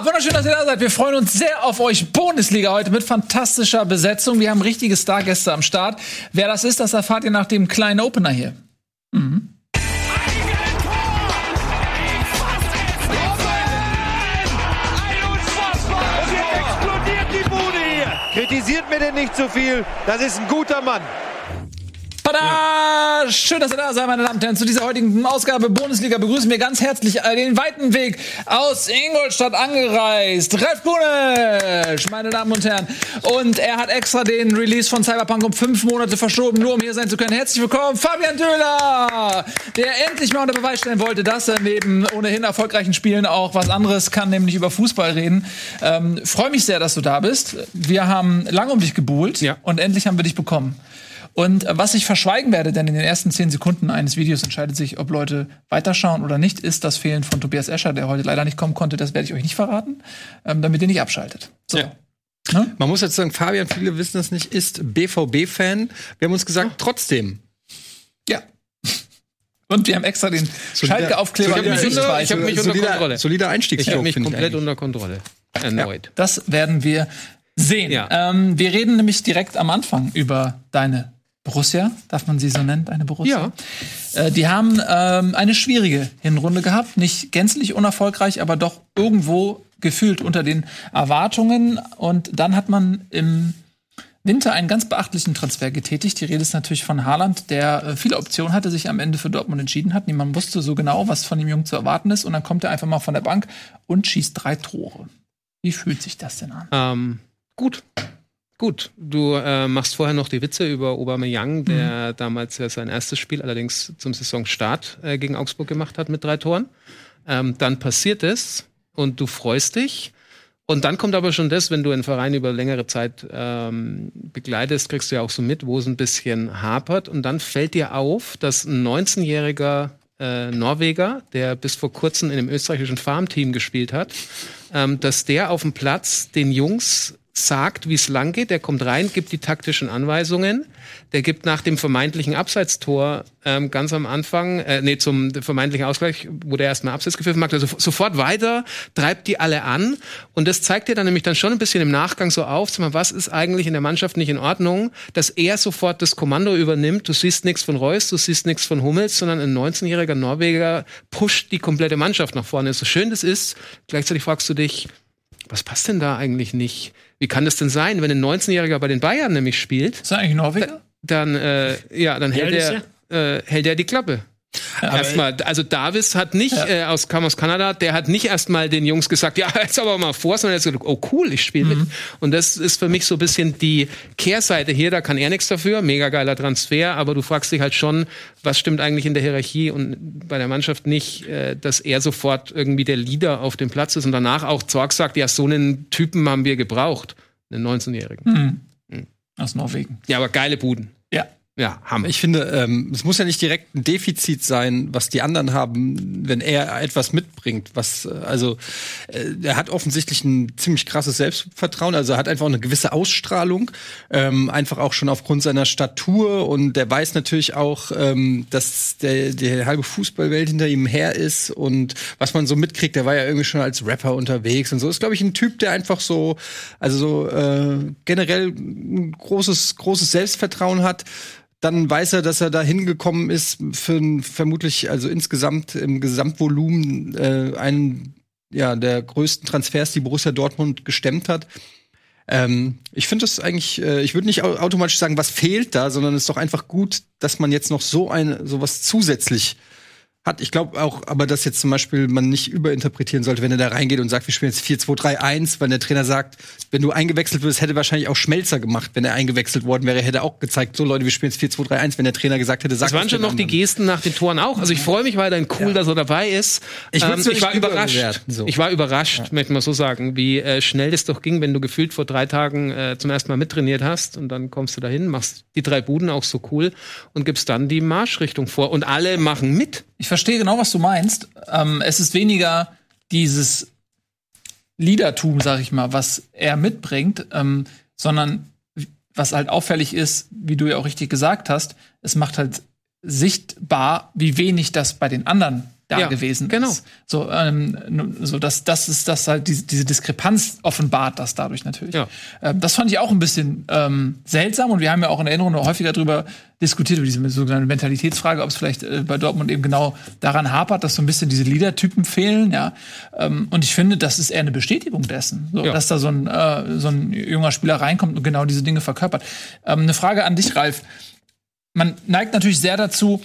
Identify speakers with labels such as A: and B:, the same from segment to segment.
A: wunderschön, dass ihr da seid. Wir freuen uns sehr auf euch. Bundesliga heute mit fantastischer Besetzung. Wir haben richtige Stargäste am Start. Wer das ist, das erfahrt ihr nach dem kleinen Opener hier. Mhm.
B: Kritisiert mir denn nicht zu viel. Das ist ein guter Mann.
A: Tada! Schön, dass ihr da seid, meine Damen und Herren. Zu dieser heutigen Ausgabe Bundesliga begrüßen wir ganz herzlich den weiten Weg aus Ingolstadt angereist. Ralf Kunesch, meine Damen und Herren. Und er hat extra den Release von Cyberpunk um fünf Monate verschoben, nur um hier sein zu können. Herzlich willkommen, Fabian Döhler, der endlich mal unter Beweis stellen wollte, dass er neben ohnehin erfolgreichen Spielen auch was anderes kann, nämlich über Fußball reden. Ähm, Freue mich sehr, dass du da bist. Wir haben lange um dich gebuhlt ja. und endlich haben wir dich bekommen. Und äh, was ich verschweigen werde, denn in den ersten zehn Sekunden eines Videos entscheidet sich, ob Leute weiterschauen oder nicht, ist das Fehlen von Tobias Escher, der heute leider nicht kommen konnte. Das werde ich euch nicht verraten, ähm, damit ihr nicht abschaltet. So. Ja.
C: Ne? Man muss jetzt sagen, Fabian, viele wissen das nicht, ist BVB-Fan. Wir haben uns gesagt, oh. trotzdem.
A: Ja. Und wir haben extra den Schalke-Aufkleber
C: Ich habe mich unter Kontrolle. Solider Einstiegsjoke.
A: Ich habe mich komplett unter Kontrolle. Erneut. Ja, das werden wir sehen. Ja. Ähm, wir reden nämlich direkt am Anfang über deine Borussia, darf man sie so nennen, eine Borussia? Ja. Äh, die haben ähm, eine schwierige Hinrunde gehabt, nicht gänzlich unerfolgreich, aber doch irgendwo gefühlt unter den Erwartungen. Und dann hat man im Winter einen ganz beachtlichen Transfer getätigt. Die Rede ist natürlich von Haaland, der äh, viele Optionen hatte, sich am Ende für Dortmund entschieden hat. Niemand wusste so genau, was von dem Jungen zu erwarten ist. Und dann kommt er einfach mal von der Bank und schießt drei Tore. Wie fühlt sich das denn an?
C: Ähm, gut. Gut, du äh, machst vorher noch die Witze über Aubameyang, der mhm. damals ja sein erstes Spiel allerdings zum Saisonstart äh, gegen Augsburg gemacht hat mit drei Toren. Ähm, dann passiert es und du freust dich. Und dann kommt aber schon das, wenn du einen Verein über längere Zeit ähm, begleitest, kriegst du ja auch so mit, wo es ein bisschen hapert. Und dann fällt dir auf, dass ein 19-jähriger äh, Norweger, der bis vor kurzem in einem österreichischen Farmteam gespielt hat, ähm, dass der auf dem Platz den Jungs sagt, wie es lang geht. Der kommt rein, gibt die taktischen Anweisungen. Der gibt nach dem vermeintlichen Abseitstor ähm, ganz am Anfang, äh, nee, zum vermeintlichen Ausgleich, wo der erstmal Abseits gepfiffen hat, also sofort weiter, treibt die alle an. Und das zeigt dir dann nämlich dann schon ein bisschen im Nachgang so auf, was ist eigentlich in der Mannschaft nicht in Ordnung, dass er sofort das Kommando übernimmt. Du siehst nichts von Reus, du siehst nichts von Hummels, sondern ein 19-jähriger Norweger pusht die komplette Mannschaft nach vorne. So schön das ist, gleichzeitig fragst du dich, was passt denn da eigentlich nicht? Wie kann das denn sein, wenn ein 19-Jähriger bei den Bayern nämlich spielt?
A: Ist er eigentlich Norweger?
C: Dann, äh, ja, dann hält er, äh, hält er die Klappe. Erstmal, also Davis hat nicht ja. äh, aus kam aus Kanada, der hat nicht erstmal den Jungs gesagt, ja, jetzt aber mal vor, sondern er hat gesagt, oh cool, ich spiele mhm. mit. Und das ist für mich so ein bisschen die Kehrseite hier, da kann er nichts dafür, mega geiler Transfer, aber du fragst dich halt schon, was stimmt eigentlich in der Hierarchie und bei der Mannschaft nicht, äh, dass er sofort irgendwie der Leader auf dem Platz ist und danach auch Zorg sagt, ja, so einen Typen haben wir gebraucht, einen 19-Jährigen.
A: Mhm. Mhm. Aus Norwegen.
C: Ja, aber geile Buden.
A: Ja.
C: Hammer.
A: Ich finde, ähm, es muss ja nicht direkt ein Defizit sein, was die anderen haben, wenn er etwas mitbringt. Was, äh, also, äh, er hat offensichtlich ein ziemlich krasses Selbstvertrauen. Also, er hat einfach eine gewisse Ausstrahlung, ähm, einfach auch schon aufgrund seiner Statur. Und der weiß natürlich auch, ähm, dass der, der halbe Fußballwelt hinter ihm her ist. Und was man so mitkriegt, der war ja irgendwie schon als Rapper unterwegs und so. Ist, glaube ich, ein Typ, der einfach so, also so äh, generell ein großes, großes Selbstvertrauen hat dann weiß er, dass er da hingekommen ist für vermutlich, also insgesamt im Gesamtvolumen äh, einen ja, der größten Transfers, die Borussia Dortmund gestemmt hat. Ähm, ich finde das eigentlich, äh, ich würde nicht automatisch sagen, was fehlt da, sondern es ist doch einfach gut, dass man jetzt noch so ein sowas zusätzlich hat. Ich glaube auch, aber dass jetzt zum Beispiel man nicht überinterpretieren sollte, wenn er da reingeht und sagt, wir spielen jetzt 4-2-3-1, weil der Trainer sagt, wenn du eingewechselt wirst, hätte wahrscheinlich auch Schmelzer gemacht, wenn er eingewechselt worden wäre, hätte auch gezeigt, so Leute, wir spielen jetzt 4-2-3-1, wenn der Trainer gesagt hätte,
C: sagt Das waren schon noch die Gesten nach den Toren auch. Also ich freue mich weiterhin cool, ja. dass er dabei ist.
A: Ich, ähm, ich war überrascht.
C: So. Ich war überrascht, ja. möchte man so sagen, wie äh, schnell das doch ging, wenn du gefühlt vor drei Tagen äh, zum ersten Mal mittrainiert hast und dann kommst du dahin, machst die drei Buden auch so cool und gibst dann die Marschrichtung vor und alle machen mit.
A: Ich verstehe genau, was du meinst. Ähm, es ist weniger dieses Liedertum, sag ich mal, was er mitbringt, ähm, sondern was halt auffällig ist, wie du ja auch richtig gesagt hast, es macht halt sichtbar, wie wenig das bei den anderen
D: da
C: Ja,
D: gewesen
C: genau.
D: ist. So, ähm, so dass das ist das halt diese, diese Diskrepanz offenbart das dadurch natürlich.
C: Ja.
D: Ähm, das fand ich auch ein bisschen ähm, seltsam und wir haben ja auch in Erinnerung noch häufiger darüber diskutiert über diese sogenannte Mentalitätsfrage, ob es vielleicht äh, bei Dortmund eben genau daran hapert, dass so ein bisschen diese Leader-Typen fehlen. Ja, ähm, und ich finde, das ist eher eine Bestätigung dessen, so,
C: Ja.
D: dass da so ein äh, so ein junger Spieler reinkommt und genau diese Dinge verkörpert. Ähm, eine Frage an dich, Ralf. Man neigt natürlich sehr dazu,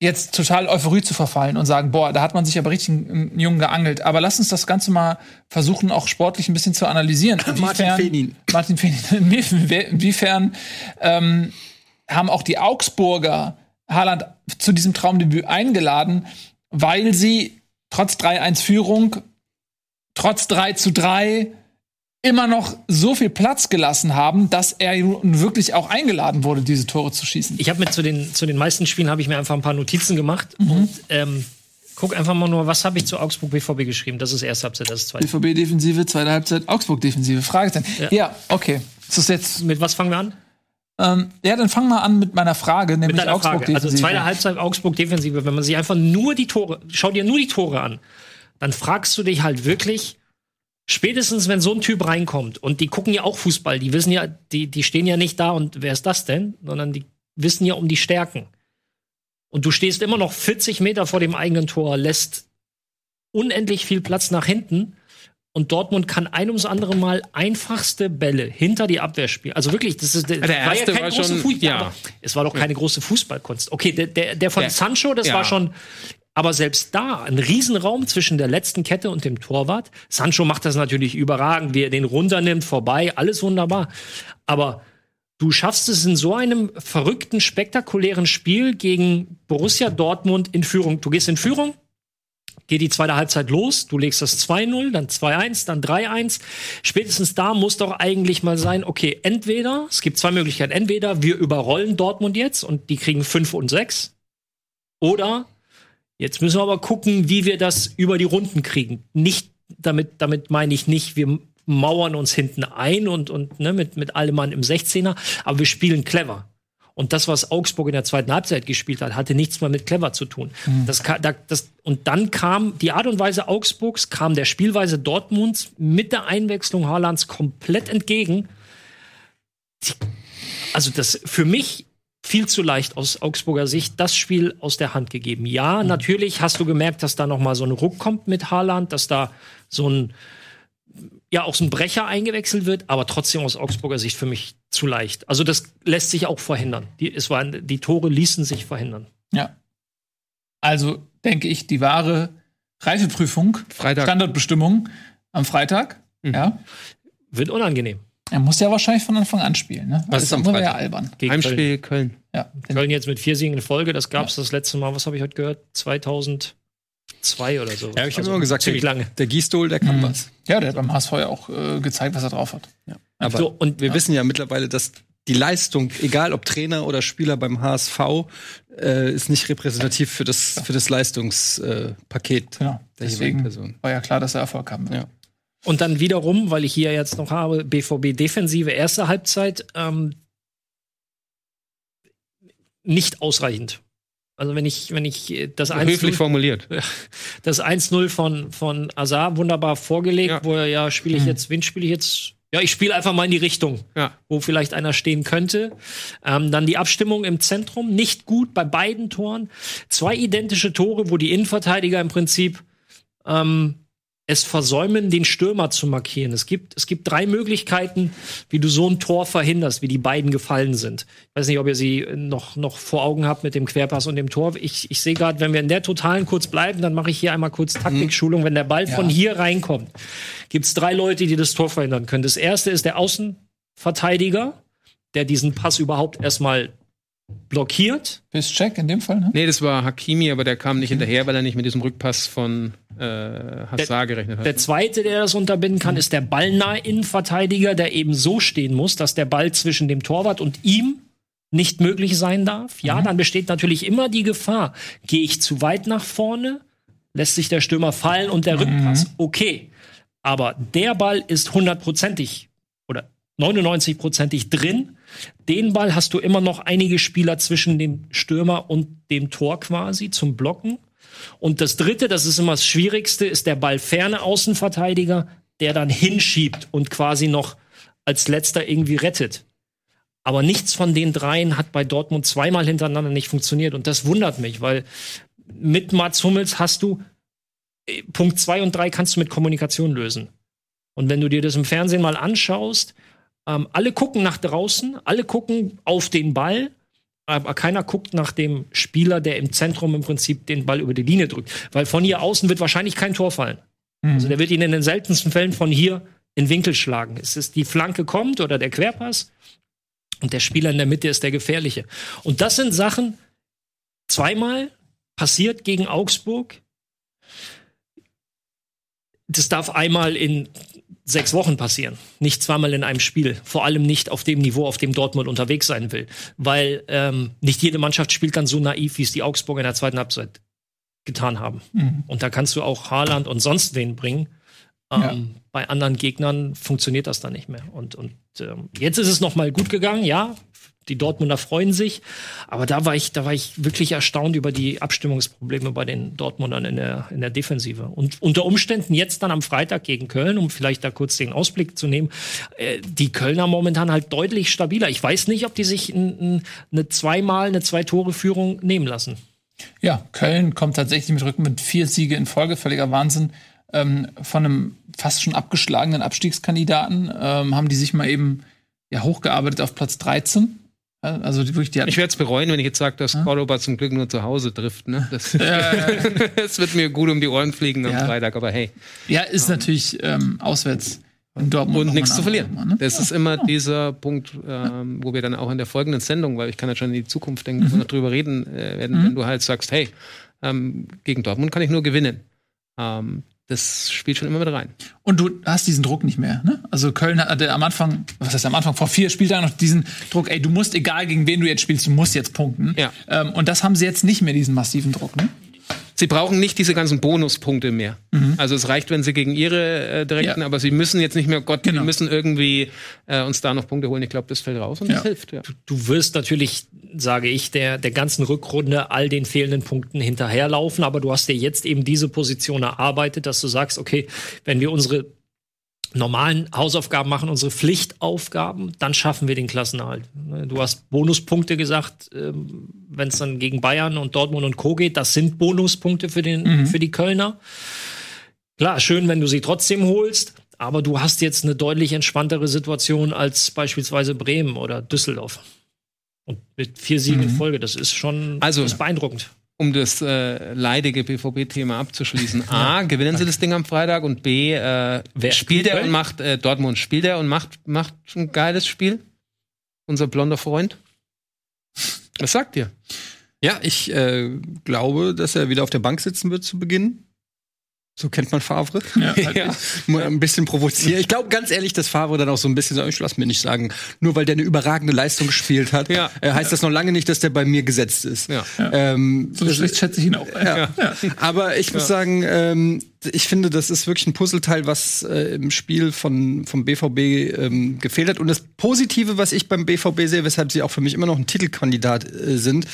D: jetzt total Euphorie zu verfallen und sagen, boah, da hat man sich aber richtig einen, Jungen geangelt. Aber lass uns das Ganze mal versuchen, auch sportlich ein bisschen zu analysieren.
A: Martin
D: Inwiefern-
A: Fenin.
D: Martin Fenin. Inwie- Inwiefern ähm, haben auch die Augsburger Haaland zu diesem Traumdebüt eingeladen, weil sie trotz 3-1-Führung, trotz 3 zu 3 immer noch so viel Platz gelassen haben, dass er wirklich auch eingeladen wurde, diese Tore zu schießen.
E: Ich habe mir zu den, zu den meisten Spielen habe ich mir einfach ein paar Notizen gemacht und ähm, guck einfach mal nur, was habe ich zu Augsburg BVB geschrieben. Das ist erste Halbzeit, das ist zweite.
D: BVB-Defensive, zweite Halbzeit, Augsburg-Defensive. Fragezeichen. Ja.
E: Ja.
D: okay. Das ist jetzt.
E: Mit was fangen wir an?
D: Ähm, ja, dann fang mal an mit meiner Frage, nämlich
E: Mit deiner Frage.
D: Augsburg-Defensive.
E: Also zweite Halbzeit Augsburg Defensive, wenn man sich einfach nur die Tore, schau dir nur die Tore an, dann fragst du dich halt wirklich, spätestens wenn so ein Typ reinkommt und die gucken ja auch Fußball, die wissen ja, die, die stehen ja nicht da und wer ist das denn, sondern die wissen ja um die Stärken. Und du stehst immer noch 40 Meter vor dem eigenen Tor, lässt unendlich viel Platz nach hinten. Und Dortmund kann ein ums andere Mal einfachste Bälle hinter die Abwehr spielen. Also wirklich, das ist der,
C: der erste war
E: große
C: schon-
E: Fuß-
C: ja.
E: es war doch keine große Fußballkunst. Okay, der, der, der von
C: Der-
E: Sancho, das
C: ja.
E: war schon. Aber selbst da, ein Riesenraum zwischen der letzten Kette und dem Torwart. Sancho macht das natürlich überragend, wie er den runternimmt, vorbei, alles wunderbar. Aber du schaffst es in so einem verrückten, spektakulären Spiel gegen Borussia Dortmund in Führung. Du gehst in Führung, geht die zweite Halbzeit los, du legst das 2-0, dann 2-1, dann 3-1. Spätestens da muss doch eigentlich mal sein, okay, entweder, es gibt zwei Möglichkeiten, entweder wir überrollen Dortmund jetzt und die kriegen 5 und 6 oder jetzt müssen wir aber gucken, wie wir das über die Runden kriegen. Nicht, damit, damit meine ich nicht, wir mauern uns hinten ein und, und ne, mit, mit allem Mann im 16er, aber wir spielen clever. Und das, was Augsburg in der zweiten Halbzeit gespielt hat, hatte nichts mehr mit clever zu tun. Das, ka- da, das, und dann kam die Art und Weise Augsburgs, kam der Spielweise Dortmunds mit der Einwechslung Haalands komplett entgegen. Also das für mich viel zu leicht aus Augsburger Sicht das Spiel aus der Hand gegeben. Ja, natürlich hast du gemerkt, dass da noch mal so ein Ruck kommt mit Haaland, dass da so ein ja auch so ein Brecher eingewechselt wird, aber trotzdem aus Augsburger Sicht für mich zu leicht. Also das lässt sich auch verhindern. Die, es waren, die Tore ließen sich verhindern.
D: Ja. Also denke ich, die wahre Reifeprüfung,
C: Freitag.
D: Standortbestimmung am Freitag.
C: Mhm.
D: Ja.
E: Wird unangenehm.
D: Er muss ja wahrscheinlich von Anfang an spielen. Ne?
A: Was ist am
D: immer ja
A: Freitag?
D: albern.
E: Gegen Köln.
C: Heimspiel Köln.
D: Ja.
E: Köln jetzt mit vier Siegen in Folge. Das gab es das letzte Mal, was habe ich heute gehört? 2002 oder so.
A: Ja, ich habe
E: Also
A: immer gesagt,
E: ziemlich
A: der,
E: lange.
A: der Gistol, der kann was.
D: ja, der hat beim HSV ja auch äh, gezeigt, was er drauf hat.
A: Aber
E: So, und
A: wir wissen ja mittlerweile, dass die Leistung, egal ob Trainer oder Spieler beim HSV, äh, ist nicht repräsentativ für das, für das Leistungspaket äh, Paket
D: Genau.
A: der jeweiligen
D: Deswegen
A: Person.
D: war ja klar, dass er Erfolg haben wird.
E: Und dann wiederum, weil ich hier jetzt noch habe, BVB Defensive erste Halbzeit, ähm, nicht ausreichend. Also wenn ich, wenn ich äh, das
C: Höflich
E: 1-0
C: formuliert.
E: das 1-0 von, von Azar wunderbar vorgelegt,
C: Ja.
E: wo er ja, spiele ich jetzt, wen spiele ich jetzt? Ja, ich spiele einfach mal in die Richtung,
C: Ja.
E: wo vielleicht einer stehen könnte. Ähm, dann die Abstimmung im Zentrum, nicht gut bei beiden Toren. Zwei identische Tore, wo die Innenverteidiger im Prinzip ähm, es versäumen, den Stürmer zu markieren. Es gibt, es gibt drei Möglichkeiten, wie du so ein Tor verhinderst, wie die beiden gefallen sind. Ich weiß nicht, ob ihr sie noch, noch vor Augen habt mit dem Querpass und dem Tor. Ich, ich sehe gerade, wenn wir in der Totalen kurz bleiben, dann mache ich hier einmal kurz Taktikschulung. Wenn der Ball von hier reinkommt, gibt es drei Leute, die das Tor verhindern können. Das erste ist der Außenverteidiger, der diesen Pass überhaupt erstmal blockiert.
D: Bis Check in dem Fall, ne?
C: Nee, das war Hakimi, aber der kam nicht hinterher, weil er nicht mit diesem Rückpass von äh, Hassar gerechnet hat.
E: Der zweite, der das unterbinden kann, ist der ballnahe Innenverteidiger, der eben so stehen muss, dass der Ball zwischen dem Torwart und ihm nicht möglich sein darf. Ja, dann besteht natürlich immer die Gefahr, gehe ich zu weit nach vorne, lässt sich der Stürmer fallen und der Rückpass. Okay, aber der Ball ist hundertprozentig oder 99-prozentig drin. Den Ball hast du immer noch einige Spieler zwischen dem Stürmer und dem Tor quasi zum Blocken. Und das dritte, das ist immer das Schwierigste, ist der ballferne Außenverteidiger, der dann hinschiebt und quasi noch als letzter irgendwie rettet. Aber nichts von den dreien hat bei Dortmund zweimal hintereinander nicht funktioniert. Und das wundert mich, weil mit Mats Hummels hast du äh, Punkt zwei und drei kannst du mit Kommunikation lösen. Und wenn du dir das im Fernsehen mal anschaust, ähm, alle gucken nach draußen, alle gucken auf den Ball, aber keiner guckt nach dem Spieler, der im Zentrum im Prinzip den Ball über die Linie drückt. Weil von hier außen wird wahrscheinlich kein Tor fallen. Mhm. Also der wird ihn in den seltensten Fällen von hier in Winkel schlagen. Es ist die Flanke kommt oder der Querpass und der Spieler in der Mitte ist der gefährliche. Und das sind Sachen zweimal passiert gegen Augsburg. Das darf einmal in sechs Wochen passieren. Nicht zweimal in einem Spiel. Vor allem nicht auf dem Niveau, auf dem Dortmund unterwegs sein will. Weil ähm, nicht jede Mannschaft spielt dann so naiv, wie es die Augsburger in der zweiten Halbzeit getan haben. Mhm. Und da kannst du auch Haaland und sonst wen bringen. Ähm, ja. Bei anderen Gegnern funktioniert das dann nicht mehr. Und, und ähm, jetzt ist es noch mal gut gegangen, ja die Dortmunder freuen sich. Aber da war ich, da war ich wirklich erstaunt über die Abstimmungsprobleme bei den Dortmundern in der, in der Defensive. Und unter Umständen jetzt dann am Freitag gegen Köln, um vielleicht da kurz den Ausblick zu nehmen, äh, die Kölner momentan halt deutlich stabiler. Ich weiß nicht, ob die sich eine zweimal, eine Zwei-Tore-Führung nehmen lassen.
D: Ja, Köln kommt tatsächlich mit Rücken mit vier Siege in Folge, völliger Wahnsinn. Ähm, von einem fast schon abgeschlagenen Abstiegskandidaten ähm, haben die sich mal eben ja, hochgearbeitet auf Platz 13 also die,
C: die ich werde es bereuen, wenn ich jetzt sage, dass ja? Cordoba zum Glück nur zu Hause trifft. Ne? Das, das wird mir gut um die Ohren fliegen am ja. Freitag, aber hey.
D: Ja, ist um, natürlich ähm, auswärts
C: in Dortmund. Und nichts zu verlieren. Mal, ne? Das ja. ist immer dieser Punkt, ähm, wo wir dann auch in der folgenden Sendung, weil ich kann ja schon in die Zukunft denken, mhm. noch drüber reden äh, werden, mhm. wenn du halt sagst, hey, ähm, gegen Dortmund kann ich nur gewinnen. Ähm, das spielt schon immer mit rein.
D: Und du hast diesen Druck nicht mehr, ne? Also Köln hatte am Anfang, was heißt am Anfang, vor vier Spieltagen noch diesen Druck, ey, du musst, egal gegen wen du jetzt spielst, du musst jetzt punkten. Ja. Ähm, und das haben sie jetzt nicht mehr, diesen massiven Druck, ne?
C: Sie brauchen nicht diese ganzen Bonuspunkte mehr. Mhm. Also es reicht, wenn sie gegen ihre äh, direkten, ja. aber sie müssen jetzt nicht mehr, Gott, genau. wir müssen irgendwie äh, uns da noch Punkte holen. Ich glaube, das fällt raus und ja. das hilft. Ja.
E: Du, du, wirst natürlich, sage ich, der, der ganzen Rückrunde all den fehlenden Punkten hinterherlaufen, aber du hast dir jetzt eben diese Position erarbeitet, dass du sagst, okay, wenn wir unsere normalen Hausaufgaben machen, unsere Pflichtaufgaben, dann schaffen wir den Klassenerhalt. Du hast Bonuspunkte gesagt, ähm, wenn es dann gegen Bayern und Dortmund und Co. geht, das sind Bonuspunkte für, den, mhm. für die Kölner. Klar, schön, wenn du sie trotzdem holst, aber du hast jetzt eine deutlich entspanntere Situation als beispielsweise Bremen oder Düsseldorf. Und mit vier Siegen mhm. in Folge, das ist schon
C: also,
E: das ist beeindruckend
C: um das äh, leidige BVB-Thema abzuschließen. A, gewinnen sie das Ding am Freitag und B, äh, Wer spielt er und macht äh, Dortmund spielt er und macht macht ein geiles Spiel. Unser blonder Freund. Was sagt ihr?
A: Ja, ich äh, glaube, dass er wieder auf der Bank sitzen wird zu Beginn. So kennt man Favre. Ja, halt ja. Ein bisschen provozieren. Ich glaube ganz ehrlich, dass Favre dann auch so ein bisschen sagt, ich lass mir nicht sagen, nur weil der eine überragende Leistung gespielt hat, ja. äh, heißt das noch lange nicht, dass der bei mir gesetzt ist. Ja.
D: Ähm, so schlecht schätze ich ihn auch. Ja.
A: Aber ich muss sagen, ähm, ich finde, das ist wirklich ein Puzzleteil, was äh, im Spiel von, vom BVB ähm, gefehlt hat. Und das Positive, was ich beim BVB sehe, weshalb sie auch für mich immer noch ein Titelkandidat äh, sind,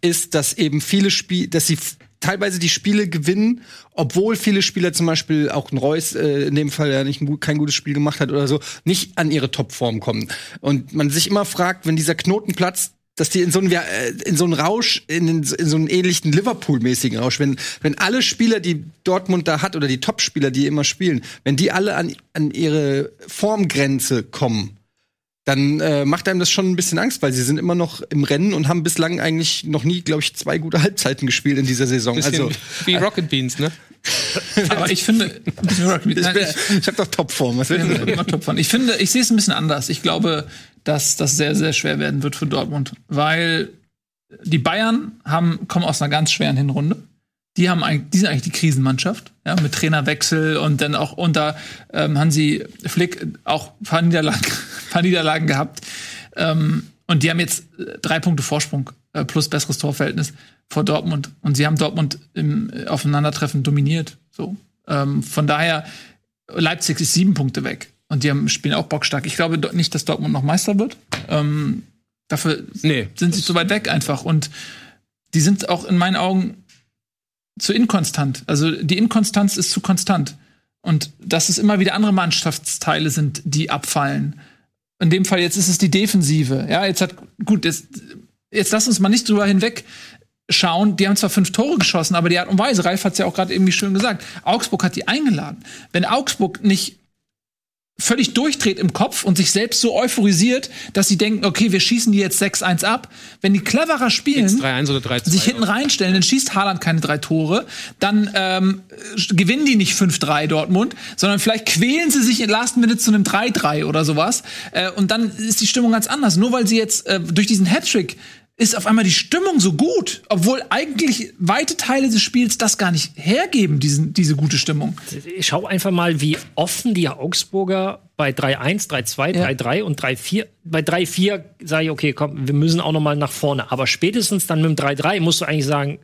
A: ist, dass eben viele Spiele, dass sie teilweise die Spiele gewinnen, obwohl viele Spieler zum Beispiel auch ein Reus äh, in dem Fall ja nicht ein, kein gutes Spiel gemacht hat oder so, nicht an ihre Topform kommen. Und man sich immer fragt, wenn dieser Knoten platzt, dass die in so einen, äh, in so einen Rausch, in, in so einen ähnlichen Liverpool-mäßigen Rausch, wenn, wenn alle Spieler, die Dortmund da hat, oder die Top-Spieler, die immer spielen, wenn die alle an, an ihre Formgrenze kommen, dann äh, macht einem das schon ein bisschen Angst, weil sie sind immer noch im Rennen und haben bislang eigentlich noch nie, glaube ich, zwei gute Halbzeiten gespielt in dieser Saison.
C: Bisschen also wie Rocket Beans, ne?
D: Aber ich finde, ich,
A: ich habe doch Topform. Was will
D: immer Topform. Ich finde, ich sehe es ein bisschen anders. Ich glaube, dass das sehr, sehr schwer werden wird für Dortmund, weil die Bayern haben kommen aus einer ganz schweren Hinrunde die haben eigentlich, die sind eigentlich die Krisenmannschaft, ja, mit Trainerwechsel und dann auch unter ähm, Hansi Flick auch ein paar Niederlagen, paar Niederlagen gehabt. Ähm, und die haben jetzt äh, drei Punkte Vorsprung äh, plus besseres Torverhältnis vor Dortmund. Und sie haben Dortmund im äh, Aufeinandertreffen dominiert. So. Ähm, von daher, Leipzig ist sieben Punkte weg. Und die haben, spielen auch bockstark. Ich glaube nicht, dass Dortmund noch Meister wird. Ähm, dafür nee, sind sie zu weit weg einfach. Und die sind auch in meinen Augen zu inkonstant. Also die Inkonstanz ist zu konstant. Und dass es immer wieder andere Mannschaftsteile sind, die abfallen. In dem Fall jetzt ist es die Defensive. Ja, jetzt hat, gut, jetzt, jetzt lass uns mal nicht drüber hinweg schauen. Die haben zwar fünf Tore geschossen, aber die Art und Weise, Ralf hat es ja auch gerade irgendwie schön gesagt, Augsburg hat die eingeladen. Wenn Augsburg nicht völlig durchdreht im Kopf und sich selbst so euphorisiert, dass sie denken, okay, wir schießen die jetzt 6-1 ab. Wenn die cleverer spielen,
C: 3-1 oder 3
D: sich hinten reinstellen, dann schießt Haaland keine drei Tore, dann ähm, gewinnen die nicht 5-3 Dortmund, sondern vielleicht quälen sie sich in Last Minute zu einem 3-3 oder sowas. Äh, und dann ist die Stimmung ganz anders. Nur weil sie jetzt äh, durch diesen Hattrick ist auf einmal die Stimmung so gut, obwohl eigentlich weite Teile des Spiels das gar nicht hergeben, diesen, diese gute Stimmung.
E: Schau einfach mal, wie offen die Augsburger bei 3-1, 3-2,
D: Ja.
E: 3-3 und 3-4, bei 3-4 sage ich, okay, komm, wir müssen auch noch mal nach vorne. Aber spätestens dann mit dem 3-3 musst du eigentlich sagen,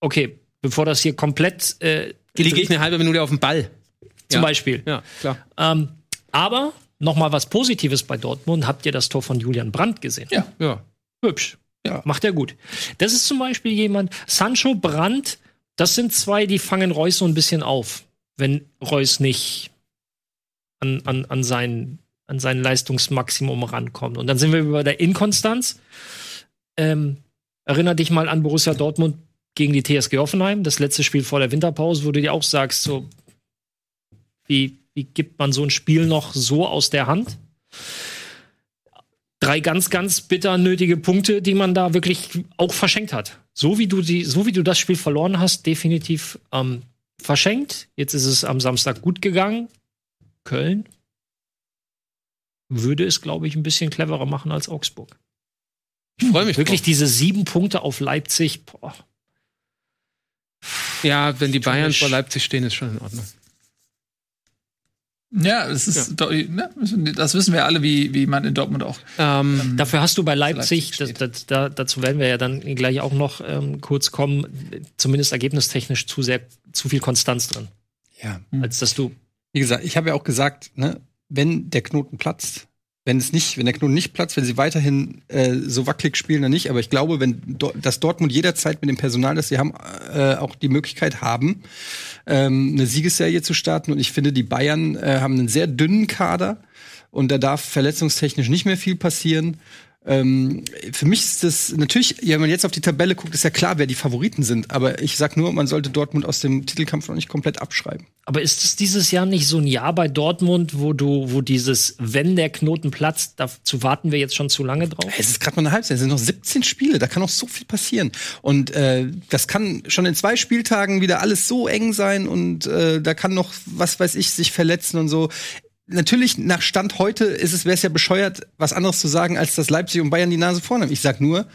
E: okay, bevor das hier komplett äh,
C: Liege ich eine halbe Minute auf dem Ball.
E: zum
C: Ja.
E: Beispiel.
C: Ja, klar.
E: Ähm, aber noch mal was Positives bei Dortmund. Habt ihr das Tor von Julian Brandt gesehen?
D: Ja.
C: Ja.
E: Hübsch.
A: Ja.
E: Macht er gut. Das ist zum Beispiel jemand, Sancho Brandt, das sind zwei, die fangen Reus so ein bisschen auf, wenn Reus nicht an, an, an, sein, an sein Leistungsmaximum rankommt. Und dann sind wir bei der Inkonstanz. Ähm, erinner dich mal an Borussia Dortmund gegen die TSG Hoffenheim, das letzte Spiel vor der Winterpause, wo du dir auch sagst, so, wie, wie gibt man so ein Spiel noch so aus der Hand? Drei ganz, ganz bitter nötige Punkte, die man da wirklich auch verschenkt hat. So wie du die, so wie du das Spiel verloren hast, definitiv ähm, verschenkt. Jetzt ist es am Samstag gut gegangen. Köln würde es, glaube ich, ein bisschen cleverer machen als Augsburg.
C: Ich freue mich
E: Wirklich
C: drauf.
E: diese sieben Punkte auf Leipzig. Boah.
C: Ja, wenn die Bayern vor Leipzig stehen, ist schon in Ordnung.
D: Ja, das ist, doch- ne, das wissen wir alle, wie, wie man in Dortmund auch.
C: Ähm,
E: Dafür hast du bei Leipzig,
D: Leipzig
E: das, das, da, dazu werden wir ja dann gleich auch noch ähm, kurz kommen, zumindest ergebnistechnisch zu sehr, zu viel Konstanz drin.
A: Ja.
E: Als dass du
A: Wie gesagt, ich habe ja auch gesagt, ne, wenn der Knoten platzt, wenn es nicht, wenn der Knoten nicht platzt, wenn sie weiterhin äh, so wackelig spielen, dann nicht. Aber ich glaube, wenn Do dass Dortmund jederzeit mit dem Personal, das sie haben, äh, auch die Möglichkeit haben, ähm, eine Siegesserie zu starten. Und ich finde, die Bayern äh, haben einen sehr dünnen Kader und da darf verletzungstechnisch nicht mehr viel passieren. Ähm, für mich ist das natürlich, ja, wenn man jetzt auf die Tabelle guckt, ist ja klar, wer die Favoriten sind. Aber ich sag nur, man sollte Dortmund aus dem Titelkampf noch nicht komplett abschreiben.
E: Aber ist es dieses Jahr nicht so ein Jahr bei Dortmund, wo du, wo dieses, wenn der Knoten platzt, dazu warten wir jetzt schon zu lange drauf?
A: Es ist gerade mal eine Halbzeit, es sind noch 17 Spiele, da kann noch so viel passieren. Und äh, das kann schon in zwei Spieltagen wieder alles so eng sein und äh, da kann noch, was weiß ich, sich verletzen und so. Natürlich, nach Stand heute ist es, wäre es ja bescheuert, was anderes zu sagen, als dass Leipzig und Bayern die Nase vorne haben. Ich sag nur,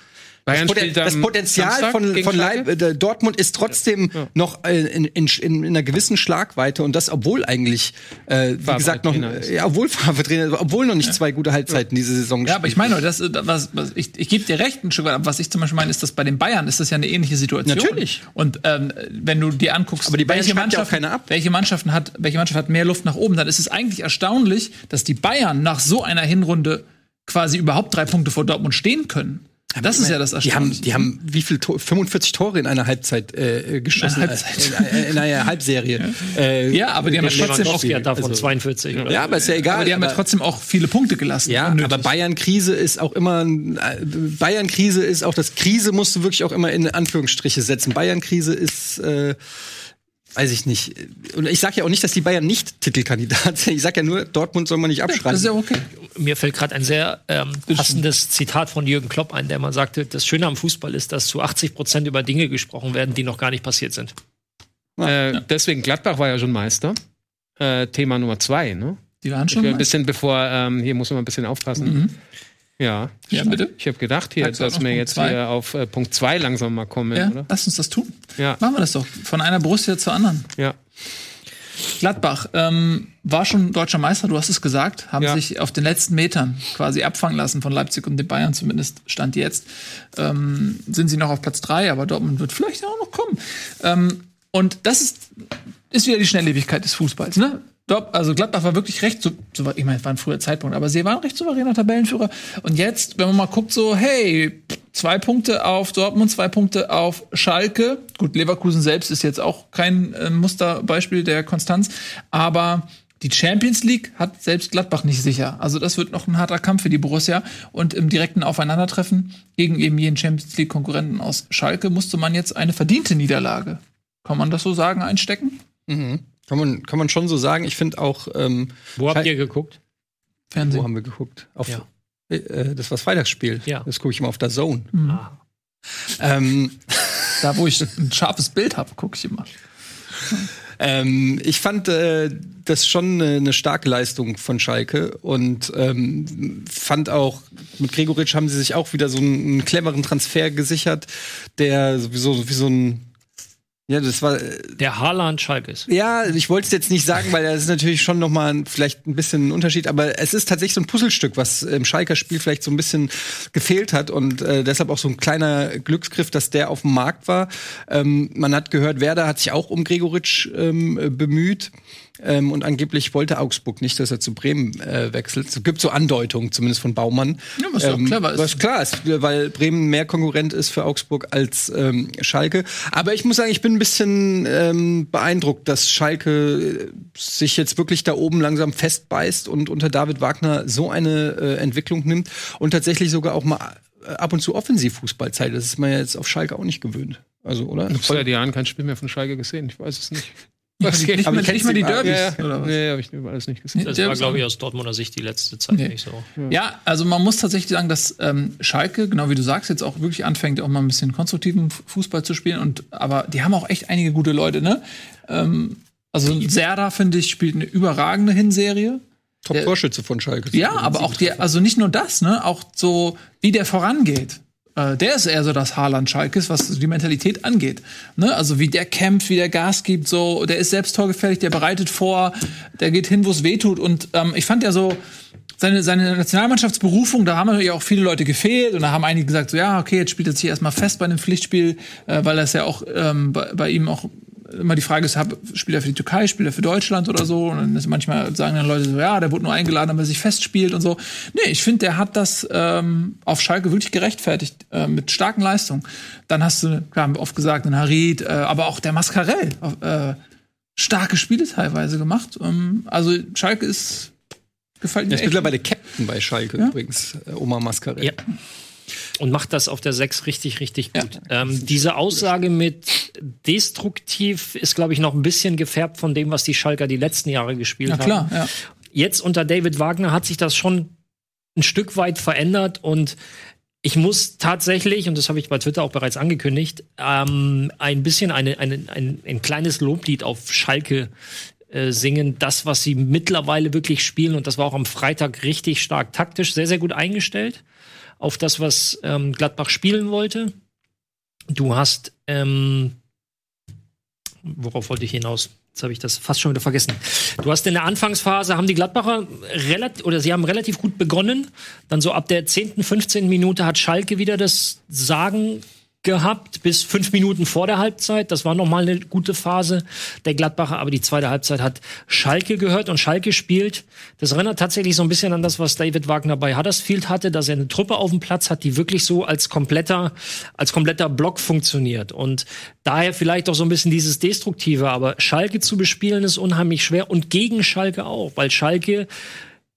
C: Bayern
A: das, Poten das Potenzial von, von
C: Schalke?
A: äh, Dortmund ist trotzdem noch äh, in, in, in, in einer gewissen Schlagweite und das, obwohl eigentlich, äh, wie gesagt, noch,
C: ist.
A: ja, obwohl Favre Trainer ist, obwohl noch nicht zwei gute Halbzeiten diese Saison
D: Ja, aber ich
A: gespielt
D: meine, das, ist- was, was, ich, ich gebe dir recht ein Stück weit, aber was ich zum Beispiel meine, ist, dass bei den Bayern ist das ja eine ähnliche Situation.
A: Natürlich.
D: Und ähm, wenn du dir anguckst,
A: Aber die Bayern
D: welche
A: schreibt ja auch
D: Mannschaften,
A: keiner ab.
D: welche Mannschaften hat, welche Mannschaft hat mehr Luft nach oben, dann ist es eigentlich erstaunlich, dass die Bayern nach so einer Hinrunde quasi überhaupt drei Punkte vor Dortmund stehen können. Das ist ja das
A: Die haben,
D: Erstaunliche.
A: die haben wie viel Tor, 45 Tore in einer Halbzeit äh, geschossen.
D: In einer Halbzeit.
A: Äh, in, in einer Halbserie. Äh,
D: ja, aber die haben ja trotzdem auch,
E: davon
A: also-
E: 42. oder?
A: ja, aber ist ja egal.
D: aber die haben ja trotzdem auch viele Punkte gelassen.
A: ja,
D: unnötig.
A: aber Bayern-Krise ist auch immer, ein- äh, Bayern-Krise ist auch, das Krise musst du wirklich auch immer in Anführungsstriche setzen. Bayern-Krise ist, äh, weiß ich nicht. Und ich sage ja auch nicht, dass die Bayern nicht Titelkandidat sind. Ich sage ja nur, Dortmund soll man nicht abschreiben.
D: das ist ja okay.
E: Mir fällt gerade ein sehr ähm, passendes Zitat von Jürgen Klopp ein, der mal sagte, das Schöne am Fußball ist, dass zu 80 Prozent über Dinge gesprochen werden, die noch gar nicht passiert sind.
C: äh, deswegen, Gladbach war ja schon Meister. Äh, Thema Nummer zwei, ne?
D: Die waren schon
C: ein bisschen bevor, ähm, hier muss man ein bisschen aufpassen. Ja.
D: Ja, bitte.
C: Ich habe gedacht, hier, dass wir
D: Punkt
C: jetzt
D: zwei?
C: hier auf äh, Punkt 2 langsam mal kommen,
D: Ja,
C: oder?
D: lass uns das tun.
C: Ja.
D: Machen wir das doch. Von einer Borussia zur anderen.
C: Ja.
D: Gladbach ähm, war schon deutscher Meister, du hast es gesagt, haben
C: Ja.
D: sich auf den letzten Metern quasi abfangen lassen von Leipzig und den Bayern, zumindest stand jetzt. Ähm, sind sie noch auf Platz drei, aber Dortmund wird vielleicht auch noch kommen. Ähm, und das ist, ist wieder die Schnelllebigkeit des Fußballs. Ne? Dort, also Gladbach war wirklich recht, so, so, ich meine, es war ein früher Zeitpunkt, aber sie waren recht souveräner Tabellenführer. Und jetzt, wenn man mal guckt, so, hey, zwei Punkte auf Dortmund, zwei Punkte auf Schalke. Gut, Leverkusen selbst ist jetzt auch kein äh, Musterbeispiel der Konstanz, aber die Champions League hat selbst Gladbach nicht sicher. Also das wird noch ein harter Kampf für die Borussia. Und im direkten Aufeinandertreffen gegen eben jeden Champions League Konkurrenten aus Schalke musste man jetzt eine verdiente Niederlage, kann man das so sagen, einstecken?
A: Mhm. Kann man, kann man schon so sagen. Ich finde auch. Ähm,
E: Wo habt ihr geguckt?
A: Wo
D: Fernsehen.
A: haben wir geguckt? Auf,
E: Ja.
A: äh, das war das Freitagsspiel.
E: Ja.
A: Das gucke ich immer auf der Zone.
E: Ah.
A: Ähm,
D: Da, wo ich ein scharfes Bild habe, gucke ich immer.
A: Ähm, ich fand äh, das schon eine, eine starke Leistung von Schalke und ähm, fand auch, mit Gregoritsch haben sie sich auch wieder so einen, einen cleveren Transfer gesichert, der sowieso wie so ein ja, das war
E: Der Haaland Schalkes.
A: ja, ich wollte es jetzt nicht sagen, weil das ist natürlich schon noch mal vielleicht ein bisschen ein Unterschied, aber es ist tatsächlich so ein Puzzlestück, was im Schalker Spiel vielleicht so ein bisschen gefehlt hat und äh, deshalb auch so ein kleiner Glücksgriff, dass der auf dem Markt war. Ähm, man hat gehört, Werder hat sich auch um Gregoritsch ähm, äh, bemüht. Ähm, und angeblich wollte Augsburg nicht, dass er zu Bremen äh, wechselt. Es gibt so Andeutungen, zumindest von Baumann.
D: Ja, was doch clever ist.
A: Was klar ist, weil Bremen mehr Konkurrent ist für Augsburg als ähm, Schalke. Aber ich muss sagen, ich bin ein bisschen ähm, beeindruckt, dass Schalke äh, sich jetzt wirklich da oben langsam festbeißt und unter David Wagner so eine äh, Entwicklung nimmt und tatsächlich sogar auch mal äh, ab und zu Offensivfußball zeigt. Das ist man ja jetzt auf Schalke auch nicht gewöhnt. Also, oder?
C: Ich habe seit Jahren kein Spiel mehr von Schalke gesehen. Ich weiß es nicht.
D: Was ich,
A: Aber
D: mal- kenn ich mal die Derbys?
C: Ja,
D: was?
C: nee, habe ich alles nicht gesehen.
E: Das war, glaube ich, aus Dortmunder Sicht die letzte Zeit
D: Nee.
E: nicht so.
D: Ja, also man muss tatsächlich sagen, dass ähm, Schalke, genau wie du sagst, jetzt auch wirklich anfängt, auch mal ein bisschen konstruktiven Fußball zu spielen. Und aber die haben auch echt einige gute Leute, ne? Ähm, also Serda, finde ich, spielt eine überragende Hinserie.
A: Top-Torschütze von Schalke.
D: Ja, aber auch der, also nicht nur das, ne? Auch so, wie der vorangeht. Äh, der ist eher so das Haaland Schalkes, was die Mentalität angeht. Ne? Also wie der kämpft, wie der Gas gibt, so, der ist selbst torgefährlich, der bereitet vor, der geht hin, wo es weh tut. Und ähm, ich fand ja so, seine, seine Nationalmannschaftsberufung, da haben natürlich auch viele Leute gefehlt und da haben einige gesagt, so ja, okay, jetzt spielt er sich erstmal fest bei einem Pflichtspiel, äh, weil das ja auch ähm, bei, bei ihm auch immer die Frage ist, hab, spielt er für die Türkei, spielt er für Deutschland oder so? Und dann ist manchmal sagen dann Leute so, ja, der wurde nur eingeladen, damit er sich festspielt und so. Nee, ich finde, der hat das ähm, auf Schalke wirklich gerechtfertigt, äh, mit starken Leistungen. Dann hast du, klar, haben wir oft gesagt, den Harid, äh, aber auch der Mascarell, äh, starke Spiele teilweise gemacht. Ähm, also Schalke ist gefällt mir
A: Er ist mittlerweile Captain bei Schalke
D: Ja.
A: übrigens, äh, Omar Mascarell.
E: Ja. Und macht das auf der 6 richtig, richtig gut. Ähm, diese Aussage mit destruktiv ist, glaube ich, noch ein bisschen gefärbt von dem, was die Schalker die letzten Jahre gespielt
D: Ja klar,
E: haben.
D: ja.
E: Jetzt unter David Wagner hat sich das schon ein Stück weit verändert und ich muss tatsächlich, und das habe ich bei Twitter auch bereits angekündigt, ähm, ein bisschen eine, eine, ein, ein kleines Loblied auf Schalke äh, singen. Das, was sie mittlerweile wirklich spielen, und das war auch am Freitag richtig stark taktisch, sehr, sehr gut eingestellt auf das, was ähm, Gladbach spielen wollte. Du hast, ähm, worauf wollte ich hinaus? Jetzt habe ich das fast schon wieder vergessen. Du hast in der Anfangsphase haben die Gladbacher relativ oder sie haben relativ gut begonnen. Dann so ab der 10., 15. Minute hat Schalke wieder das Sagen gehabt bis fünf Minuten vor der Halbzeit. Das war noch mal eine gute Phase der Gladbacher, aber die zweite Halbzeit hat Schalke gehört und Schalke spielt. Das erinnert tatsächlich so ein bisschen an das, was David Wagner bei Huddersfield hatte, dass er eine Truppe auf dem Platz hat, die wirklich so als kompletter, als kompletter Block funktioniert. Und daher vielleicht auch so ein bisschen dieses Destruktive, aber Schalke zu bespielen ist unheimlich schwer und gegen Schalke auch, weil Schalke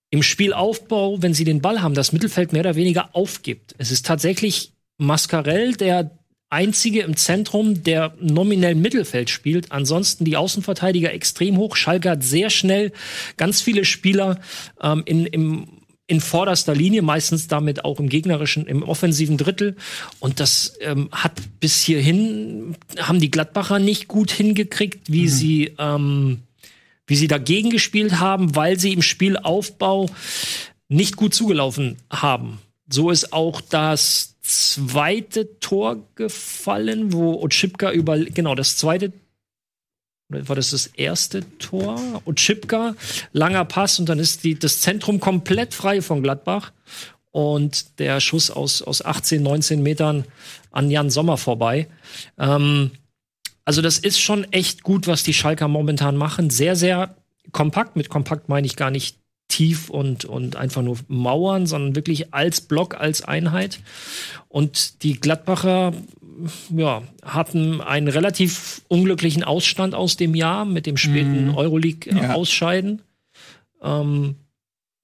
E: im Spielaufbau, wenn sie den Ball haben, das Mittelfeld mehr oder weniger aufgibt. Es ist tatsächlich Mascarell, der einzige im Zentrum, der nominell Mittelfeld spielt. Ansonsten die Außenverteidiger extrem hoch. Schalke hat sehr schnell ganz viele Spieler ähm, in, im, in vorderster Linie, meistens damit auch im gegnerischen, im offensiven Drittel. Und das ähm, hat bis hierhin, haben die Gladbacher nicht gut hingekriegt, wie sie ähm, wie sie dagegen gespielt haben, weil sie im Spielaufbau nicht gut zugelaufen haben. So ist auch das zweite Tor gefallen, wo Otschipka über, genau, das zweite, war das das erste Tor? Otschipka, langer Pass und dann ist die, das Zentrum komplett frei von Gladbach und der Schuss aus, aus 18, 19 Metern an Jan Sommer vorbei. Ähm, also das ist schon echt gut, was die Schalker momentan machen. Sehr, sehr kompakt. Mit kompakt meine ich gar nicht tief und, und einfach nur Mauern, sondern wirklich als Block, als Einheit. Und die Gladbacher ja, hatten einen relativ unglücklichen Ausstand aus dem Jahr mit dem späten
D: Ja.
E: Euroleague-Ausscheiden. Ähm,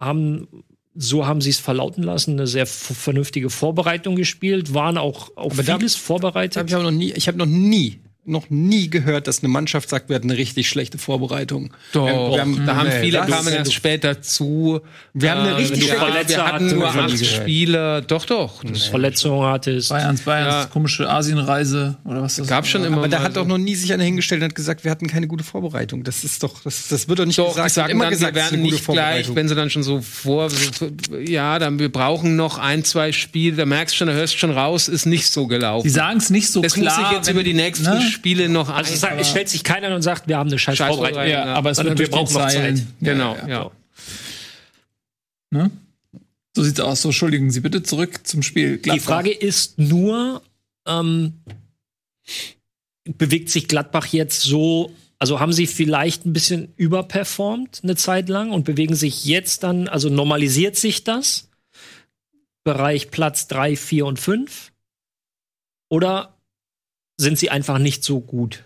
E: haben, so haben sie es verlauten lassen, eine sehr vernünftige Vorbereitung gespielt, waren auch auf
A: Aber da-
E: vieles
A: Das
E: vorbereitet.
A: habe ich aber noch nie, ich habe noch nie, noch nie gehört, dass eine Mannschaft sagt, wir hatten eine richtig schlechte Vorbereitung.
C: Doch,
A: Wir haben-
C: da haben
A: nee,
C: viele
A: das-
C: kamen erst später zu.
A: Wir haben eine richtig schlechte-
C: Verletzte wir hatten nur acht. Spiele. Doch, doch. Das
E: Verletzungen hattest.
D: Bayerns, Bayerns
C: Ja.
D: komische Asienreise oder was das
C: gab schon immer.
A: Aber da hat doch noch nie sich einer hingestellt und hat gesagt, wir hatten keine gute Vorbereitung. Das ist doch, das, das wird doch nicht
C: Doch,
A: gesagt.
C: sagen
A: immer
C: dann,
A: gesagt,
C: wir werden
A: eine gute
C: nicht gleich,
A: Vorbereitung.
C: wenn sie dann schon so vor, ja, dann wir brauchen noch ein, zwei Spiele, da merkst du schon, da hörst du schon raus, ist nicht so gelaufen.
D: Die sagen es nicht so
C: das
D: klar.
C: muss ich jetzt
D: wenn-
C: über die nächsten
D: ne?
C: Spiele noch ein.
E: Also es, sagt, stellt sich keiner und sagt, wir haben eine scheiß,
C: Scheiß
E: Vorbereitung.
C: Vorbereitung.
D: Ja, aber es wird
E: wir
D: die
E: brauchen noch. Zeit.
C: genau,
E: Ja,
C: ja.
E: ja.
D: Ne? So sieht's aus. So, entschuldigen Sie bitte zurück zum Spiel.
E: Die
D: Gladbach.
E: Frage ist nur, ähm, bewegt sich Gladbach jetzt so, also haben sie vielleicht ein bisschen überperformt eine Zeit lang und bewegen sich jetzt dann, also normalisiert sich das? Bereich Platz 3, 4 und 5? Oder sind sie einfach nicht so gut?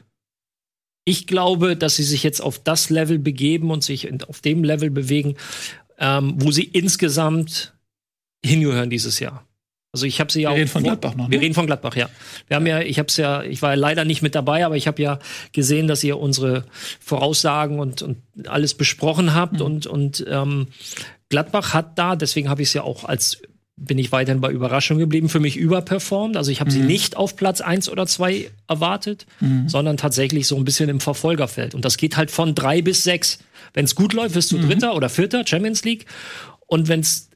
E: Ich glaube, dass sie sich jetzt auf das Level begeben und sich auf dem Level bewegen, ähm, wo sie insgesamt hingehören dieses Jahr. Also ich habe sie ja
D: Wir
E: auch
D: reden von Gladbach noch,
E: Wir
D: ne?
E: reden von Gladbach, ja. Wir haben ja, ich habe es ja, ich war ja leider nicht mit dabei, aber ich habe ja gesehen, dass ihr unsere Voraussagen und, und alles besprochen
D: Mhm.
E: habt und und ähm, Gladbach hat da, deswegen habe ich es ja auch als bin ich weiterhin bei Überraschung geblieben, für mich überperformt. Also ich habe sie
D: Mhm.
E: nicht auf Platz eins oder zwei erwartet, sondern tatsächlich so ein bisschen im Verfolgerfeld. Und das geht halt von drei bis sechs. Wenn es gut läuft, bist du
D: Mhm.
E: Dritter oder Vierter, Champions League. Und wenn es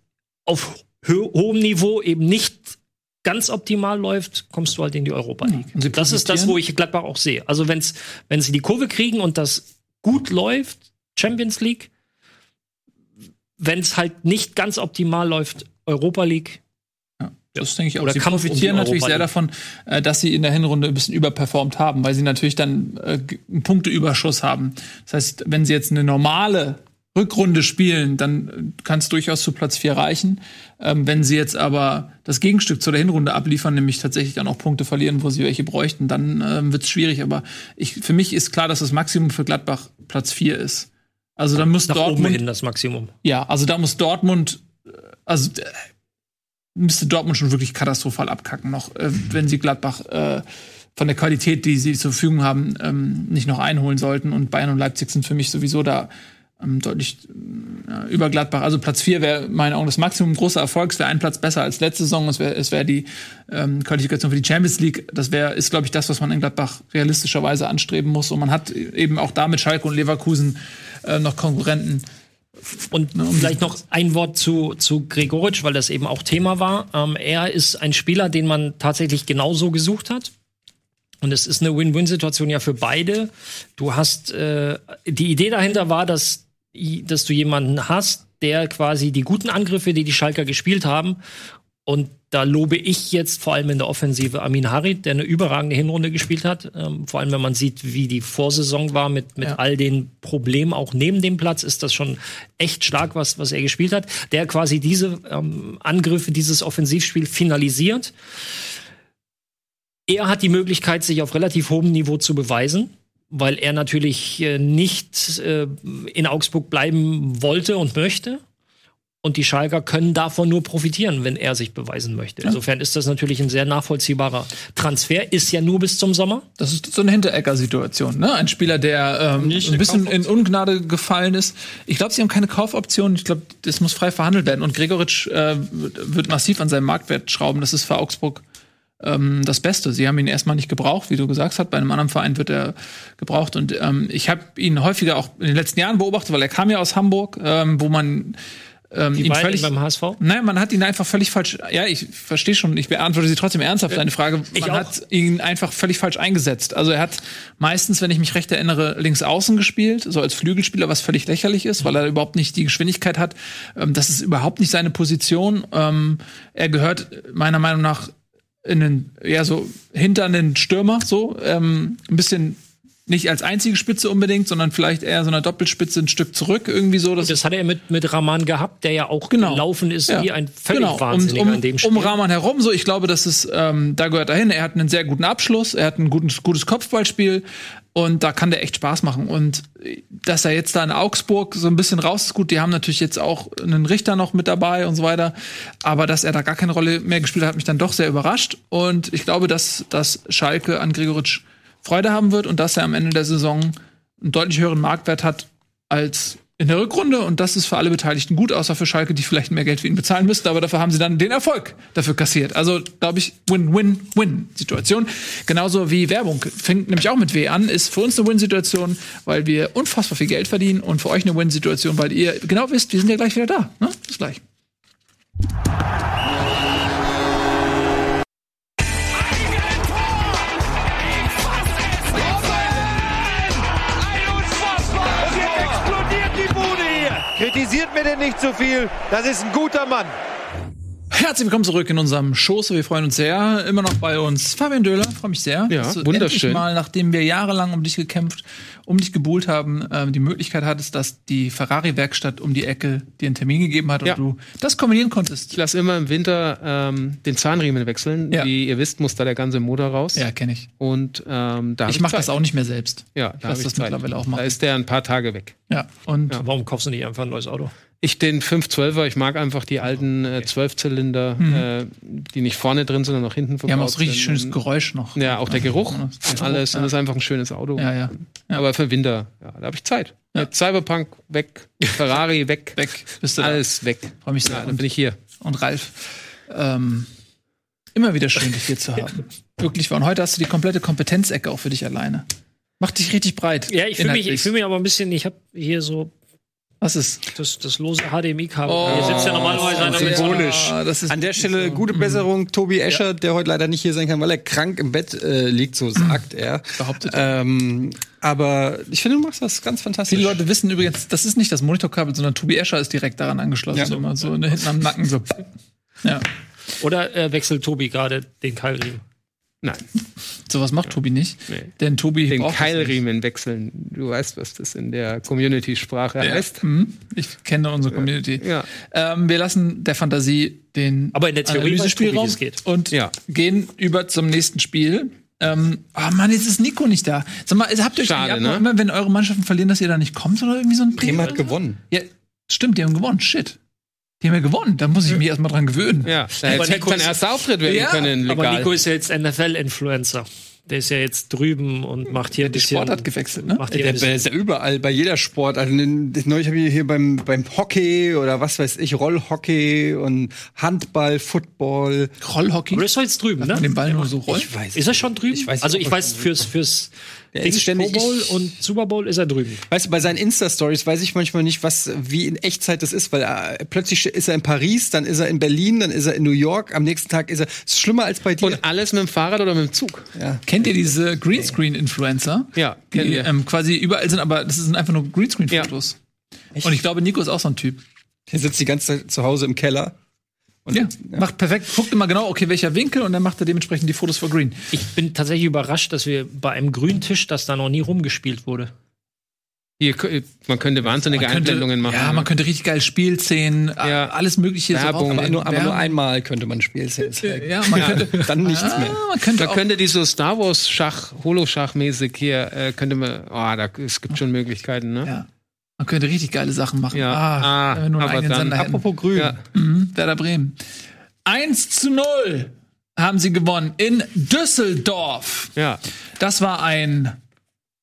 E: auf ho hohem Niveau eben nicht ganz optimal läuft, kommst du halt in die Europa League.
D: Und sie
E: das ist das, wo ich Gladbach auch sehe. Also wenn's, wenn sie die Kurve kriegen und das gut läuft, Champions League, wenn es halt nicht ganz optimal läuft, Europa League,
D: Das denke ich auch.
E: Oder
D: sie
E: Kampf um
D: profitieren natürlich sehr davon, äh, dass sie in der Hinrunde ein bisschen überperformt haben, weil sie natürlich dann äh, einen Punkteüberschuss haben. Das heißt, wenn sie jetzt eine normale Rückrunde spielen, dann kann es durchaus zu Platz 4 reichen. Ähm, wenn sie jetzt aber das Gegenstück zu der Hinrunde abliefern, nämlich tatsächlich dann auch Punkte verlieren, wo sie welche bräuchten, dann ähm, wird es schwierig. Aber ich, für mich ist klar, dass das Maximum für Gladbach Platz 4 ist. Also da muss
E: nach oben
D: Dortmund
E: hin das Maximum.
D: ja, also da muss Dortmund, äh, also äh, müsste Dortmund schon wirklich katastrophal abkacken, noch, äh, wenn sie Gladbach äh, von der Qualität, die sie zur Verfügung haben, ähm, nicht noch einholen sollten. Und Bayern und Leipzig sind für mich sowieso da ähm, deutlich äh, über Gladbach. Also Platz 4 wäre in meinen Augen das Maximum großer Erfolg. Es wäre ein Platz besser als letzte Saison. Es wäre es wär die ähm, Qualifikation für die Champions League. Das wäre, ist, glaube ich, das, was man in Gladbach realistischerweise anstreben muss. Und man hat eben auch da mit Schalke und Leverkusen äh, noch Konkurrenten.
E: Und vielleicht noch ein Wort zu, zu Gregoritsch, weil das eben auch Thema war. Ähm, er ist ein Spieler, den man tatsächlich genauso gesucht hat. Und es ist eine Win-Win-Situation ja für beide. Du hast, äh, die Idee dahinter war, dass, dass du jemanden hast, der quasi die guten Angriffe, die die Schalker gespielt haben, und da lobe ich jetzt vor allem in der Offensive Amin Harid, der eine überragende Hinrunde gespielt hat. Ähm, vor allem, wenn man sieht, wie die Vorsaison war mit, mit
D: Ja.
E: all den Problemen auch neben dem Platz, ist das schon echt stark, was, was er gespielt hat. Der quasi diese ähm, Angriffe, dieses Offensivspiel finalisiert. Er hat die Möglichkeit, sich auf relativ hohem Niveau zu beweisen, weil er natürlich äh, nicht äh, in Augsburg bleiben wollte und möchte. Und die Schalker können davon nur profitieren, wenn er sich beweisen möchte. Insofern ist das natürlich ein sehr nachvollziehbarer Transfer. Ist ja nur bis zum Sommer.
D: Das ist so eine Hinteregger-Situation, ne? Ein Spieler, der ähm,
A: Nicht
D: ein bisschen in. Ungnade gefallen ist. Ich glaube, sie haben keine Kaufoption. Ich glaube, das muss frei verhandelt werden. Und Gregoritsch äh, wird wird massiv an seinem Marktwert schrauben. Das ist für Augsburg ähm, das Beste. Sie haben ihn erstmal nicht gebraucht, wie du gesagt hast. Bei einem anderen Verein wird er gebraucht. Und ähm, ich habe ihn häufiger auch in den letzten Jahren beobachtet, weil er kam ja aus Hamburg, ähm, wo man ähm,
E: Die
D: ihn völlig
E: beim HSV.
D: Nein, man hat ihn einfach völlig falsch. Ja, ich verstehe schon. Ich beantworte sie trotzdem ernsthaft deine Frage.
E: ich
D: Man
E: auch.
D: hat ihn einfach völlig falsch eingesetzt. Also er hat meistens, wenn ich mich recht erinnere, links außen gespielt, so als Flügelspieler, was völlig lächerlich ist, weil er überhaupt nicht die Geschwindigkeit hat. Ähm, das ist überhaupt nicht seine Position. Ähm, er gehört meiner Meinung nach in den, ja, so hinter einen Stürmer, so, ähm, ein bisschen nicht als einzige Spitze unbedingt, sondern vielleicht eher so eine Doppelspitze ein Stück zurück, irgendwie so. Das
E: Das hat er mit, mit Rahman gehabt, der ja auch
D: Genau.
E: gelaufen ist
D: Ja.
E: wie ein völlig
D: genau.
E: Wahnsinniger
D: um, um,
E: in dem Spiel.
D: Um Rahman herum, so ich glaube, das ist, ähm, da gehört dahin. Er hat einen sehr guten Abschluss, er hat ein gutes, gutes Kopfballspiel und da kann der echt Spaß machen. Und äh, dass er jetzt da in Augsburg so ein bisschen raus ist, gut, die haben natürlich jetzt auch einen Richter noch mit dabei und so weiter. Aber dass er da gar keine Rolle mehr gespielt hat, hat mich dann doch sehr überrascht. Und ich glaube, dass, dass Schalke an Gregoritsch Freude haben wird und dass er am Ende der Saison einen deutlich höheren Marktwert hat als in der Rückrunde und das ist für alle Beteiligten gut, außer für Schalke, die vielleicht mehr Geld für ihn bezahlen müssten, aber dafür haben sie dann den Erfolg dafür kassiert. Also, glaube ich, Win-Win-Win-Situation. Genauso wie Werbung. Fängt nämlich auch mit W an, ist für uns eine Win-Situation, weil wir unfassbar viel Geld verdienen und für euch eine Win-Situation, weil ihr genau wisst, wir sind ja gleich wieder da. Ne? Bis gleich.
B: Kritisiert mir denn nicht zu viel. Das ist ein guter Mann.
D: Herzlich willkommen zurück in unserem Show. Wir freuen uns sehr. Immer noch bei uns Fabian Döhler. Freue mich sehr.
C: Ja,
D: dass du
C: wunderschön.
D: Endlich mal, nachdem wir jahrelang um dich gekämpft, um dich gebuhlt haben, ähm, die Möglichkeit hattest, dass die Ferrari-Werkstatt um die Ecke dir einen Termin gegeben hat
C: Ja.
D: und du das kombinieren konntest.
C: Ich lasse immer im Winter ähm, den Zahnriemen wechseln.
D: Ja.
C: Wie ihr wisst, muss da der ganze Motor raus.
D: Ja, kenne ich.
C: Und ähm, da
D: Ich mache das auch nicht mehr selbst.
C: Ja,
D: Ich
C: da
D: lass
C: hab
D: das
C: Zeit.
D: mittlerweile auch machen.
C: Da ist der ein paar Tage weg.
D: Ja, und
E: Warum kaufst du nicht einfach ein neues Auto?
C: Ich den 512er, ich mag einfach die alten äh, Zwölfzylinder, äh, die nicht vorne drin sind, sondern auch hinten
D: Mhm. wir haben auch
C: verbaut
D: so richtig
C: sind.
D: schönes Geräusch noch.
C: Ja, auch der Geruch
D: Ja,
C: und alles. Und das ist einfach ein schönes Auto.
D: Ja, ja.
C: Aber für Winter, ja, da habe ich Zeit.
D: Ja.
C: Mit Cyberpunk weg, Ferrari weg,
D: Weg. Bist du da.
C: alles weg.
D: Freue mich sehr.
C: Ja, dann
D: und,
C: bin ich hier.
D: und Ralf, ähm, immer wieder schön, dich hier zu haben. Wirklich. Und heute hast du die komplette Kompetenzecke auch für dich alleine. Mach dich richtig breit.
E: Ja, ich fühle mich, ich fühl mich aber ein bisschen, ich habe hier so
D: Was ist?
E: das, das lose HDMI-Kabel. hier sitzt ja normalerweise einer mit so
A: symbolisch.
D: Ah, das ist
A: An der Stelle gute Besserung, Tobi Escher, der heute leider nicht hier sein kann, weil er krank im Bett äh, liegt, so sagt er.
D: Behauptet.
A: Ähm, aber ich finde, du machst das ganz fantastisch.
D: Viele Leute wissen übrigens, das ist nicht das Monitorkabel, sondern Tobi Escher ist direkt daran angeschlossen.
A: Ja.
D: So immer so ne, hinten am Nacken so. Ja.
E: Oder äh, wechselt Tobi gerade den Keilriemen?
C: Nein,
D: Sowas macht Tobi nicht.
C: Nee.
D: Denn Tobi
C: den. Keilriemen wechseln. Du weißt, was das in der Community-Sprache heißt.
D: Hm, ich kenne unsere Community.
C: Ja.
D: Ähm, wir lassen der Fantasie den
E: Aber in der Theorie weiß Tobi, es geht.
D: und
C: Ja.
D: gehen über zum nächsten Spiel. Ähm, oh Mann, jetzt ist Nico nicht da. Sag mal, habt ihr euch
C: Schade, ne?
D: immer, wenn eure Mannschaften verlieren, dass ihr da nicht kommt oder irgendwie so ein
A: Bremen hat gewonnen.
D: Ja, stimmt, die haben gewonnen. Shit. Die haben ja gewonnen. Da muss ich mich erstmal dran gewöhnen.
C: Ja, da
E: Aber
C: hätte
E: Nico
C: sein
E: ist-
C: erster Auftritt werden
D: Ja,
C: können,
E: Aber
C: legal.
E: Nico ist ja jetzt NFL-Influencer. Der ist ja jetzt drüben und macht hier ein
D: Die
E: bisschen.
D: Sport hat gewechselt, ne?
E: Macht hier
A: Der,
E: ein
A: ist ja überall, bei jeder Sport. Also neulich habe ich hier beim, beim Hockey oder was weiß ich, Rollhockey und Handball, Football.
D: Rollhockey.
E: aber ist doch jetzt drüben, ne?
D: den Ball nur so rollt.
A: Ich weiß.
E: Ist er schon drüben?
A: Ich weiß
E: also
A: nicht,
E: ich weiß, fürs, fürs
A: Der ständig-
E: Pro Bowl
A: ich-
E: und Super Bowl ist er drüben.
A: Weißt du, bei seinen Insta-Stories weiß ich manchmal nicht, was, wie in Echtzeit das ist, weil äh, plötzlich ist er in Paris, dann ist er in Berlin, dann ist er in New York, am nächsten Tag ist er. ist schlimmer als bei dir.
C: Und alles mit dem Fahrrad oder mit dem Zug?
A: ja.
D: Kennt ihr diese Greenscreen-Influencer?
C: Ja,
D: Die
C: kennen wir.
D: ähm, quasi überall sind, aber das sind einfach nur Greenscreen-Fotos. Und ich glaube, Nico ist auch so ein Typ.
A: Der sitzt die ganze Zeit zu Hause im Keller. Und
D: Ja, macht perfekt. Guckt immer genau, okay, welcher Winkel und dann macht er dementsprechend die Fotos für Green.
E: Ich bin tatsächlich überrascht, dass wir bei einem grünen Tisch, dass da noch nie rumgespielt wurde.
C: Hier, man könnte wahnsinnige
D: Man könnte-
C: Einblendungen machen.
D: Ja, man könnte richtig geil Spielszenen,
C: Ja.
D: ja. alles mögliche
C: Werbung.
D: so
A: aber, nur, aber nur einmal könnte man Spielszenen zeigen.
D: Ja, man könnte,
A: Dann nichts
D: ah,
A: mehr.
D: man könnte
C: Da
D: auch,
C: könnte die so Star Wars Schach, Holo-Schach-mäßig hier, äh, könnte man, oh, da, es gibt schon Möglichkeiten, ne?
D: ja, man könnte richtig geile Sachen machen.
C: Ja.
D: Ah,
C: Ah,
D: wenn wir nur einen
C: aber
D: eigenen
C: dann-
D: Sender hätten.
A: Apropos Grün.
C: Ja.
D: Mhm, Werder Bremen. 1 zu 0 haben sie gewonnen in Düsseldorf.
C: Ja.
D: Das war ein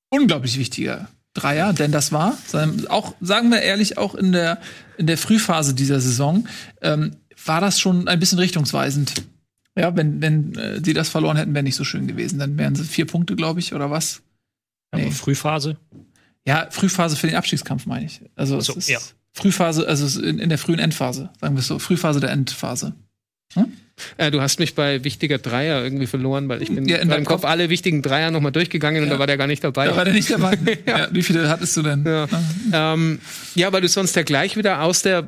D: unglaublich wichtiger Dreier, denn das war, sagen- auch, sagen wir ehrlich, auch in der, in der Frühphase dieser Saison, ähm, war das schon ein bisschen richtungsweisend. Ja, wenn, wenn äh, sie das verloren hätten, wäre nicht so schön gewesen. Dann wären sie vier Punkte, glaube ich, oder was?
E: Aber
D: Nee.
E: Frühphase.
D: Ja, Frühphase für den Abstiegskampf, meine ich. Also,
E: so,
D: es ist
E: ja.
D: Frühphase, also in, in der frühen Endphase, sagen wir es so, Frühphase der Endphase.
C: Äh, du hast mich bei wichtiger Dreier irgendwie verloren, weil ich bin
D: Ja, in
C: in
D: deinem
C: meinem Kopf
D: Kopf-
C: alle wichtigen Dreier nochmal durchgegangen und da war der gar nicht dabei.
D: Da war der nicht dabei. ja. Wie viele hattest du denn?
C: Ja. Ähm, ja, weil du sonst ja gleich wieder aus der,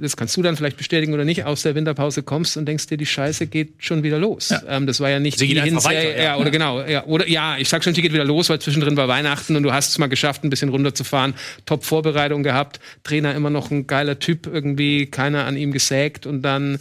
C: das kannst du dann vielleicht bestätigen oder nicht, aus der Winterpause kommst und denkst dir, die Scheiße geht schon wieder los.
D: Ja.
C: Ähm, das war ja nicht
E: Sie geht
C: die
E: einfach
C: Hinserie-
E: weiter,
C: ja.
E: ja.
C: oder genau, ja, oder ja, ich sag schon, sie geht wieder los, weil zwischendrin war Weihnachten und du hast es mal geschafft, ein bisschen runterzufahren, top Vorbereitung gehabt, Trainer immer noch ein geiler Typ irgendwie, keiner an ihm gesägt und dann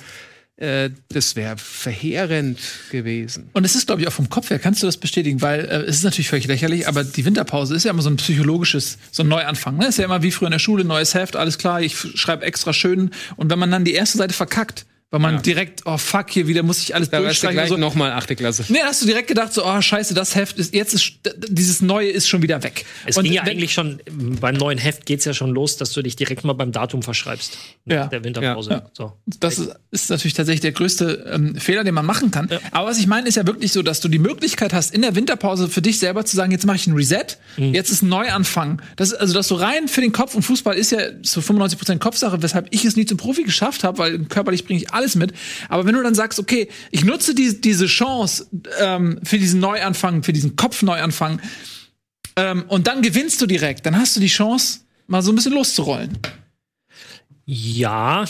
C: das wäre verheerend gewesen.
D: Und es ist, glaube ich, auch vom Kopf her, kannst du das bestätigen? Weil äh, es ist natürlich völlig lächerlich, aber die Winterpause ist ja immer so ein psychologisches, so ein Neuanfang. Ne? Ist ja immer wie früher in der Schule, neues Heft, alles klar, ich schreibe extra schön. Und wenn man dann die erste Seite verkackt, weil man direkt, oh fuck, hier wieder muss ich alles
C: Da du
D: durchstreichen. und so.
C: nochmal achte Klasse.
D: Nee, hast du direkt gedacht, so, oh, scheiße, das Heft ist, jetzt ist, dieses Neue ist schon wieder weg.
E: Es
D: Und
E: ging ja
D: wenn-
E: eigentlich schon, beim neuen Heft geht's ja schon los, dass du dich direkt mal beim Datum verschreibst.
D: Ja.
E: Nach der Winterpause.
D: Ja.
E: So.
D: Das ist, ist natürlich tatsächlich der größte ähm, Fehler, den man machen kann. Aber was ich meine, ist ja wirklich so, dass du die Möglichkeit hast, in der Winterpause für dich selber zu sagen, jetzt mache ich einen Reset, jetzt ist ein Neuanfang. Das ist, also, dass du rein für den Kopf und Fußball ist ja so 95% Kopfsache, weshalb ich es nie zum Profi geschafft habe, weil körperlich bringe ich alles mit. Aber wenn du dann sagst, okay, ich nutze die, diese Chance ähm, für diesen Neuanfang, für diesen Kopfneuanfang, ähm, und dann gewinnst du direkt, dann hast du die Chance, mal so ein bisschen loszurollen.
E: Ja,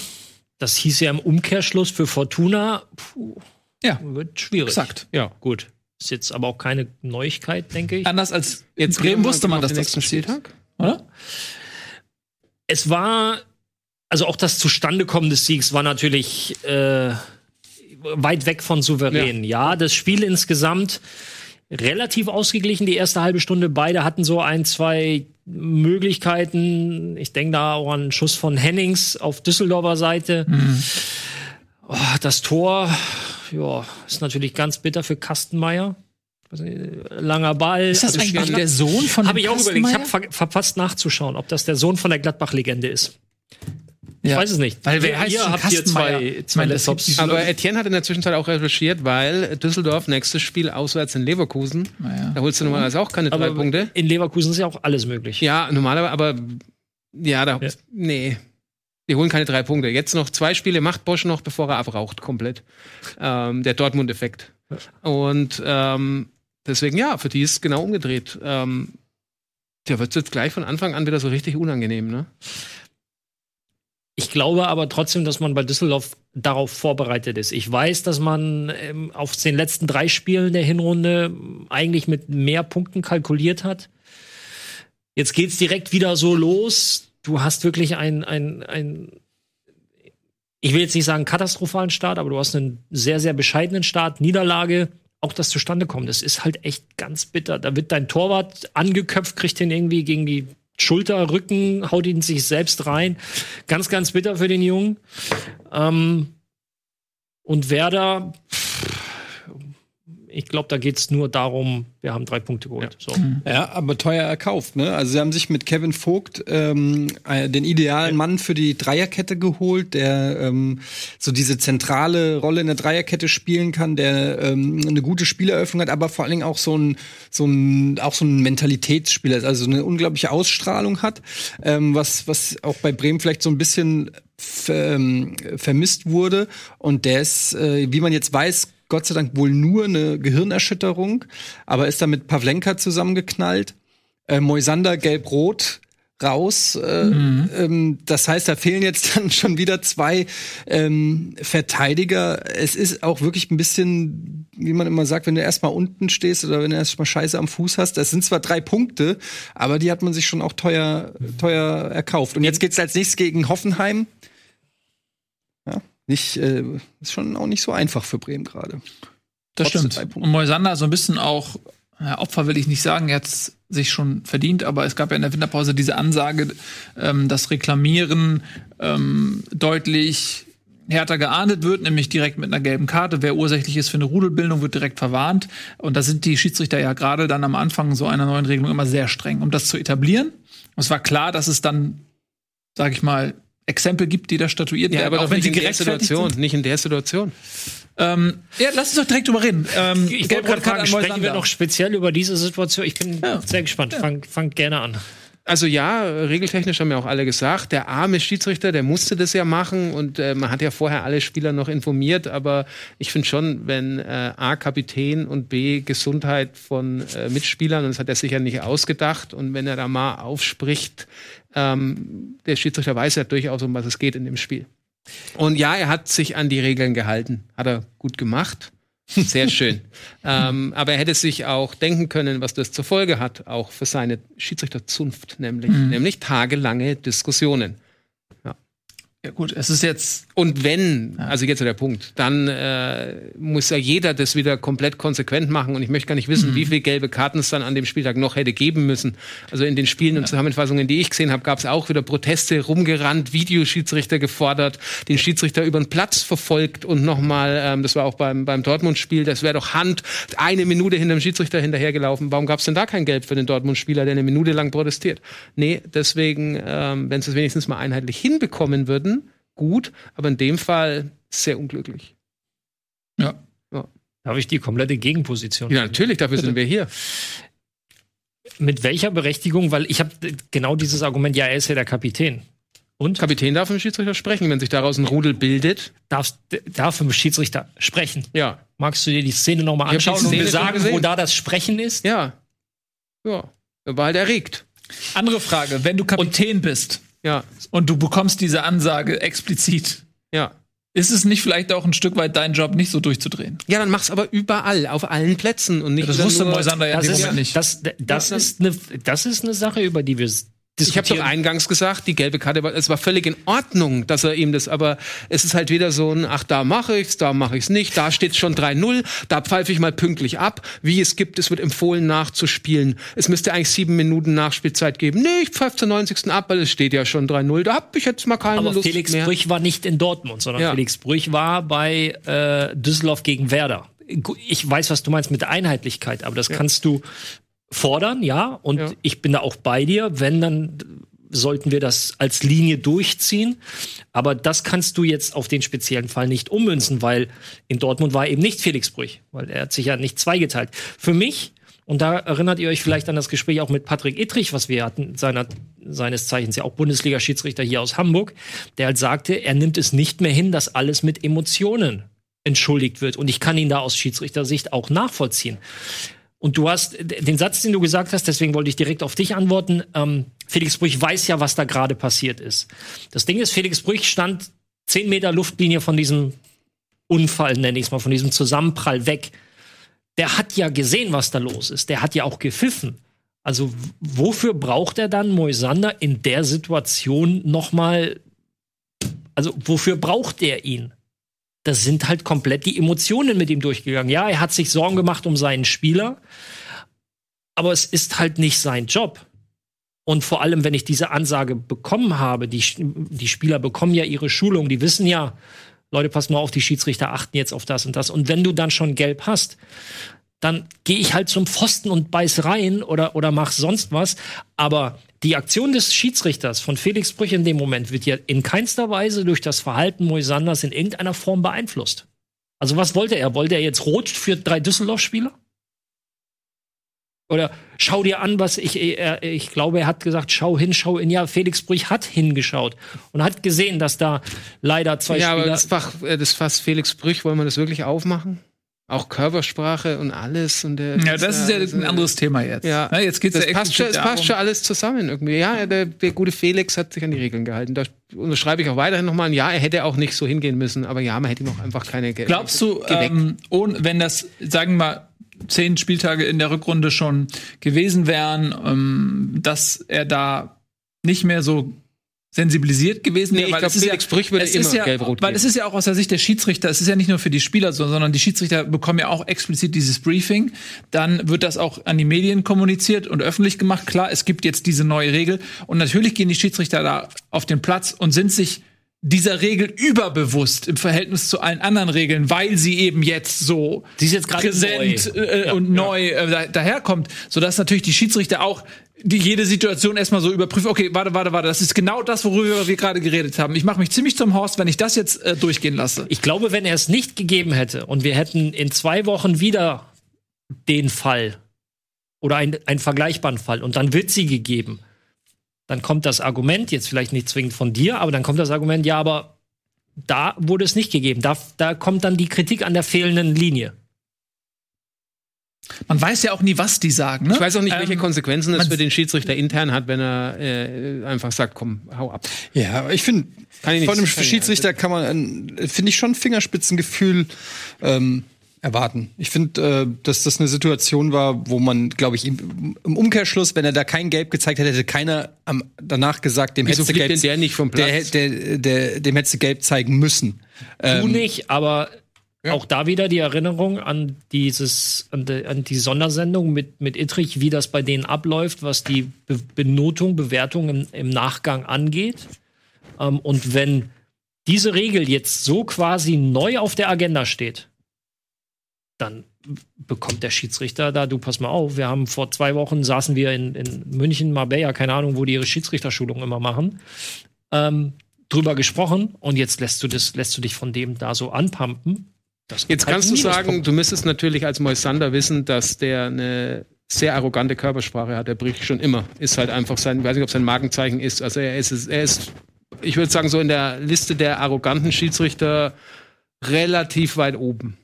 E: das hieß ja im Umkehrschluss für Fortuna, puh,
D: Ja,
E: wird schwierig.
D: exakt.
E: Ja, gut. Ist jetzt aber auch keine Neuigkeit, denke ich.
D: Anders als
C: Jetzt
D: Bremen wusste man, dass das
C: nächsten
D: passiert.
C: Spieltag.
D: Oder?
E: Es war, also auch das Zustandekommen des Siegs war natürlich äh, weit weg von souverän. Ja. das Spiel insgesamt relativ ausgeglichen, die erste halbe Stunde. Beide hatten so ein, zwei Möglichkeiten. Ich denke da auch an einen Schuss von Hennings auf Düsseldorfer Seite. Oh, das Tor, ja, ist natürlich ganz bitter für Kastenmeier. Langer Ball.
D: Ist das
E: Also
D: eigentlich der Sohn von
E: habe ich auch überlegt. Ich habe ver verpasst nachzuschauen, ob das der Sohn von der Gladbach-Legende ist.
D: Ja.
E: Ich weiß es nicht.
D: Weil wer heißt
E: ihr habt hier zwei, zwei Laptops.
C: Aber Etienne hat in der Zwischenzeit auch recherchiert, weil Düsseldorf nächstes Spiel auswärts in Leverkusen.
D: Naja.
C: Da holst du normalerweise auch keine drei
E: aber
C: Punkte.
E: in Leverkusen ist ja auch alles möglich.
C: Ja, normalerweise, aber ja, da
E: Ja.
C: nee. Die holen keine drei Punkte. Jetzt noch zwei Spiele macht Bosch noch, bevor er abraucht, komplett. Ähm, der Dortmund-Effekt. Und ähm, deswegen, ja, für die ist es genau umgedreht. Ähm, der wird jetzt gleich von Anfang an wieder so richtig unangenehm, ne?
E: Ich glaube aber trotzdem, dass man bei Düsseldorf darauf vorbereitet ist. Ich weiß, dass man ähm, auf den letzten drei Spielen der Hinrunde eigentlich mit mehr Punkten kalkuliert hat. Jetzt geht's direkt wieder so los. Du hast wirklich ein, ein, ein ich will jetzt nicht sagen katastrophalen Start, aber du hast einen sehr, sehr bescheidenen Start, Niederlage. Auch das zustande kommt, das ist halt echt ganz bitter. Da wird dein Torwart angeköpft, kriegt den irgendwie gegen die Schulter, Rücken, haut ihn sich selbst rein. Ganz, ganz bitter für den Jungen. Ähm, und Werder, ich glaube, da geht's nur darum, wir haben drei Punkte geholt. So.
A: Ja, aber teuer erkauft, ne? Also sie haben sich mit Kevin Vogt ähm, äh, den idealen Mann für die Dreierkette geholt, der ähm, so diese zentrale Rolle in der Dreierkette spielen kann, der ähm, eine gute Spieleröffnung hat, aber vor allen Dingen auch so ein so ein auch so ein Mentalitätsspieler ist, also eine unglaubliche Ausstrahlung hat, ähm, was was auch bei Bremen vielleicht so ein bisschen ähm, vermisst wurde und der ist, äh, wie man jetzt weiß, Gott sei Dank wohl nur eine Gehirnerschütterung, aber ist da mit Pavlenka zusammengeknallt. Äh, Moisander gelb-rot raus. Äh, ähm, das heißt, da fehlen jetzt dann schon wieder zwei ähm, Verteidiger. Es ist auch wirklich ein bisschen, wie man immer sagt, wenn du erstmal unten stehst oder wenn du erstmal Scheiße am Fuß hast. Das sind zwar drei Punkte, aber die hat man sich schon auch teuer, teuer erkauft. Und jetzt geht's als nächstes gegen Hoffenheim. Nicht, äh, ist schon auch nicht so einfach für Bremen gerade.
D: Das
A: Trotz
D: stimmt. Und Moisander so ein bisschen auch, ja, Opfer will ich nicht sagen, er hat sich schon verdient, aber es gab ja in der Winterpause diese Ansage, ähm, dass Reklamieren ähm, deutlich härter geahndet wird, nämlich direkt mit einer gelben Karte. Wer ursächlich ist für eine Rudelbildung, wird direkt verwarnt. Und da sind die Schiedsrichter ja gerade dann am Anfang so einer neuen Regelung immer sehr streng, um das zu etablieren. Und es war klar, dass es dann, sag ich mal, Exempel gibt, die da statuiert werden, auch wenn sie
C: in der
D: gerechtfertigt
C: Situation.
D: sind.
C: Nicht in der Situation.
D: Ähm, ja, lass uns doch direkt drüber reden. Ähm,
E: Ich wollte gerade fragen,
D: an
E: sprechen wir noch speziell über diese Situation? Ich bin
D: Ja.
E: sehr gespannt. Fang, fangt gerne an.
C: Also ja, regeltechnisch haben ja auch alle gesagt, der arme Schiedsrichter, der musste das ja machen und äh, man hat ja vorher alle Spieler noch informiert, aber ich finde schon, wenn äh, A Kapitän und B Gesundheit von äh, Mitspielern, und das hat er sicher nicht ausgedacht, und wenn er da mal aufspricht, ähm, der Schiedsrichter weiß ja durchaus, um was es geht in dem Spiel. Und ja, er hat sich an die Regeln gehalten, hat er gut gemacht. Sehr schön. ähm, aber er hätte sich auch denken können, was das zur Folge hat, auch für seine Schiedsrichterzunft, nämlich,
D: Mhm.
C: nämlich tagelange Diskussionen.
D: Ja gut, es ist jetzt
C: Und wenn, also jetzt der Punkt, dann äh, muss ja jeder das wieder komplett konsequent machen. Und ich möchte gar nicht wissen, wie viele gelbe Karten es dann an dem Spieltag noch hätte geben müssen. Also in den Spielen und Zusammenfassungen, die ich gesehen habe, gab es auch wieder Proteste, rumgerannt, Videoschiedsrichter gefordert, den Schiedsrichter über den Platz verfolgt und nochmal, ähm, das war auch beim, beim Dortmund-Spiel, das wäre doch Hand, eine Minute hinter dem Schiedsrichter hinterhergelaufen. Warum gab es denn da kein Gelb für den Dortmund-Spieler, der eine Minute lang protestiert? Nee, deswegen, ähm, wenn sie es wenigstens mal einheitlich hinbekommen würden, gut, aber in dem Fall sehr unglücklich.
D: ja.
E: Da habe ich die komplette Gegenposition.
C: Ja, natürlich, dafür sind wir hier.
E: Mit welcher Berechtigung? Weil ich habe genau dieses Argument, ja, er ist ja der Kapitän. Und
C: Kapitän darf mit dem Schiedsrichter sprechen, wenn sich daraus ein Rudel bildet.
E: darfst, darf im Schiedsrichter sprechen.
C: Ja.
E: Magst du dir die Szene nochmal anschauen und mir sagen, wo da das Sprechen ist?
C: Ja. Ja. Er war halt erregt.
D: andere Frage, wenn du Kapitän bist
C: Ja.
D: und du bekommst diese Ansage explizit,
C: Ja.
D: ist es nicht vielleicht auch ein Stück weit dein Job, nicht so durchzudrehen?
C: Ja, dann mach's aber überall, auf allen Plätzen und nicht
D: Das
C: wieder
D: wusste
C: nur-
D: Moisander ja in
E: Das
D: dem
E: ist,
D: Moment nicht.
E: das, das,
C: Ja,
E: ist eine, das ist eine Sache, über die wir
C: Ich habe doch eingangs gesagt, die gelbe Karte war, es war völlig in Ordnung, dass er ihm das, aber es ist halt wieder so ein, ach, da mache ich's, da mache ich's nicht, da steht's schon 3-0, da pfeife ich mal pünktlich ab. Wie es gibt, es wird empfohlen nachzuspielen. Es müsste eigentlich sieben Minuten Nachspielzeit geben. Nee, ich pfeife zur 90. ab, weil es steht ja schon 3-0. Da hab ich jetzt mal keine
E: Aber
C: Lust
E: Felix
C: mehr.
E: Brüch war nicht in Dortmund, sondern
C: Ja.
E: Felix Brüch war bei äh, Düsseldorf gegen Werder. Ich weiß, was du meinst mit der Einheitlichkeit, aber das kannst du fordern, ja. Und
C: Ja.
E: ich bin da auch bei dir. Wenn, dann sollten wir das als Linie durchziehen. Aber das kannst du jetzt auf den speziellen Fall nicht ummünzen, weil in Dortmund war eben nicht Felix Brüch, weil er hat sich ja nicht zweigeteilt. Für mich, und da erinnert ihr euch vielleicht an das Gespräch auch mit Patrick Ittrich, was wir hatten, seiner, seines Zeichens ja auch Bundesliga-Schiedsrichter hier aus Hamburg, der halt sagte, er nimmt es nicht mehr hin, dass alles mit Emotionen entschuldigt wird. Und ich kann ihn da aus Schiedsrichtersicht auch nachvollziehen. Und du hast den Satz, den du gesagt hast, deswegen wollte ich direkt auf dich antworten. Ähm, Felix Brüch weiß ja, was da gerade passiert ist. Das Ding ist, Felix Brüch stand zehn Meter Luftlinie von diesem Unfall, nenne ich es mal, von diesem Zusammenprall weg. Der hat ja gesehen, was da los ist. Der hat ja auch gepfiffen. Also wofür braucht er dann Moisander in der Situation noch mal? Also wofür braucht er ihn? Das sind halt komplett die Emotionen mit ihm durchgegangen. Ja, er hat sich Sorgen gemacht um seinen Spieler, aber es ist halt nicht sein Job. Und vor allem, wenn ich diese Ansage bekommen habe, die, die Spieler bekommen ja ihre Schulung, die wissen ja, Leute, passt mal auf, die Schiedsrichter achten jetzt auf das und das. Und wenn du dann schon gelb hast, dann gehe ich halt zum Pfosten und beiß rein oder, oder mach sonst was. Aber die Aktion des Schiedsrichters von Felix Brüch in dem Moment wird ja in keinster Weise durch das Verhalten Moisanders in irgendeiner Form beeinflusst. Also was wollte er? Wollte er jetzt rot für drei Düsseldorf-Spieler? Oder schau dir an, was ich, er, ich glaube, er hat gesagt, schau hin, schau hin. Ja, Felix Brüch hat hingeschaut und hat gesehen, dass da leider zwei
C: Ja, aber
E: Spieler.
C: das Fach, äh, das Fass Felix Brüch, wollen wir das wirklich aufmachen? Auch Körpersprache und alles und der.
D: Ja, das ist ja
C: also-
D: ein anderes Thema jetzt.
C: Ja,
D: Na, jetzt geht's
C: das
D: ja
C: passt schon, es passt schon alles zusammen irgendwie. Ja, der, der gute Felix hat sich an die Regeln gehalten. Da unterschreibe ich auch weiterhin nochmal. Ja, er hätte auch nicht so hingehen müssen, aber ja, man hätte ihm auch einfach keine Geld.
D: Glaubst du, ähm, ohne, wenn das, sagen wir mal, zehn Spieltage in der Rückrunde schon gewesen wären, ähm, dass er da nicht mehr so sensibilisiert gewesen
C: Nee,
D: wäre?
C: ich
D: weil
C: glaub,
D: es ist
C: Felix Brüch würde immer
D: ja,
C: gelb-rot
D: Weil es ist ja auch aus der Sicht der Schiedsrichter, es ist ja nicht nur für die Spieler so, sondern die Schiedsrichter bekommen ja auch explizit dieses Briefing. Dann wird das auch an die Medien kommuniziert und öffentlich gemacht. Klar, es gibt jetzt diese neue Regel und natürlich gehen die Schiedsrichter da auf den Platz und sind sich dieser Regel überbewusst im Verhältnis zu allen anderen Regeln, weil sie eben jetzt so
E: jetzt
D: präsent
E: neu.
D: äh,
E: Ja,
D: und neu äh, da, daherkommt, sodass natürlich die Schiedsrichter auch die jede Situation erstmal so überprüfen. Okay, warte, warte, warte, das ist genau das, worüber wir gerade geredet haben. Ich mache mich ziemlich zum Horst, wenn ich das jetzt äh, durchgehen lasse.
E: Ich glaube, wenn er es nicht gegeben hätte und wir hätten in zwei Wochen wieder den Fall oder ein- einen vergleichbaren Fall und dann wird sie gegeben, dann kommt das Argument, jetzt vielleicht nicht zwingend von dir, aber dann kommt das Argument, ja, aber da wurde es nicht gegeben. Da, da kommt dann die Kritik an der fehlenden Linie.
D: Man weiß ja auch nie, was die sagen. Ne?
C: Ich weiß auch nicht, welche
D: Ähm,
C: Konsequenzen es
D: man-
C: für den Schiedsrichter intern hat, wenn er äh, einfach sagt, komm, hau ab.
A: Ja, aber ich finde, von einem Schiedsrichter kann man, finde ich, schon ein Fingerspitzengefühl ähm, erwarten. Ich finde, äh, dass das eine Situation war, wo man, glaube ich, im, im Umkehrschluss, wenn er da kein Gelb gezeigt hätte, hätte keiner am, danach gesagt, dem
C: Wieso
A: hättest du gelb,
C: der nicht vom Platz?
A: der, der, der, dem hättest du gelb zeigen müssen.
E: Du nicht, aber auch da wieder die Erinnerung an dieses, an die, an die Sondersendung mit, mit Ittrich, wie das bei denen abläuft, was die Be Benotung, Bewertung im, im Nachgang angeht. Ähm, und wenn diese Regel jetzt so quasi neu auf der Agenda steht, dann bekommt der Schiedsrichter da, du pass mal auf, wir haben vor zwei Wochen saßen wir in, in München, Marbella, keine Ahnung, wo die ihre Schiedsrichterschulung immer machen, ähm, drüber gesprochen und jetzt lässt du das, lässt du dich von dem da so anpumpen.
C: Jetzt kannst du sagen, du müsstest natürlich als Moisander wissen, dass der eine sehr arrogante Körpersprache hat. Der bricht schon immer. Ist halt einfach sein, ich weiß nicht, ob sein Markenzeichen ist. Also er ist, er ist, ich würde sagen, so in der Liste der arroganten Schiedsrichter relativ weit oben.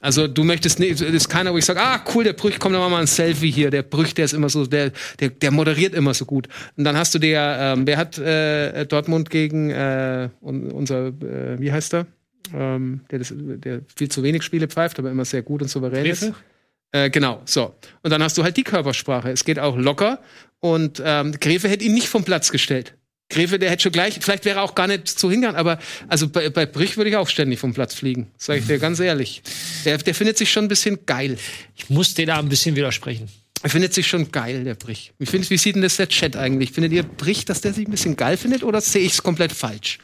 C: Also du möchtest nicht, das ist keiner, wo ich sage, ah cool, der Brüch, komm, dann machen wir mal ein Selfie hier. Der Brüch, der ist immer so, der, der, der moderiert immer so gut. Und dann hast du der, ähm, wer hat äh, Dortmund gegen äh, un, unser, äh, wie heißt er? Ähm, der, das, der viel zu wenig Spiele pfeift, aber immer sehr gut und souverän ist.
E: Gräfe?
C: Äh, genau, so. Und dann hast du halt die Körpersprache. Es geht auch locker. Und ähm, Gräfe hätte ihn nicht vom Platz gestellt. Gräfe, der hätte schon gleich, vielleicht wäre er auch gar nicht so hingegangen, aber also bei, bei Brich würde ich auch ständig vom Platz fliegen. Sag ich dir ganz ehrlich. Der, der findet sich schon ein bisschen geil.
E: Ich muss dir da ein bisschen widersprechen.
C: Er findet sich schon geil, der Brich. Wie, findet, wie sieht denn das der Chat eigentlich? Findet ihr Brich, dass der sich ein bisschen geil findet oder sehe ich es komplett falsch?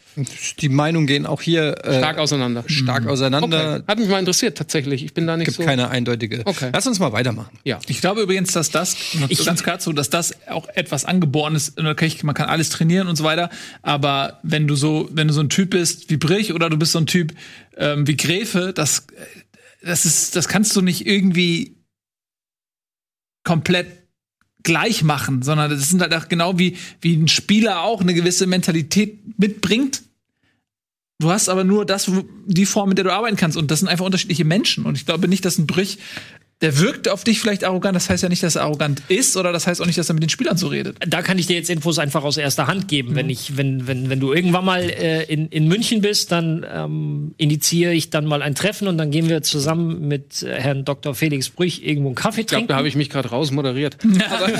A: Die Meinungen gehen auch hier äh,
C: Stark auseinander.
A: stark auseinander.
C: Okay. Hat mich mal interessiert, tatsächlich. Ich bin da nicht
A: Gibt
C: so.
A: keine eindeutige.
C: Okay.
A: Lass uns mal weitermachen.
C: Ja.
D: Ich glaube übrigens, dass das,
E: Ich-
D: ganz klar zu, dass das auch etwas Angeborenes, okay, man kann alles trainieren und so weiter, aber wenn du so, wenn du so ein Typ bist wie Brich oder du bist so ein Typ ähm, wie Gräfe, das, das ist, das kannst du nicht irgendwie komplett gleich machen, sondern das sind halt auch genau wie, wie ein Spieler auch eine gewisse Mentalität mitbringt. Du hast aber nur das, die Form, mit der du arbeiten kannst. Und das sind einfach unterschiedliche Menschen. Und ich glaube nicht, dass ein Brich, der wirkt auf dich vielleicht arrogant. Das heißt ja nicht, dass er arrogant ist, oder das heißt auch nicht, dass er mit den Spielern so redet.
E: Da kann ich dir jetzt Infos einfach aus erster Hand geben.
C: Mhm.
E: Wenn ich, wenn, wenn, wenn du irgendwann mal äh, in, in München bist, dann ähm, initiiere ich dann mal ein Treffen und dann gehen wir zusammen mit äh, Herrn Dr. Felix Brüch irgendwo einen Kaffee
C: Ich glaube,
E: trinken.
C: da habe ich mich gerade rausmoderiert. aber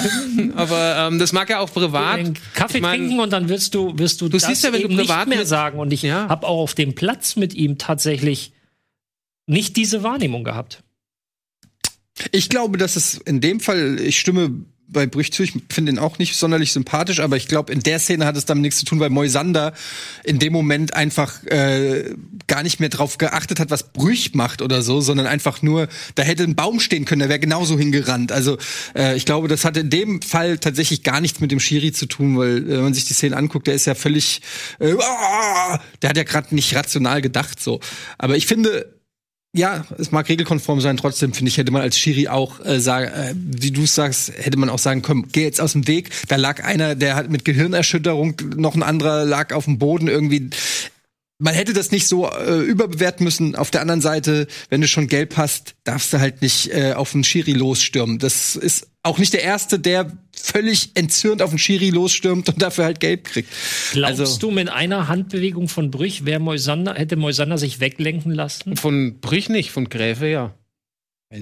C: aber ähm, das mag ja auch privat.
E: einen Kaffee
C: Ich mein,
E: trinken und dann wirst du wirst du,
C: Du
E: das
C: siehst ja, wenn du
E: eben
C: privat
E: nicht mehr sagen und ich
C: Ja.
E: habe auch auf dem Platz mit ihm tatsächlich nicht diese Wahrnehmung gehabt.
A: Ich glaube, dass es in dem Fall, ich stimme bei Brüch zu, ich finde ihn auch nicht sonderlich sympathisch, aber ich glaube, in der Szene hat es damit nichts zu tun, weil Moisander in dem Moment einfach äh, gar nicht mehr drauf geachtet hat, was Brüch macht oder so, sondern einfach nur, da hätte ein Baum stehen können, der wäre genauso hingerannt. Also äh, ich glaube, das hat in dem Fall tatsächlich gar nichts mit dem Schiri zu tun, weil äh, wenn man sich die Szene anguckt, der ist ja völlig, äh, ah, der hat ja gerade nicht rational gedacht so. Aber ich finde, ja, es mag regelkonform sein, trotzdem finde ich, hätte man als Schiri auch äh, sagen, äh, wie du sagst, hätte man auch sagen können, geh jetzt aus dem Weg. Da lag einer, der hat mit Gehirnerschütterung, noch ein anderer lag auf dem Boden irgendwie. Man hätte das nicht so äh, überbewerten müssen. Auf der anderen Seite, wenn du schon gelb hast, darfst du halt nicht äh, auf den Schiri losstürmen. Das ist auch nicht der Erste, der völlig entzürnt auf den Schiri losstürmt und dafür halt gelb kriegt.
E: Glaubst
A: Also-
E: du, mit einer Handbewegung von Brüch wäre Moisander, hätte Moisander sich weglenken lassen?
C: Von Brich nicht, von Gräfe ja.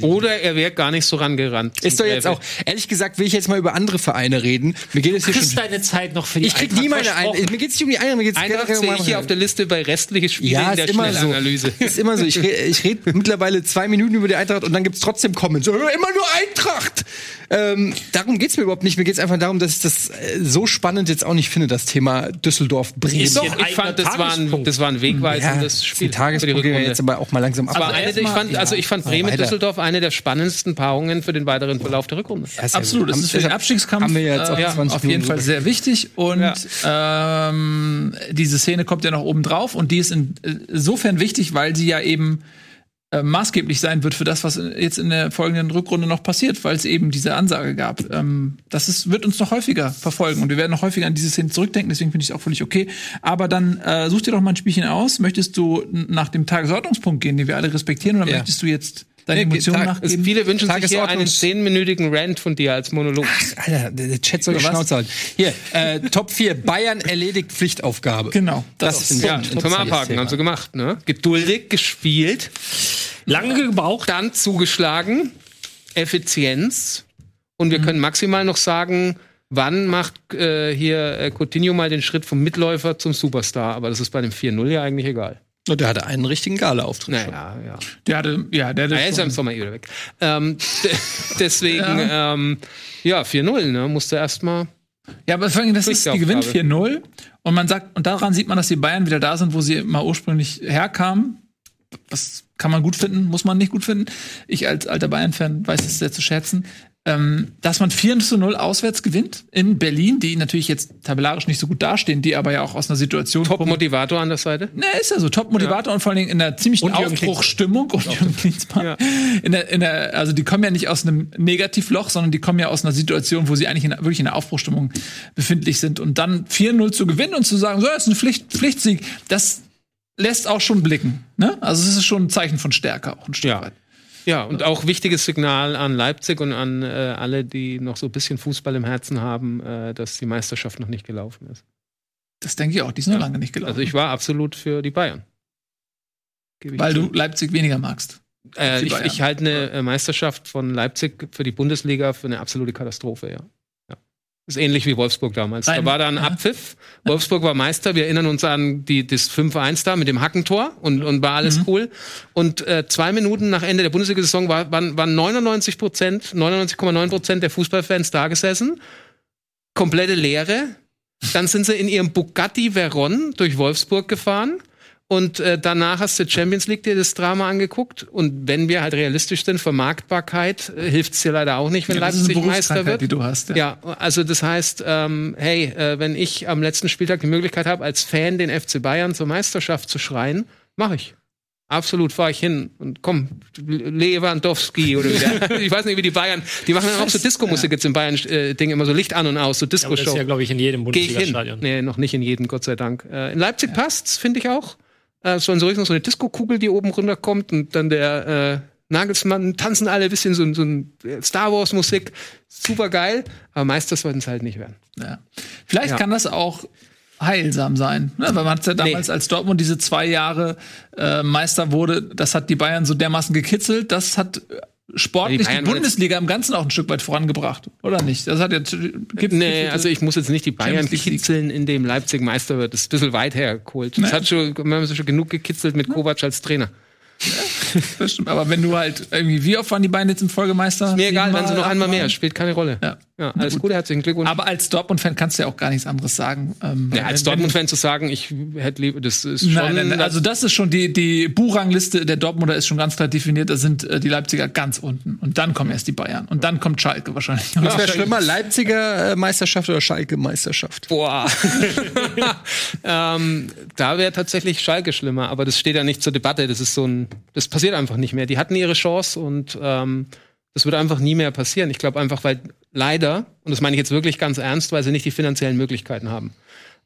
C: Oder er wäre gar nicht so rangerannt.
A: Ist doch jetzt auch, ehrlich gesagt, will ich jetzt mal über andere Vereine reden. Mir geht es
E: Du
A: hier
E: kriegst
A: schon
E: deine Zeit noch für die
A: Ich krieg
E: Eintracht
A: nie meine
E: versprochen.
A: ein Mir geht's nicht um die Eintracht, mir geht's
C: Eintracht sehe
A: um
C: ich hier auf der Liste bei restliche Spiele
A: ja,
C: in der
A: ist immer so.
C: Schnellanalyse.
A: Ist immer so. Ich rede ich red mittlerweile zwei Minuten über die Eintracht und dann gibt's trotzdem Comments. So, immer nur Eintracht. Ähm, darum geht's mir überhaupt nicht. Mir geht's einfach darum, dass ich das äh, so spannend jetzt auch nicht finde, das Thema Düsseldorf Bremen.
E: Ist
C: Doch,
E: ein
C: ich fand, das war ein, das war ein wegweisendes
A: ist
C: Spiel.
A: Tagespunkt, jetzt aber auch mal langsam
C: Aber
A: ab.
C: eine, der- ich fand, also ich fand
A: Ja,
C: Düsseldorf eine der spannendsten Paarungen für den weiteren Verlauf der Rückrunde.
A: Ja, ist ja
D: Absolut, es ist für den Abstiegskampf
A: haben wir jetzt auch
D: äh,
A: 20
D: auf jeden Fall sehr wichtig. Und ähm, diese Szene kommt ja noch oben drauf und die ist insofern wichtig, weil sie ja eben äh, maßgeblich sein wird für das, was jetzt in der folgenden Rückrunde noch passiert, weil es eben diese Ansage gab. Ähm, das ist, wird uns noch häufiger verfolgen und wir werden noch häufiger an diese Szene zurückdenken, deswegen finde ich es auch völlig okay. Aber dann äh, such dir doch mal ein Spielchen aus. Möchtest du nach dem Tagesordnungspunkt gehen, den wir alle respektieren, oder
A: Ja.
D: möchtest du jetzt deine Emotionen nachgeben?
C: viele wünschen sich hier einen zehnminütigen Rant von dir als Monolog.
A: Alter, der Chat soll die? Schnauze halten. Hier, äh, Top 4. Bayern erledigt Pflichtaufgabe.
D: Genau,
A: Das,
D: das
A: ist
D: ja,
A: interessantes
C: abhaken, haben sie gemacht, ne? Geduldig gespielt,
E: Lange gebraucht.
C: dann zugeschlagen, Effizienz und wir können maximal noch sagen, wann macht äh, hier äh, Coutinho mal den Schritt vom Mitläufer zum Superstar, aber das ist bei dem 4-0 ja eigentlich egal.
A: Und der hatte einen richtigen Gala-Auftritt. schon.
C: Naja, ja.
D: Der hatte, ja, der hatte
C: Er ist ja im
D: schon-
C: Sommer eh wieder weg. Ähm, de- deswegen, ja, ähm, ja 4-0, ne? Musste erstmal.
D: Ja, aber vor allem, das ist, die gewinnt
C: Pflichtaufgabe.
D: 4-0 und man sagt, und daran sieht man, dass die Bayern wieder da sind, wo sie mal ursprünglich herkamen. Was kann man gut finden, muss man nicht gut finden. Ich als alter Bayern-Fan weiß es sehr zu schätzen. Ähm, dass man 4 zu 0 auswärts gewinnt in Berlin, die natürlich jetzt tabellarisch nicht so gut dastehen, die aber ja auch aus einer Situation.
C: Top-Motivator an der Seite.
D: Ne, ist ja so. Top-Motivator und vor allen Dingen in einer ziemlichen Aufbruchstimmung. Und Jürgen Klinsmann.
C: Ja.
D: In der, in der, also die kommen ja nicht aus einem Negativloch, sondern die kommen ja aus einer Situation, wo sie eigentlich in, wirklich in einer Aufbruchstimmung befindlich sind. Und dann 4-0 zu gewinnen und zu sagen, so, das ist ein Pflicht, Pflichtsieg, das lässt auch schon blicken. Ne? Also es ist schon ein Zeichen von Stärke auch ein Stück
C: Ja.
D: weit.
C: Ja, und auch wichtiges Signal an Leipzig und an äh, alle, die noch so ein bisschen Fußball im Herzen haben, äh, dass die Meisterschaft noch nicht gelaufen ist.
D: Das denke ich auch. Die sind noch lange nicht gelaufen.
C: Also ich war absolut für die Bayern.
D: Weil
C: zu.
D: du Leipzig weniger magst.
C: Äh, ich, ich halte eine Meisterschaft von Leipzig für die Bundesliga für eine absolute Katastrophe, ja. Ist ähnlich wie Wolfsburg damals. Da war da ein
D: ja.
C: Abpfiff. Wolfsburg war Meister. Wir erinnern uns an die, das 5-1 da mit dem Hackentor und, und war alles cool. Und äh, zwei Minuten nach Ende der Bundesliga-Saison war, waren, waren 99 Prozent, 99,9 Prozent der Fußballfans da gesessen. Komplette Leere. Dann sind sie in ihrem Bugatti Veyron durch Wolfsburg gefahren. Und äh, danach hast du Champions League dir das Drama angeguckt. Und wenn wir halt realistisch sind, Vermarktbarkeit äh, hilft es dir leider auch nicht, wenn
D: Ja, das ist eine
C: Leipzig Meister wird.
D: die du hast.
C: Ja, also das heißt, ähm, hey, äh, wenn ich am letzten Spieltag die Möglichkeit habe, als Fan den FC Bayern zur Meisterschaft zu schreien, mache ich. Absolut fahre ich hin und komm, Lewandowski oder wieder. ich weiß nicht, wie die Bayern, die machen dann auch so Disco-Musik jetzt im Bayern-Ding immer so Licht an und aus, so
E: Aber das ist
C: Disco-Show.
E: ja, glaube ich, in jedem
C: Gehe ich hin.
E: Bundesliga-Stadion.
C: Nee, noch nicht in jedem, Gott sei Dank. Äh, in Leipzig passt's, finde ich auch. Äh, so, so richtig so eine Disco-Kugel, die oben runterkommt und dann der äh, Nagelsmann tanzen alle ein bisschen so, so ein Star Wars-Musik. Super geil, aber Meister sollten es halt nicht werden.
D: Ja. Vielleicht
C: Ja.
D: kann das auch heilsam sein. Ne? Weil man hat ja damals,
C: Nee.
D: als Dortmund diese zwei Jahre äh, Meister wurde, das hat die Bayern so dermaßen gekitzelt, das hat äh, sportlich
C: Die
D: die, Bundesliga im Ganzen auch ein Stück weit vorangebracht, oder nicht? Das hat jetzt gibt,
C: Nee, also ich muss jetzt nicht die Bayern kitzeln, indem Leipzig Meister wird. Das ist ein bisschen weit hergeholt. Das
D: Nee.
C: hat schon, wir haben schon genug gekitzelt mit Kovac als Trainer.
D: das stimmt, aber wenn du halt irgendwie, wie oft waren die Bayern jetzt im Folgemeister?
C: Mir egal, wenn sie noch einmal mehr, spielt keine Rolle.
D: Ja.
C: Ja, alles Gute, herzlichen Glückwunsch.
D: Aber als Dortmund-Fan kannst du ja auch gar nichts anderes sagen. Ähm,
C: ja, als Dortmund-Fan zu sagen, ich hätte lieber, das ist schon.
D: Nein, nein, also das ist schon die, die Buchrangliste der Dortmunder ist schon ganz klar definiert. Da sind äh, die Leipziger ganz unten. Und dann kommen erst die Bayern. Und dann kommt Schalke wahrscheinlich.
A: Was wäre schlimmer, Leipziger äh, Meisterschaft oder Schalke Meisterschaft?
C: Boah. ähm, da wäre tatsächlich Schalke schlimmer, aber das steht ja nicht zur Debatte. Das ist so ein, das passiert einfach nicht mehr. Die hatten ihre Chance und ähm, das wird einfach nie mehr passieren. Ich glaube einfach, weil leider, und das meine ich jetzt wirklich ganz ernst, weil sie nicht die finanziellen Möglichkeiten haben.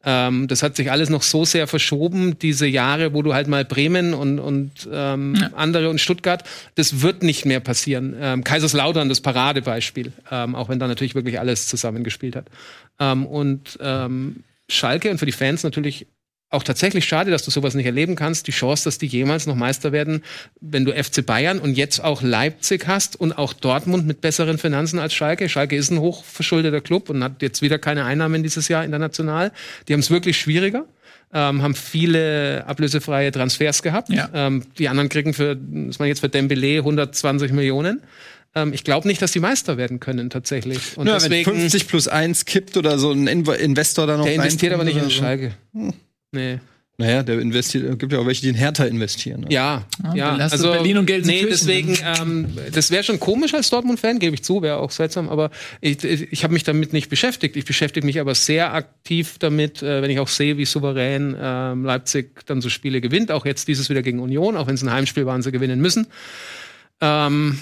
C: Ähm, das hat sich alles noch so sehr verschoben, diese Jahre, wo du halt mal Bremen und, und ähm, andere und Stuttgart, das wird nicht mehr passieren. Ähm, Kaiserslautern, das Paradebeispiel, ähm, auch wenn da natürlich wirklich alles zusammengespielt hat. Ähm, und ähm, Schalke und für die Fans natürlich auch tatsächlich schade, dass du sowas nicht erleben kannst. Die Chance, dass die jemals noch Meister werden, wenn du FC Bayern und jetzt auch Leipzig hast und auch Dortmund mit besseren Finanzen als Schalke. Schalke ist ein hochverschuldeter Club und hat jetzt wieder keine Einnahmen dieses Jahr international. Die haben es wirklich schwieriger. Ähm, haben viele ablösefreie Transfers gehabt.
D: Ja.
C: Ähm, die anderen kriegen für, das ich jetzt für Dembele 120 Millionen. Ähm, ich glaube nicht, dass die Meister werden können tatsächlich. Und
A: Ja,
C: deswegen,
A: wenn 50 plus 1 kippt oder so ein Inv Investor da noch
C: der investiert aber nicht in
A: so.
C: Schalke. Nee.
A: Naja, der investiert, gibt ja auch welche, die in Hertha investieren. Ne?
C: Ja, ja.
D: dann hast du Berlin und
C: Nee,
D: Gelsenkirchen.
C: deswegen, ähm, das wäre schon komisch als Dortmund-Fan, gebe ich zu, wäre auch seltsam, aber ich, ich, habe mich damit nicht beschäftigt. Ich beschäftige mich aber sehr aktiv damit, äh, wenn ich auch sehe, wie souverän ähm, Leipzig dann so Spiele gewinnt, auch jetzt dieses wieder gegen Union, auch wenn es ein Heimspiel war und sie gewinnen müssen. Ähm,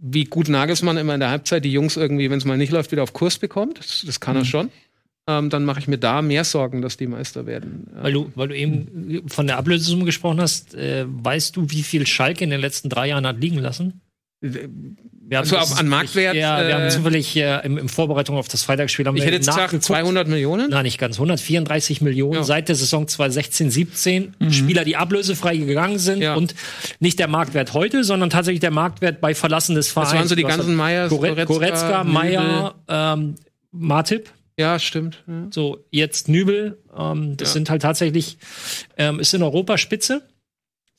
C: wie gut Nagelsmann immer in der Halbzeit die Jungs irgendwie, wenn es mal nicht läuft, wieder auf Kurs bekommt. Das, das kann er schon. Ähm, dann mache ich mir da mehr Sorgen, dass die Meister werden.
E: Weil du, weil du eben von der Ablösesumme gesprochen hast, äh, weißt du, wie viel Schalke in den letzten drei Jahren hat liegen lassen? Wir haben
C: Also
E: das-
C: an Marktwert,
E: Ja, wir haben
C: äh,
E: Ähm, äh, im, im Vorbereitung auf das Freitagsspiel haben
C: ich
E: wir
C: hätte jetzt gesagt
E: nachgeguckt.
C: 200 Millionen.
E: Nein, nicht ganz. 134 Millionen
C: Ja.
E: seit der Saison 2016, 17. Spieler, die ablösefrei gegangen sind
C: Ja.
E: und nicht der Marktwert heute, sondern tatsächlich der Marktwert bei Verlassen des Vereins.
C: waren so die ganzen Meyers,
E: Gore
C: Goretzka,
E: Goretzka, Meier, ähm, Martip.
C: Ja, stimmt. Ja.
E: So, jetzt Nübel. Ähm, das
C: Ja.
E: sind halt tatsächlich, ähm, ist in Europa Spitze.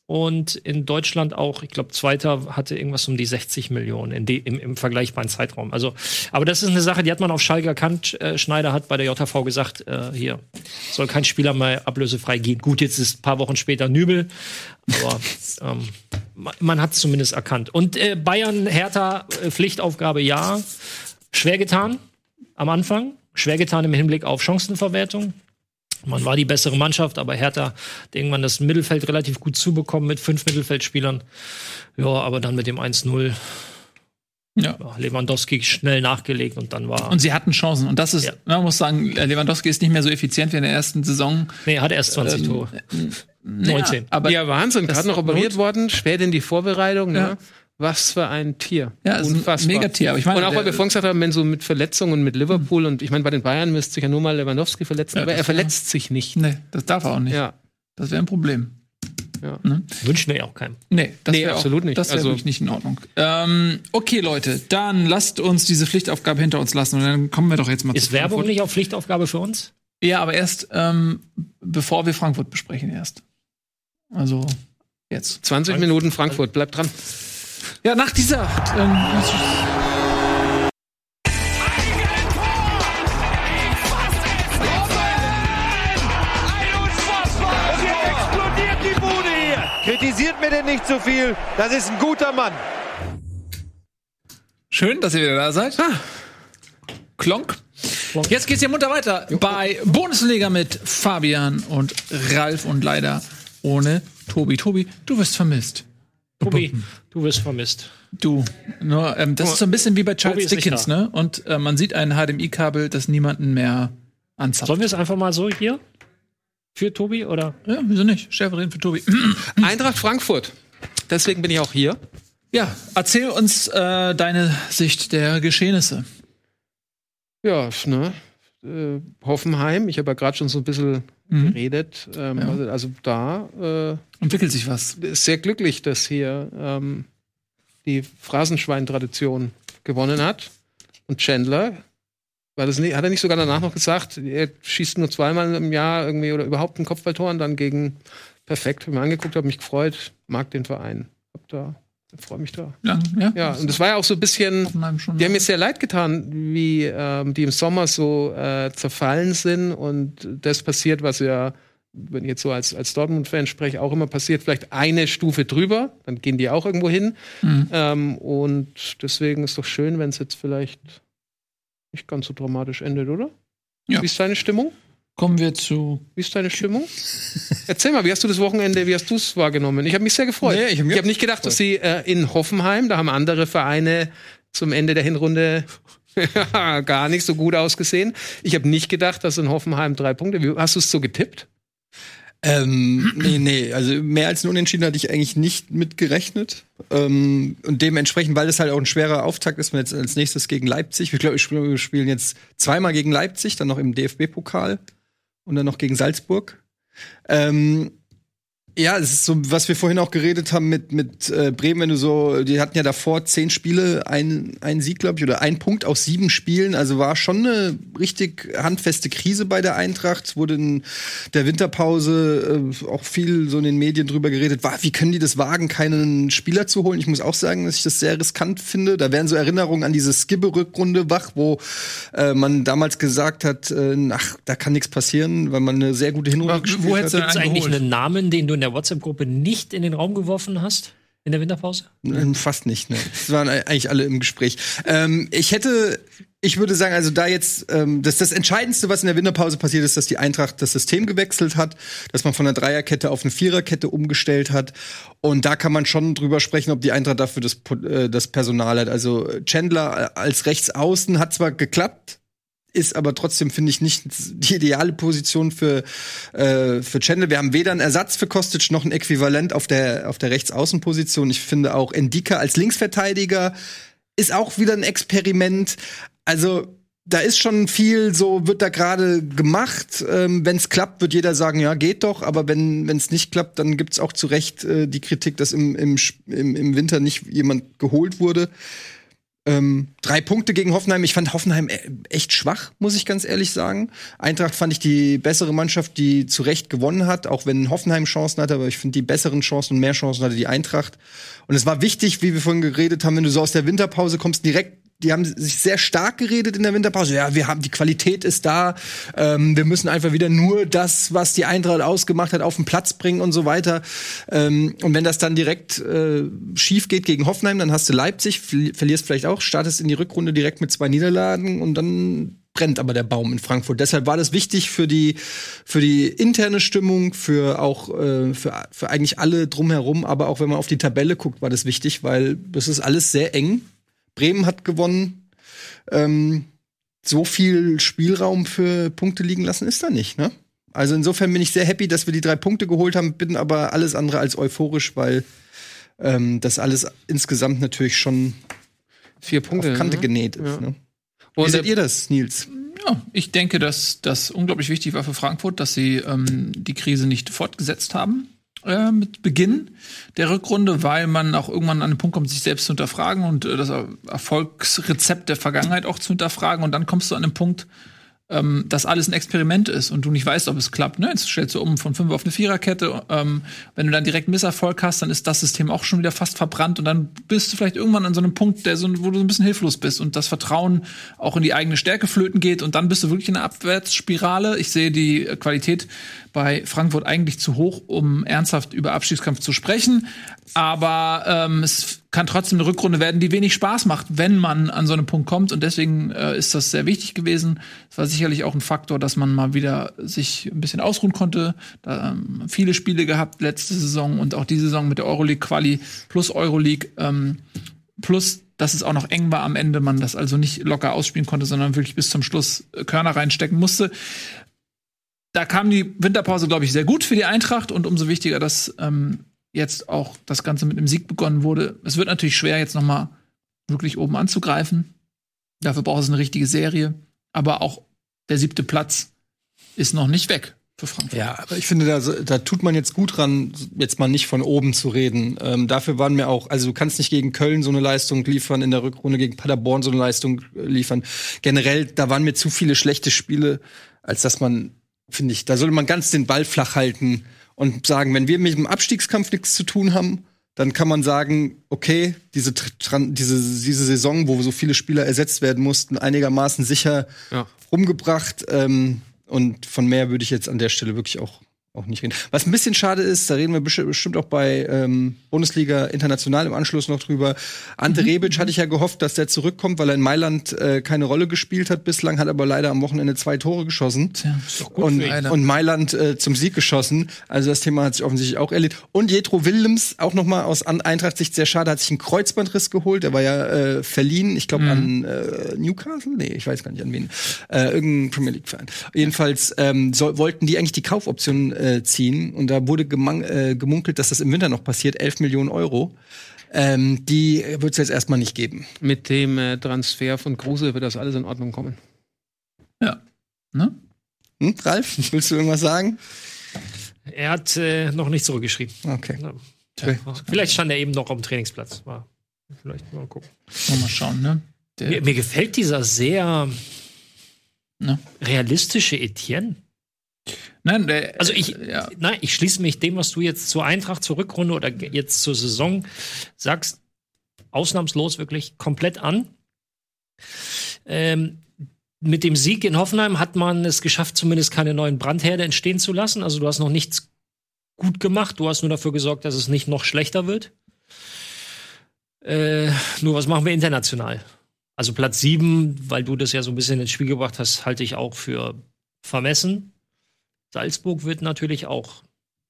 E: Und in Deutschland auch, ich glaube, Zweiter hatte irgendwas um die 60 Millionen in de, im, im vergleichbaren Zeitraum. Also, aber das ist eine Sache, die hat man auf Schalke erkannt. Äh, Schneider hat bei der JV gesagt, äh, hier soll kein Spieler mehr ablösefrei gehen. Gut, jetzt ist ein paar Wochen später Nübel, aber ähm, man, man hat es zumindest erkannt. Und äh, Bayern, Hertha, äh, Pflichtaufgabe ja. Schwer getan am Anfang. Schwer getan im Hinblick auf Chancenverwertung. Man war die bessere Mannschaft, aber Hertha hat irgendwann das Mittelfeld relativ gut zubekommen mit fünf Mittelfeldspielern. Ja, aber dann mit dem 1-0
D: Ja.
E: ja, Lewandowski schnell nachgelegt und dann war.
D: Und sie hatten Chancen. Und das ist,
E: Ja.
D: man muss sagen, Lewandowski ist nicht mehr so effizient wie in der ersten Saison.
E: nee, hat erst 20
D: Ähm,
E: Tore.
D: Naja,
E: 19.
D: aber
C: ja, Wahnsinn.
D: das
C: Gerade noch
D: Not-
C: operiert worden, spät in die Vorbereitung.
D: Ja.
C: Ne? Was für ein Tier.
D: Ja, ist ein Megatier. Aber ich meine,
C: und auch weil wir vorhin gesagt haben, wenn so mit Verletzungen und mit Liverpool und ich meine, bei den Bayern müsste sich ja nur mal Lewandowski verletzen,
D: Ja,
C: aber er verletzt sich nicht.
D: nee, das darf er auch nicht.
C: Ja.
D: Das wäre ein Problem.
E: Wünschen wir ja auch keinem.
D: Nee, das
C: Nee, absolut
D: auch,
C: nicht.
D: Das wäre
C: Also-
D: wirklich nicht in Ordnung. Ähm, okay, Leute, dann lasst uns diese Pflichtaufgabe hinter uns lassen und dann kommen wir doch jetzt mal
E: Ist
D: zu
E: Werbung
D: Frankfurt.
E: nicht auch Pflichtaufgabe für uns?
D: Ja, aber erst ähm, bevor wir Frankfurt besprechen erst. Also jetzt.
C: 20 Minuten Frankfurt, bleibt dran.
D: Ja, nach dieser. Ähm,
B: Und jetzt explodiert die Bude hier.
F: Kritisiert mir denn nicht zu viel. Das ist ein guter Mann.
D: schön, dass ihr wieder da seid. Klonk. Jetzt geht's hier munter weiter bei Bundesliga mit Fabian und Ralf und leider ohne Tobi. Tobi, du wirst vermisst.
E: Tobi, du wirst vermisst.
D: Du, nur, ähm, das ist so ein bisschen wie bei Charles Dickens, ne? Und äh, man sieht ein HDMI-Kabel, das niemanden mehr anzapft.
E: Sollen wir es einfach mal so hier? Für Tobi oder?
D: Ja, wieso nicht? Stellvertretend für Tobi.
C: Eintracht Frankfurt. Deswegen bin ich auch hier.
D: Ja, erzähl uns äh, deine Sicht der Geschehnisse.
C: Ja, ne? Äh, Hoffenheim, ich habe ja gerade schon so ein bisschen
D: Mhm.
C: geredet. Ähm,
D: Ja.
C: also, also da äh,
D: Entwickelt sich was.
C: ist sehr glücklich, dass hier ähm, die Phrasenschwein-Tradition gewonnen hat. Und Chandler, war das nicht, hat er nicht sogar danach noch gesagt, er schießt nur zweimal im Jahr irgendwie oder überhaupt ein Kopfballtor und dann gegen perfekt. Hab mir angeguckt, habe mich gefreut, mag den Verein. Hab da, freue mich da.
D: Lang, ja?
C: Ja, und das war ja auch so ein bisschen. Die haben mir sehr leid getan, wie ähm, die im Sommer so äh, zerfallen sind und das passiert, was ja, wenn ich jetzt so als, als Dortmund-Fan spreche, auch immer passiert, vielleicht eine Stufe drüber, dann gehen die auch irgendwo hin.
D: Mhm.
C: Ähm, und deswegen ist doch schön, wenn es jetzt vielleicht nicht ganz so dramatisch endet, oder?
D: Ja.
C: Wie ist deine Stimmung?
D: Kommen wir zu.
C: Wie ist deine Stimmung? Erzähl mal, wie hast du das Wochenende, wie hast du es wahrgenommen? Ich habe mich sehr gefreut.
A: Nee, ich hab
C: habe
A: auch
C: nicht gedacht, dass sie äh, in Hoffenheim, da haben andere Vereine zum Ende der Hinrunde gar nicht so gut ausgesehen. Ich habe nicht gedacht, dass in Hoffenheim drei Punkte. Wie, hast du es so getippt?
A: Ähm, nee, nee, also mehr als ein Unentschieden hatte ich eigentlich nicht mitgerechnet. Ähm, und dementsprechend, weil das halt auch ein schwerer Auftakt ist, wir jetzt als nächstes gegen Leipzig. Ich glaube, wir spielen jetzt zweimal gegen Leipzig, dann noch im DFB-Pokal und dann noch gegen Salzburg. Ähm, Ja, es ist so, was wir vorhin auch geredet haben mit, mit äh, Bremen, wenn du so, die hatten ja davor zehn Spiele, ein, ein Sieg, glaube ich, oder ein Punkt aus sieben Spielen. Also war schon eine richtig handfeste Krise bei der Eintracht. Es wurde in der Winterpause äh, auch viel so in den Medien drüber geredet, war, wie können die das wagen, keinen Spieler zu holen? Ich muss auch sagen, dass ich das sehr riskant finde. Da wären so Erinnerungen an diese Skibbe-Rückrunde wach, wo äh, man damals gesagt hat, äh, ach, da kann nichts passieren, weil man eine sehr gute Hinrunde gespielt
E: Wo
A: hat.
E: hättest du eigentlich einen Namen, den du der WhatsApp-Gruppe nicht in den Raum geworfen hast? In der Winterpause?
A: Ähm, Fast nicht, ne. Es waren eigentlich alle im Gespräch. Ähm, ich hätte, ich würde sagen, also da jetzt, ähm, das, das Entscheidendste, was in der Winterpause passiert ist, dass die Eintracht das System gewechselt hat, dass man von einer Dreierkette auf eine Viererkette umgestellt hat. Und da kann man schon drüber sprechen, ob die Eintracht dafür das, äh, das Personal hat. Also Chandler als Rechtsaußen hat zwar geklappt, ist aber trotzdem, finde ich, nicht die ideale Position für, äh, für Chandler. Wir haben weder einen Ersatz für Kostic noch ein Äquivalent auf der, auf der Rechtsaußenposition. Ich finde auch Endika als Linksverteidiger ist auch wieder ein Experiment. Also, da ist schon viel so, wird da gerade gemacht. Ähm, wenn es klappt, wird jeder sagen, ja, geht doch. Aber wenn es nicht klappt, dann gibt's auch zu Recht äh, die Kritik, dass im, im, im, im Winter nicht jemand geholt wurde. Ähm, drei Punkte gegen Hoffenheim. Ich fand Hoffenheim e- echt schwach, muss ich ganz ehrlich sagen. Eintracht fand ich die bessere Mannschaft, die zu Recht gewonnen hat, auch wenn Hoffenheim Chancen hatte, aber ich finde die besseren Chancen und mehr Chancen hatte die Eintracht. Und es war wichtig, wie wir vorhin geredet haben, wenn du so aus der Winterpause kommst, direkt die haben sich sehr stark geredet in der Winterpause. Ja, wir haben die Qualität ist da. Ähm, wir müssen einfach wieder nur das, was die Eintracht ausgemacht hat, auf den Platz bringen und so weiter. Ähm, und wenn das dann direkt äh, schief geht gegen Hoffenheim, dann hast du Leipzig, verli- verlierst vielleicht auch, startest in die Rückrunde direkt mit zwei Niederlagen und dann brennt aber der Baum in Frankfurt. Deshalb war das wichtig für die für die interne Stimmung, für auch äh, für, für eigentlich alle drumherum, aber auch wenn man auf die Tabelle guckt, war das wichtig, weil das ist alles sehr eng. Bremen hat gewonnen. Ähm, so viel Spielraum für Punkte liegen lassen ist da nicht, ne? Also insofern bin ich sehr happy, dass wir die drei Punkte geholt haben, bin aber alles andere als euphorisch, weil ähm, das alles insgesamt natürlich schon
C: Vier Punkte.
A: auf Kante
C: ne?
A: genäht ist.
C: Ja.
A: Ne? Wie seht ihr das, Nils?
D: Ja, ich denke, dass das unglaublich wichtig war für Frankfurt, dass sie ähm, die Krise nicht fortgesetzt haben äh, mit Beginn der Rückrunde, weil man auch irgendwann an den Punkt kommt, sich selbst zu hinterfragen und äh, das Er- Erfolgsrezept der Vergangenheit auch zu hinterfragen. Und dann kommst du an den Punkt, ähm, dass alles ein Experiment ist und du nicht weißt, ob es klappt. Ne? Jetzt stellst du um von fünf auf eine Viererkette. Ähm, wenn du dann direkt Misserfolg hast, dann ist das System auch schon wieder fast verbrannt und dann bist du vielleicht irgendwann an so einem Punkt, der so, wo du so ein bisschen hilflos bist und das Vertrauen auch in die eigene Stärke flöten geht und dann bist du wirklich in einer Abwärtsspirale. Ich sehe die äh, Qualität bei Frankfurt eigentlich zu hoch, um ernsthaft über Abstiegskampf zu sprechen. Aber ähm, es kann trotzdem eine Rückrunde werden, die wenig Spaß macht, wenn man an so einen Punkt kommt. Und deswegen äh, ist das sehr wichtig gewesen. Es war sicherlich auch ein Faktor, dass man mal wieder sich ein bisschen ausruhen konnte. Da, ähm, viele Spiele gehabt letzte Saison und auch diese Saison mit der Euroleague-Quali plus Euroleague. Ähm, plus, dass es auch noch eng war am Ende, man das also nicht locker ausspielen konnte, sondern wirklich bis zum Schluss äh, Körner reinstecken musste da kam die Winterpause, glaube ich, sehr gut für die Eintracht und umso wichtiger, dass ähm, jetzt auch das Ganze mit einem Sieg begonnen wurde. Es wird natürlich schwer, jetzt noch mal wirklich oben anzugreifen. Dafür braucht es eine richtige Serie. Aber auch der siebte Platz ist noch nicht weg für Frankfurt.
A: Ja, aber ich finde, da, da tut man jetzt gut dran, jetzt mal nicht von oben zu reden. Ähm, dafür waren wir auch, also du kannst nicht gegen Köln so eine Leistung liefern, in der Rückrunde gegen Paderborn so eine Leistung liefern. Generell, da waren mir zu viele schlechte Spiele, als dass man, finde ich, da sollte man ganz den Ball flach halten und sagen, wenn wir mit dem Abstiegskampf nichts zu tun haben, dann kann man sagen, okay, diese, diese, diese Saison, wo so viele Spieler ersetzt werden mussten, einigermaßen sicher
C: Ja.
A: rumgebracht. Ähm, und von mehr würde ich jetzt an der Stelle wirklich auch, auch nicht reden. Was ein bisschen schade ist, da reden wir bestimmt auch bei ähm, Bundesliga International im Anschluss noch drüber. Ante Rebic hatte ich ja gehofft, dass der zurückkommt, weil er in Mailand äh, keine Rolle gespielt hat bislang, hat aber leider am Wochenende zwei Tore geschossen.
D: Tja, ist doch gut
A: und, und Mailand äh, zum Sieg geschossen. Also das Thema hat sich offensichtlich auch erledigt. Und Jetro Willems, auch noch mal aus An- Eintracht-Sicht sehr schade, hat sich einen Kreuzbandriss geholt. Der war ja äh, verliehen, ich glaube an äh, Newcastle? Nee, ich weiß gar nicht an wen. Äh, irgendein Premier League-Verein. Jedenfalls ähm, soll, wollten die eigentlich die Kaufoption äh, ziehen. Und da wurde äh, gemunkelt, dass das im Winter noch passiert. 11 Millionen Euro. Ähm, die wird es jetzt erstmal nicht geben.
C: Mit dem äh, Transfer von Kruse wird das alles in Ordnung kommen.
D: Ja. Ne?
A: Hm, Ralf, willst du irgendwas sagen?
E: Er hat äh, noch nicht zurückgeschrieben.
A: Okay.
E: Ja. Vielleicht stand er eben noch am Trainingsplatz. War, vielleicht mal gucken.
D: Mal schauen, ne?
E: Mir, mir gefällt dieser sehr
D: Ne?
E: realistische Etienne.
D: Nein, der,
E: Also ich,
D: ja,
E: nein, ich schließe mich dem, was du jetzt zur Eintracht, zur Rückrunde oder jetzt zur Saison sagst, ausnahmslos wirklich komplett an. Ähm, mit dem Sieg in Hoffenheim hat man es geschafft, zumindest keine neuen Brandherde entstehen zu lassen. Also du hast noch nichts gut gemacht. Du hast nur dafür gesorgt, dass es nicht noch schlechter wird. Äh, nur was machen wir international? Also Platz sieben, weil du das ja so ein bisschen ins Spiel gebracht hast, halte ich auch für vermessen. Salzburg wird natürlich auch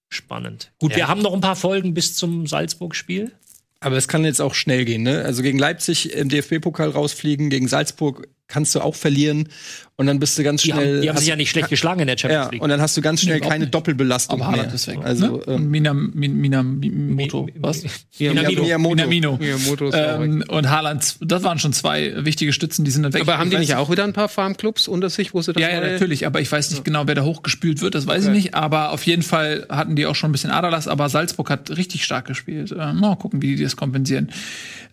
E: spannend. Gut,
A: Ja.
E: wir haben noch ein paar Folgen bis zum Salzburg-Spiel.
A: Aber es kann jetzt auch schnell gehen, ne? Also gegen Leipzig im DFB-Pokal rausfliegen, gegen Salzburg kannst du auch verlieren und dann bist du ganz
E: Die,
A: schnell.
E: haben, die haben
A: hast-
E: sich ja nicht schlecht geschlagen in der Champions
A: ja,
E: League.
A: und dann hast du ganz schnell keine
D: nicht.
A: Doppelbelastung
D: aber
A: mehr.
D: Haaland ist weg.
A: Also,
D: ne?
A: ähm,
D: Und Mina, Min- Mina, Moto, was?
E: Minamino.
D: Minamino.
C: Weg.
D: Ähm, und Haaland, das waren schon zwei wichtige Stützen, die sind dann weg.
C: Aber haben die
D: Ich
C: nicht auch wieder ein paar Farmclubs unter sich, wo sie das
D: Ja, ja, natürlich, aber ich weiß nicht genau, wer da hochgespült wird, das weiß ich nicht. Aber auf jeden Fall hatten die auch schon ein bisschen Aderlass, aber Salzburg hat richtig stark gespielt. Äh, mal gucken, wie die das kompensieren.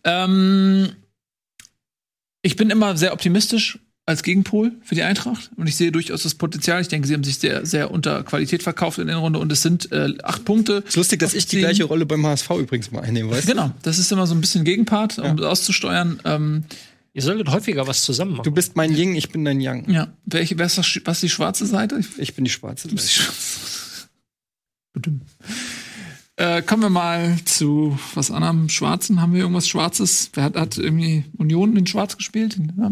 D: Ähm, ich bin immer sehr optimistisch als Gegenpol für die Eintracht und ich sehe durchaus das Potenzial. Ich denke, sie haben sich sehr, sehr unter Qualität verkauft in der Runde und es sind äh, acht Punkte.
A: ist lustig, dass ich die gleiche Rolle beim HSV übrigens mal einnehme, weißt du?
D: Genau, das ist immer so ein bisschen Gegenpart, um das auszusteuern. Ähm,
E: Ihr solltet häufiger was zusammen machen.
A: Du bist mein Ying, ich bin dein Yang.
D: ja, welche, wer ist das, was ist die schwarze Seite? Ich
A: Ich bin die schwarze.
D: Badum. Äh, kommen wir mal zu was anderem Schwarzen. Haben wir irgendwas Schwarzes? Wer hat, hat irgendwie Union in Schwarz gespielt? Wir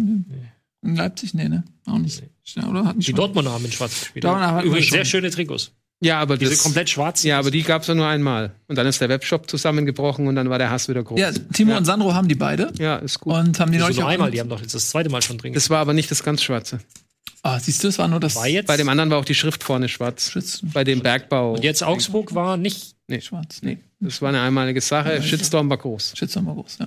D: in Leipzig? Nee, ne? Auch nicht. Ja, oder?
E: Die Dortmunder haben in Schwarz gespielt. Übrigens sehr schöne Trikots.
C: Ja, aber
E: Diese
C: das,
E: komplett schwarz.
C: ja, aber die gab es ja nur einmal. Und dann ist der Webshop zusammengebrochen und dann war der Hass wieder groß.
D: Ja, Timo und Sandro haben die beide
C: Ja, ist gut.
D: und haben die neulich auch.
E: einmal, die haben doch jetzt das zweite Mal schon drin.
C: das war aber nicht das ganz Schwarze.
D: Ah, siehst du, es war nur das
E: war jetzt
C: Bei dem anderen war auch die Schrift vorne schwarz.
D: Schütz,
C: Bei dem Bergbau.
E: und jetzt Augsburg war nicht.
C: Nee,
D: Schwarz.
C: nee. Das war eine einmalige Sache. Shitstorm war groß.
D: Shitstorm war groß, ja.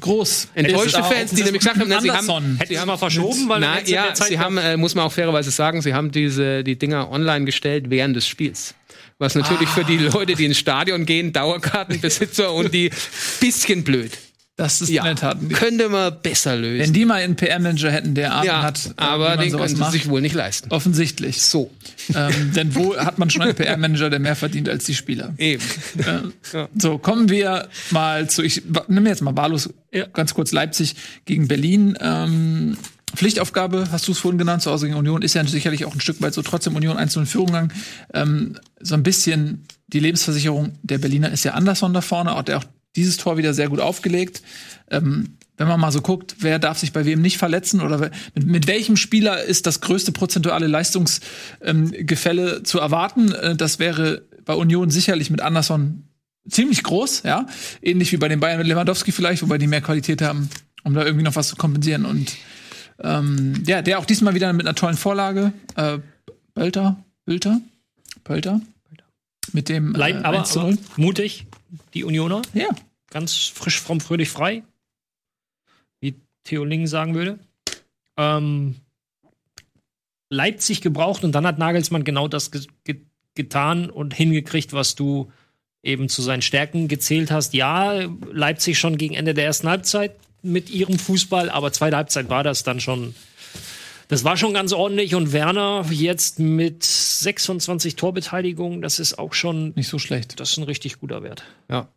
D: Groß.
C: Enttäuschte Fans, die nämlich gesagt haben, na, sie haben.
E: Hätten sie mal verschoben, weil
C: Na, ja, sie haben, äh, muss man auch fairerweise sagen, sie haben diese, die Dinger online gestellt während des Spiels. Was natürlich für die Leute, die ins Stadion gehen, Dauerkartenbesitzer und die bisschen blöd.
D: Das ist
C: Ja,
D: in der Tat.
C: könnte man besser lösen.
D: Wenn die mal einen PR-Manager hätten, der Ahnung
C: ja,
D: hat, äh,
C: aber den können sie
D: macht.
C: sich wohl nicht leisten.
D: Offensichtlich.
C: So,
D: ähm, denn wo hat man schon einen PR-Manager, der mehr verdient als die Spieler?
C: eben.
D: Äh, So, kommen wir mal zu, ich nimm jetzt mal wahllos ganz kurz Leipzig gegen Berlin. Ähm, Pflichtaufgabe, hast du es vorhin genannt, zu Hause gegen Union, ist ja sicherlich auch ein Stück weit so, trotzdem Union 1 in Führung gegangen. Ähm, so ein bisschen die Lebensversicherung der Berliner ist ja Anderson da vorne, auch der auch dieses Tor wieder sehr gut aufgelegt. Ähm, wenn man mal so guckt, wer darf sich bei wem nicht verletzen oder mit, mit welchem Spieler ist das größte prozentuale Leistungsgefälle zu erwarten? Äh, das wäre bei Union sicherlich mit Anderson ziemlich groß, ja. Ähnlich wie bei den Bayern mit Lewandowski vielleicht, wobei die mehr Qualität haben, um da irgendwie noch was zu kompensieren. Und ähm, ja, der auch diesmal wieder mit einer tollen Vorlage. Äh, Bölter, Bölter, Bölter. Mit dem äh,
E: Leib, aber,
D: 1 zu
E: aber
D: 0.
E: mutig, die Unioner.
D: Ja,
E: Ganz frisch, fromm, fröhlich, frei. Wie Theo Ling sagen würde. Ähm, Leipzig gebraucht und dann hat Nagelsmann genau das ge ge getan und hingekriegt, was du eben zu seinen Stärken gezählt hast. Ja, Leipzig schon gegen Ende der ersten Halbzeit mit ihrem Fußball, aber zweite Halbzeit war das dann schon. Das war schon ganz ordentlich und Werner jetzt mit 26 Torbeteiligungen, das ist auch schon
D: nicht so schlecht.
E: das ist ein richtig guter Wert.
C: Ja.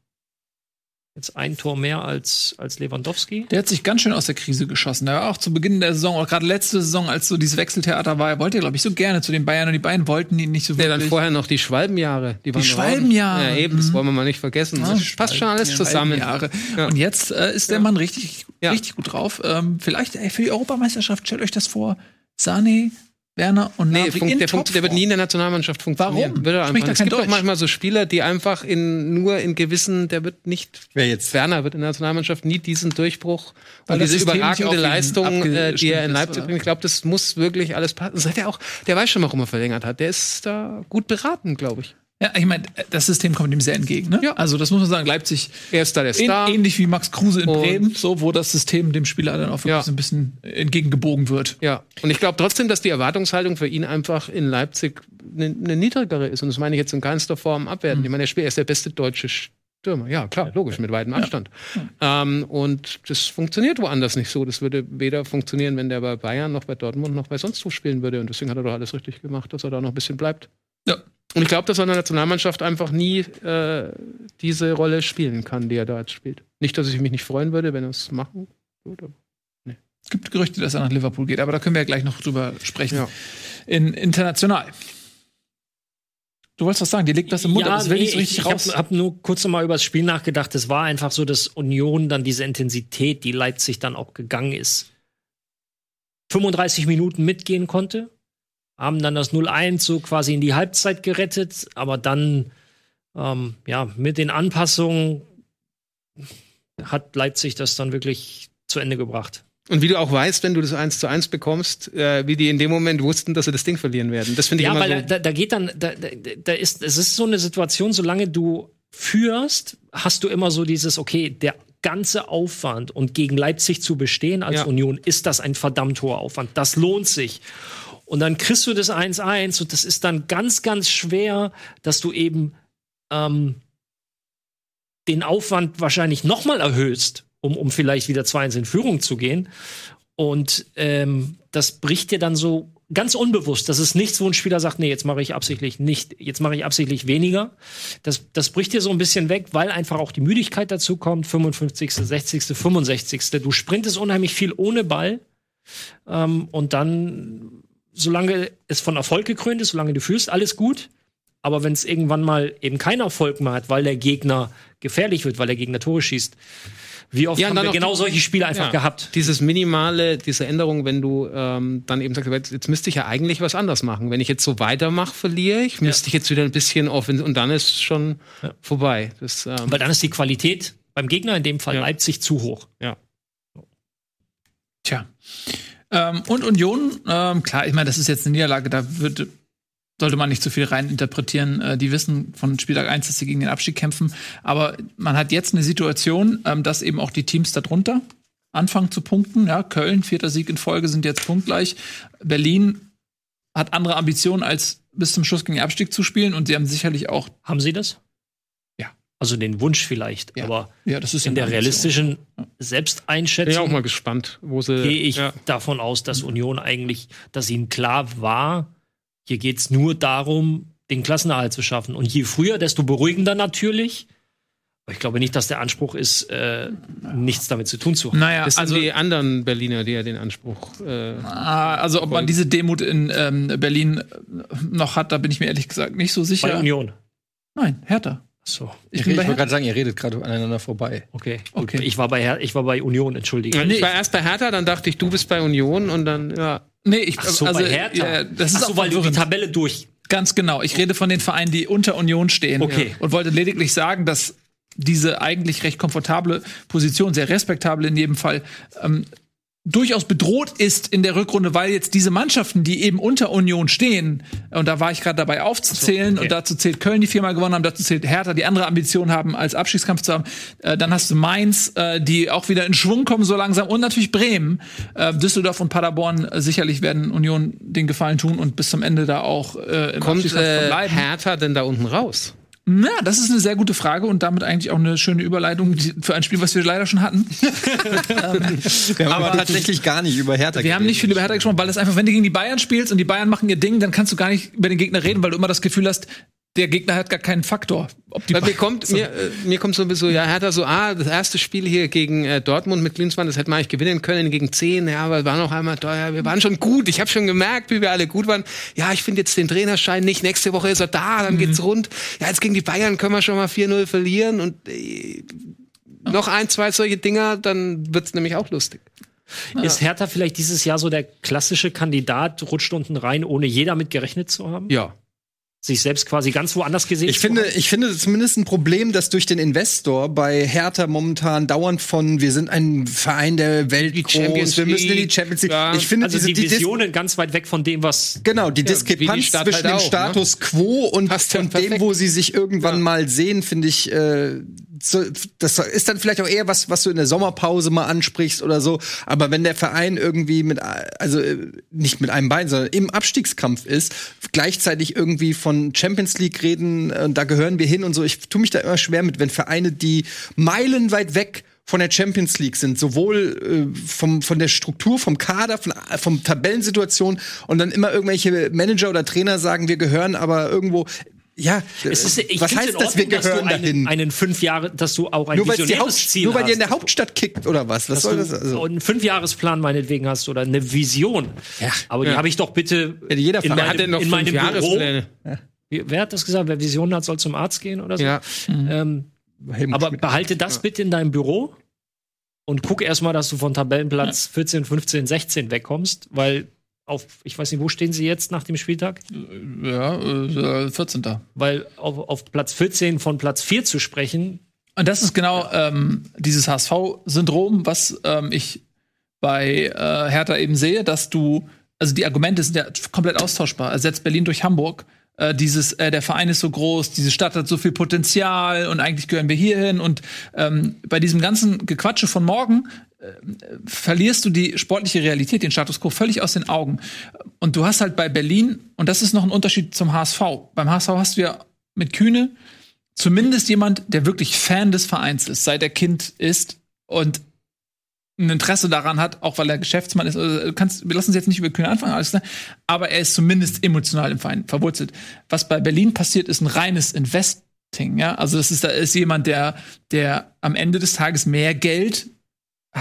E: Jetzt ein Tor mehr als, als Lewandowski.
D: Der hat sich ganz schön aus der Krise geschossen. Der war auch zu Beginn der Saison, auch gerade letzte Saison, als so dieses Wechseltheater war, er wollte, glaube ich, so gerne zu den Bayern und die Bayern wollten ihn nicht so
C: Ja,
D: wirklich.
C: dann vorher noch die Schwalbenjahre. Die, auch-
D: Schwalbenjahre.
C: Ja, eben, das
D: Mhm.
C: wollen wir mal nicht vergessen.
D: Ja,
C: Das passt schon alles zusammen. Ja.
D: Und jetzt äh, ist der Mann richtig,
C: Ja.
D: richtig gut drauf. Ähm, vielleicht ey, für die Europameisterschaft, stellt euch das vor. Sané, Werner und
C: Nee,
D: Gnabry
C: funkt,
D: in
C: der, funkt, der wird nie in der Nationalmannschaft funktionieren.
D: Warum?
C: Er
D: Spricht
C: einfach. Es gibt doch
D: Deutsch?
C: manchmal so Spieler, die einfach in, nur in gewissen, der wird nicht,
A: Wer jetzt?
C: Werner wird in der Nationalmannschaft nie diesen Durchbruch
D: Weil
C: und diese
D: System
C: überragende Leistung, äh, die er in Leipzig bringt. Ich glaube, das muss wirklich alles passen. Das hat er auch, der weiß schon, warum er verlängert hat. Der ist da gut beraten, glaube ich.
D: Ja, ich meine, das System kommt ihm sehr entgegen. Ne?
C: Ja.
D: Also das muss man sagen. Leipzig
C: Er ist da der Star.
D: ähnlich wie Max Kruse in Bremen, so wo das System dem Spieler dann auch wirklich
C: Ja.
D: so ein bisschen entgegengebogen wird.
C: Ja, und ich glaube trotzdem, dass die Erwartungshaltung für ihn einfach in Leipzig eine, eine niedrigere ist. Und das meine ich jetzt in keinster Form abwerten. Ich meine, der Spieler ist der beste deutsche Stürmer. Ja, klar, logisch, mit weitem Abstand. Ähm, und das funktioniert woanders nicht so. Das würde weder funktionieren, wenn der bei Bayern noch bei Dortmund noch bei sonst wo spielen würde. Und deswegen hat er doch alles richtig gemacht, dass er da noch ein bisschen bleibt.
D: Ja.
C: Und ich glaube, dass er in der Nationalmannschaft einfach nie äh, diese Rolle spielen kann, die er da jetzt spielt. Nicht, dass ich mich nicht freuen würde, wenn er es machen würde.
D: Es gibt Gerüchte, dass er nach Liverpool geht, aber da können wir ja gleich noch drüber sprechen.
C: Ja.
D: In, international. Du wolltest was sagen, die legt das im Mund, aber das will nicht so richtig
E: ich
D: raus.
E: habe hab nur kurz noch mal über das Spiel nachgedacht. Es war einfach so, dass Union dann diese Intensität, die Leipzig dann auch gegangen ist, 35 Minuten mitgehen konnte, haben dann das 0-1 so quasi in die Halbzeit gerettet, aber dann ähm, ja mit den Anpassungen hat Leipzig das dann wirklich zu Ende gebracht.
C: Und wie du auch weißt, wenn du das 1 zu 1 bekommst, äh, wie die in dem Moment wussten, dass sie das Ding verlieren werden. Das finde ich
E: Ja,
C: immer
E: weil
C: so.
E: da, da geht dann, da, da, da ist, es ist so eine Situation, solange du führst, hast du immer so dieses, okay, der ganze Aufwand und gegen Leipzig zu bestehen als
C: Ja.
E: Union, ist das ein verdammt hoher Aufwand. Das lohnt sich. Und dann kriegst du das 1-1 und das ist dann ganz, ganz schwer, dass du eben ähm, den Aufwand wahrscheinlich nochmal erhöhst, um, um vielleicht wieder 2-1 in Führung zu gehen. Und ähm, das bricht dir dann so ganz unbewusst. Das ist nichts, wo ein Spieler sagt, nee, jetzt mache ich absichtlich nicht, jetzt mache ich absichtlich weniger. Das, das bricht dir so ein bisschen weg, weil einfach auch die Müdigkeit dazu kommt. 55., 60., 65. Du sprintest unheimlich viel ohne Ball. Ähm, und dann, solange es von Erfolg gekrönt ist, solange du fühlst, alles gut. Aber wenn es irgendwann mal eben keinen Erfolg mehr hat, weil der Gegner gefährlich wird, weil der Gegner Tore schießt, wie oft
C: Ja,
E: haben
C: dann
E: wir genau
C: die-
E: solche Spiele einfach
C: Ja.
E: gehabt?
C: Dieses minimale, diese Änderung, wenn du ähm, dann eben sagst, jetzt, müsste ich ja eigentlich was anders machen. Wenn ich jetzt so weitermache, verliere ich, müsste ich jetzt wieder ein bisschen offen und dann ist schon
E: Ja.
C: vorbei. Das, ähm,
E: Weil dann ist die Qualität beim Gegner, in dem Fall
C: Ja.
E: Leipzig, zu hoch.
D: Tja. Ähm, und Union, ähm, klar, ich meine, das ist jetzt eine Niederlage, da wird, sollte man nicht zu viel reininterpretieren. Äh, die wissen von Spieltag 1, dass sie gegen den Abstieg kämpfen. Aber man hat jetzt eine Situation, ähm, dass eben auch die Teams darunter anfangen zu punkten. Ja, Köln, vierter Sieg in Folge, sind jetzt punktgleich. Berlin hat andere Ambitionen, als bis zum Schluss gegen den Abstieg zu spielen. Und sie haben sicherlich auch,
E: Haben Sie das?
D: Ja.
E: Also den Wunsch vielleicht,
D: Ja.
E: aber
D: ja, das ist
E: in der
D: Ambition.
E: realistischen
C: bin ich auch
E: Selbsteinschätzung
C: mal gespannt, wo sie.
E: gehe ich
C: ja.
E: davon aus, dass Union eigentlich, dass ihnen klar war, hier geht es nur darum, den Klassenerhalt zu schaffen. Und je früher, desto beruhigender natürlich. Aber ich glaube nicht, dass der Anspruch ist, äh, nichts damit zu tun zu haben.
D: Naja,
C: Das sind
D: also
C: die anderen Berliner, die ja den Anspruch. Äh,
D: Ah, Also ob man diese Demut in ähm, Berlin äh, noch hat, da bin ich mir ehrlich gesagt nicht so
E: Bei
D: sicher.
E: Union.
D: Nein, Hertha.
E: So,
D: Ich
A: Ich,
D: bei
A: wollte
D: Hertha.
A: gerade sagen, ihr redet gerade aneinander vorbei.
E: okay.
D: Okay.
E: Ich, war bei Her ich war bei Union, entschuldige.
C: ich war erst bei Hertha, dann dachte ich, du bist bei Union und dann, ja.
D: Nee, ich
E: Ach so,
D: also,
E: bei Hertha.
D: Ja, das ist
E: Ach so,
D: auch
E: weil du die. Tabelle durch.
D: Ganz genau. Ich rede von den Vereinen, die unter Union stehen.
E: Okay.
D: Und wollte lediglich sagen, dass diese eigentlich recht komfortable Position, sehr respektabel in jedem Fall, ähm, durchaus bedroht ist in der Rückrunde, weil jetzt diese Mannschaften, die eben unter Union stehen, und da war ich gerade dabei aufzuzählen,
E: okay.
D: und dazu zählt Köln, die viermal gewonnen haben, dazu zählt Hertha, die andere Ambition haben, als Abstiegskampf zu haben. Äh, dann hast du Mainz, äh, die auch wieder in Schwung kommen so langsam, und natürlich Bremen. Äh, Düsseldorf und Paderborn äh, sicherlich werden Union den Gefallen tun und bis zum Ende da auch äh, im
C: Kommt
D: Abstiegskampf
C: äh,
D: verbleiben.
C: Hertha denn da unten raus?
D: Na, das ist eine sehr gute Frage und damit eigentlich auch eine schöne Überleitung für ein Spiel, was wir leider schon hatten.
A: Wir haben aber tatsächlich gar nicht über Hertha
D: Wir haben nicht viel über Hertha gesprochen, weil das einfach, wenn du gegen die Bayern spielst und die Bayern machen ihr Ding, dann kannst du gar nicht über den Gegner reden, weil du immer das Gefühl hast, der Gegner hat gar keinen Faktor. Ob die
C: Weil mir kommt, mir, äh, mir kommt so ein bisschen, ja, Hertha so, ah, das erste Spiel hier gegen äh, Dortmund mit Klinsmann, das hätten wir eigentlich gewinnen können gegen 10, ja, aber war noch einmal teuer, wir waren schon gut, ich habe schon gemerkt, wie wir alle gut waren. Ja, ich finde jetzt den Trainerschein nicht, nächste Woche ist er da, dann geht's rund. Ja, jetzt gegen die Bayern können wir schon mal 4-0 verlieren und äh, noch ein, zwei solche Dinger, dann wird's nämlich auch lustig.
E: Ist Hertha vielleicht dieses Jahr so der klassische Kandidat, rutscht unten rein, ohne je damit gerechnet zu haben?
C: Ja.
E: Sich selbst quasi ganz woanders gesehen
A: Ich finde, ich finde zumindest ein Problem, dass durch den Investor bei Hertha momentan dauernd von wir sind ein Verein der Welt
C: Die
A: groß,
C: Champions
A: wir müssen in die Champions League.
C: ja.
A: Ich finde
E: also
A: diese
E: die
A: Dis-
E: Visionen ganz weit weg von dem, was
A: Genau, die
C: die
A: Diskrepanz
C: Stadt
A: zwischen
C: halt
A: dem
C: auch, ne?
A: Status quo und
C: Passt ja
A: von dem, wo sie sich irgendwann mal sehen, finde ich, äh, so, das ist dann vielleicht auch eher was, was du in der Sommerpause mal ansprichst oder so. Aber wenn der Verein irgendwie mit, also äh, nicht mit einem Bein, sondern im Abstiegskampf ist, gleichzeitig irgendwie von Champions League reden, und da gehören wir hin und so. Ich tue mich da immer schwer mit, wenn Vereine, die meilenweit weg von der Champions League sind, sowohl äh, vom, von der Struktur, vom Kader, von, vom Tabellensituation und dann immer irgendwelche Manager oder Trainer sagen, wir gehören aber irgendwo ja,
E: Es ist, ich
A: was heißt
E: in
A: das, wir
E: Ordnung, dass du
A: gehören
E: einen,
A: dahin?
E: einen fünf Jahre, dass du auch ein
A: nur
E: visionäres
A: Haupt,
E: Ziel
A: nur weil
E: hast.
A: ihr in der Hauptstadt kickt oder was? Was
E: dass
A: soll
E: du
A: das? Also?
E: einen Fünfjahresplan meinetwegen hast oder eine Vision.
A: Ja.
E: Aber die habe ich doch bitte
A: Ja, jeder
E: in meinem,
C: hat denn noch
E: in meinem Büro. Wie- Wer hat das gesagt? Wer Visionen hat, soll zum Arzt gehen oder so?
C: Ja.
E: Ähm,
A: Helmut
E: aber behalte das bitte in deinem Büro und guck erstmal, dass du von Tabellenplatz 14, 15, 16 wegkommst, weil auf, ich weiß nicht, wo stehen sie jetzt nach dem Spieltag?
D: Ja, äh, 14.
E: Weil auf, auf Platz 14 von Platz 4 zu sprechen,
D: Und das ist genau ähm, dieses HSV-Syndrom, was ähm, ich bei äh, Hertha eben sehe, dass du, also die Argumente sind ja komplett austauschbar. Ersetzt Berlin durch Hamburg. Äh, dieses, äh, der Verein ist so groß, diese Stadt hat so viel Potenzial und eigentlich gehören wir hierhin. Und ähm, bei diesem ganzen Gequatsche von morgen äh, verlierst du die sportliche Realität, den Status quo völlig aus den Augen. Und du hast halt bei Berlin, und das ist noch ein Unterschied zum HSV. Beim HSV hast du ja mit Kühne zumindest jemand, der wirklich Fan des Vereins ist, seit er Kind ist und ein Interesse daran hat, auch weil er Geschäftsmann ist. Also, kannst, wir lassen uns jetzt nicht über Kühne anfangen, alles klar. Aber er ist zumindest emotional im Verein verwurzelt. Was bei Berlin passiert, ist ein reines Investing. Ja, also das ist da ist jemand, der der am Ende des Tages mehr Geld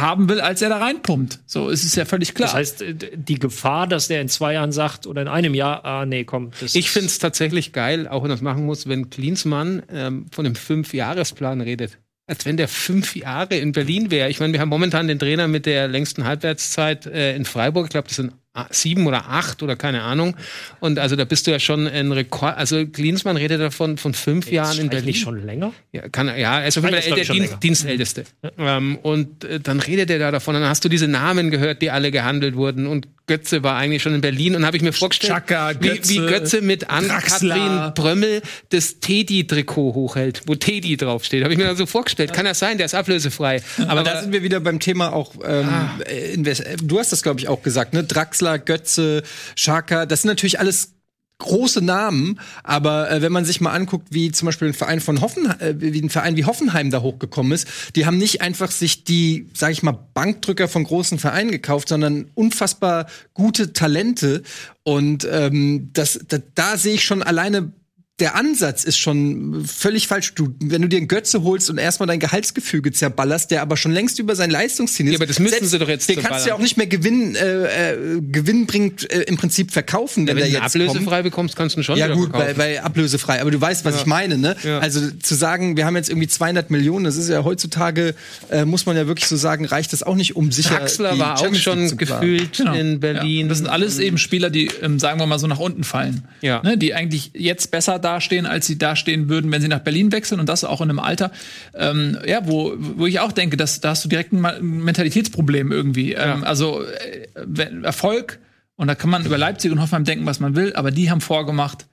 D: haben will, als er da reinpumpt. So, es ist ja völlig klar.
E: das heißt, äh, die Gefahr, dass der in zwei Jahren sagt oder in einem Jahr, ah nee, komm, das
C: Ich finde es tatsächlich geil, auch wenn er das machen muss, wenn Klinsmann ähm, von einem Fünfjahresplan redet. Als wenn der fünf Jahre in Berlin wäre. Ich meine, wir haben momentan den Trainer mit der längsten Halbwertszeit äh, in Freiburg. Ich glaube, das sind sieben oder acht oder keine Ahnung. Und also da bist du ja schon ein Rekord. Also Klinsmann redet davon von fünf Jahren in Berlin.
E: nicht schon länger.
C: Ja, kann, er- ja, er ist auf jeden Fall der Dienst, Dienstälteste. Ähm, und äh, dann redet er da davon. Und dann hast du diese Namen gehört, die alle gehandelt wurden. Und Götze war eigentlich schon in Berlin. Und habe ich mir vorgestellt,
D: Chaka,
C: wie,
D: Götze,
C: wie Götze mit. Ann-Kathrin Brömmel das Teddy-Trikot hochhält, wo Teddy draufsteht. Habe ich mir dann so vorgestellt. Kann das sein? Der ist ablösefrei.
A: Aber da sind wir wieder beim Thema auch ähm,
C: Ah.
A: äh, äh, Du hast das, glaube ich, auch gesagt, ne? Draxler, Götze, Schaka, das sind natürlich alles große Namen, aber äh, wenn man sich mal anguckt, wie zum Beispiel ein Verein von Hoffenheim, äh, wie ein Verein wie Hoffenheim da hochgekommen ist, die haben nicht einfach sich die, sage ich mal, Bankdrücker von großen Vereinen gekauft, sondern unfassbar gute Talente. Und ähm, das, da, da sehe ich schon alleine der Ansatz ist schon völlig falsch. Du, wenn du dir einen Götze holst und erstmal dein Gehaltsgefüge zerballerst, der aber schon längst über sein Leistungsziel ist.
C: Ja, aber das müssen sie doch jetzt
A: Den kannst du ja auch nicht mehr Gewinn, äh, äh, gewinnbringend äh, im Prinzip verkaufen, wenn,
C: Wenn
A: der jetzt
C: ablösefrei
A: kommt.
C: bekommst, kannst du ihn schon
A: Ja
C: wieder
A: gut, bei, bei ablösefrei. Aber du weißt, was ich meine, ne?
C: Ja.
A: Also zu sagen, wir haben jetzt irgendwie 200 Millionen, das ist ja heutzutage, äh, muss man ja wirklich so sagen, reicht das auch nicht, um sicher
C: Draxler war auch schon gefühlt
D: Genau.
C: in Berlin.
D: Ja. Das sind alles eben Spieler, die, ähm, sagen wir mal, so nach unten fallen.
C: Ja.
D: Ne, die eigentlich jetzt besser dastehen, als sie dastehen würden, wenn sie nach Berlin wechseln und das auch in einem Alter, ähm, ja, wo, wo ich auch denke, dass, da hast du direkt ein Mentalitätsproblem irgendwie. Ähm, also äh, Erfolg, und da kann man über Leipzig und Hoffenheim denken, was man will, aber die haben vorgemacht,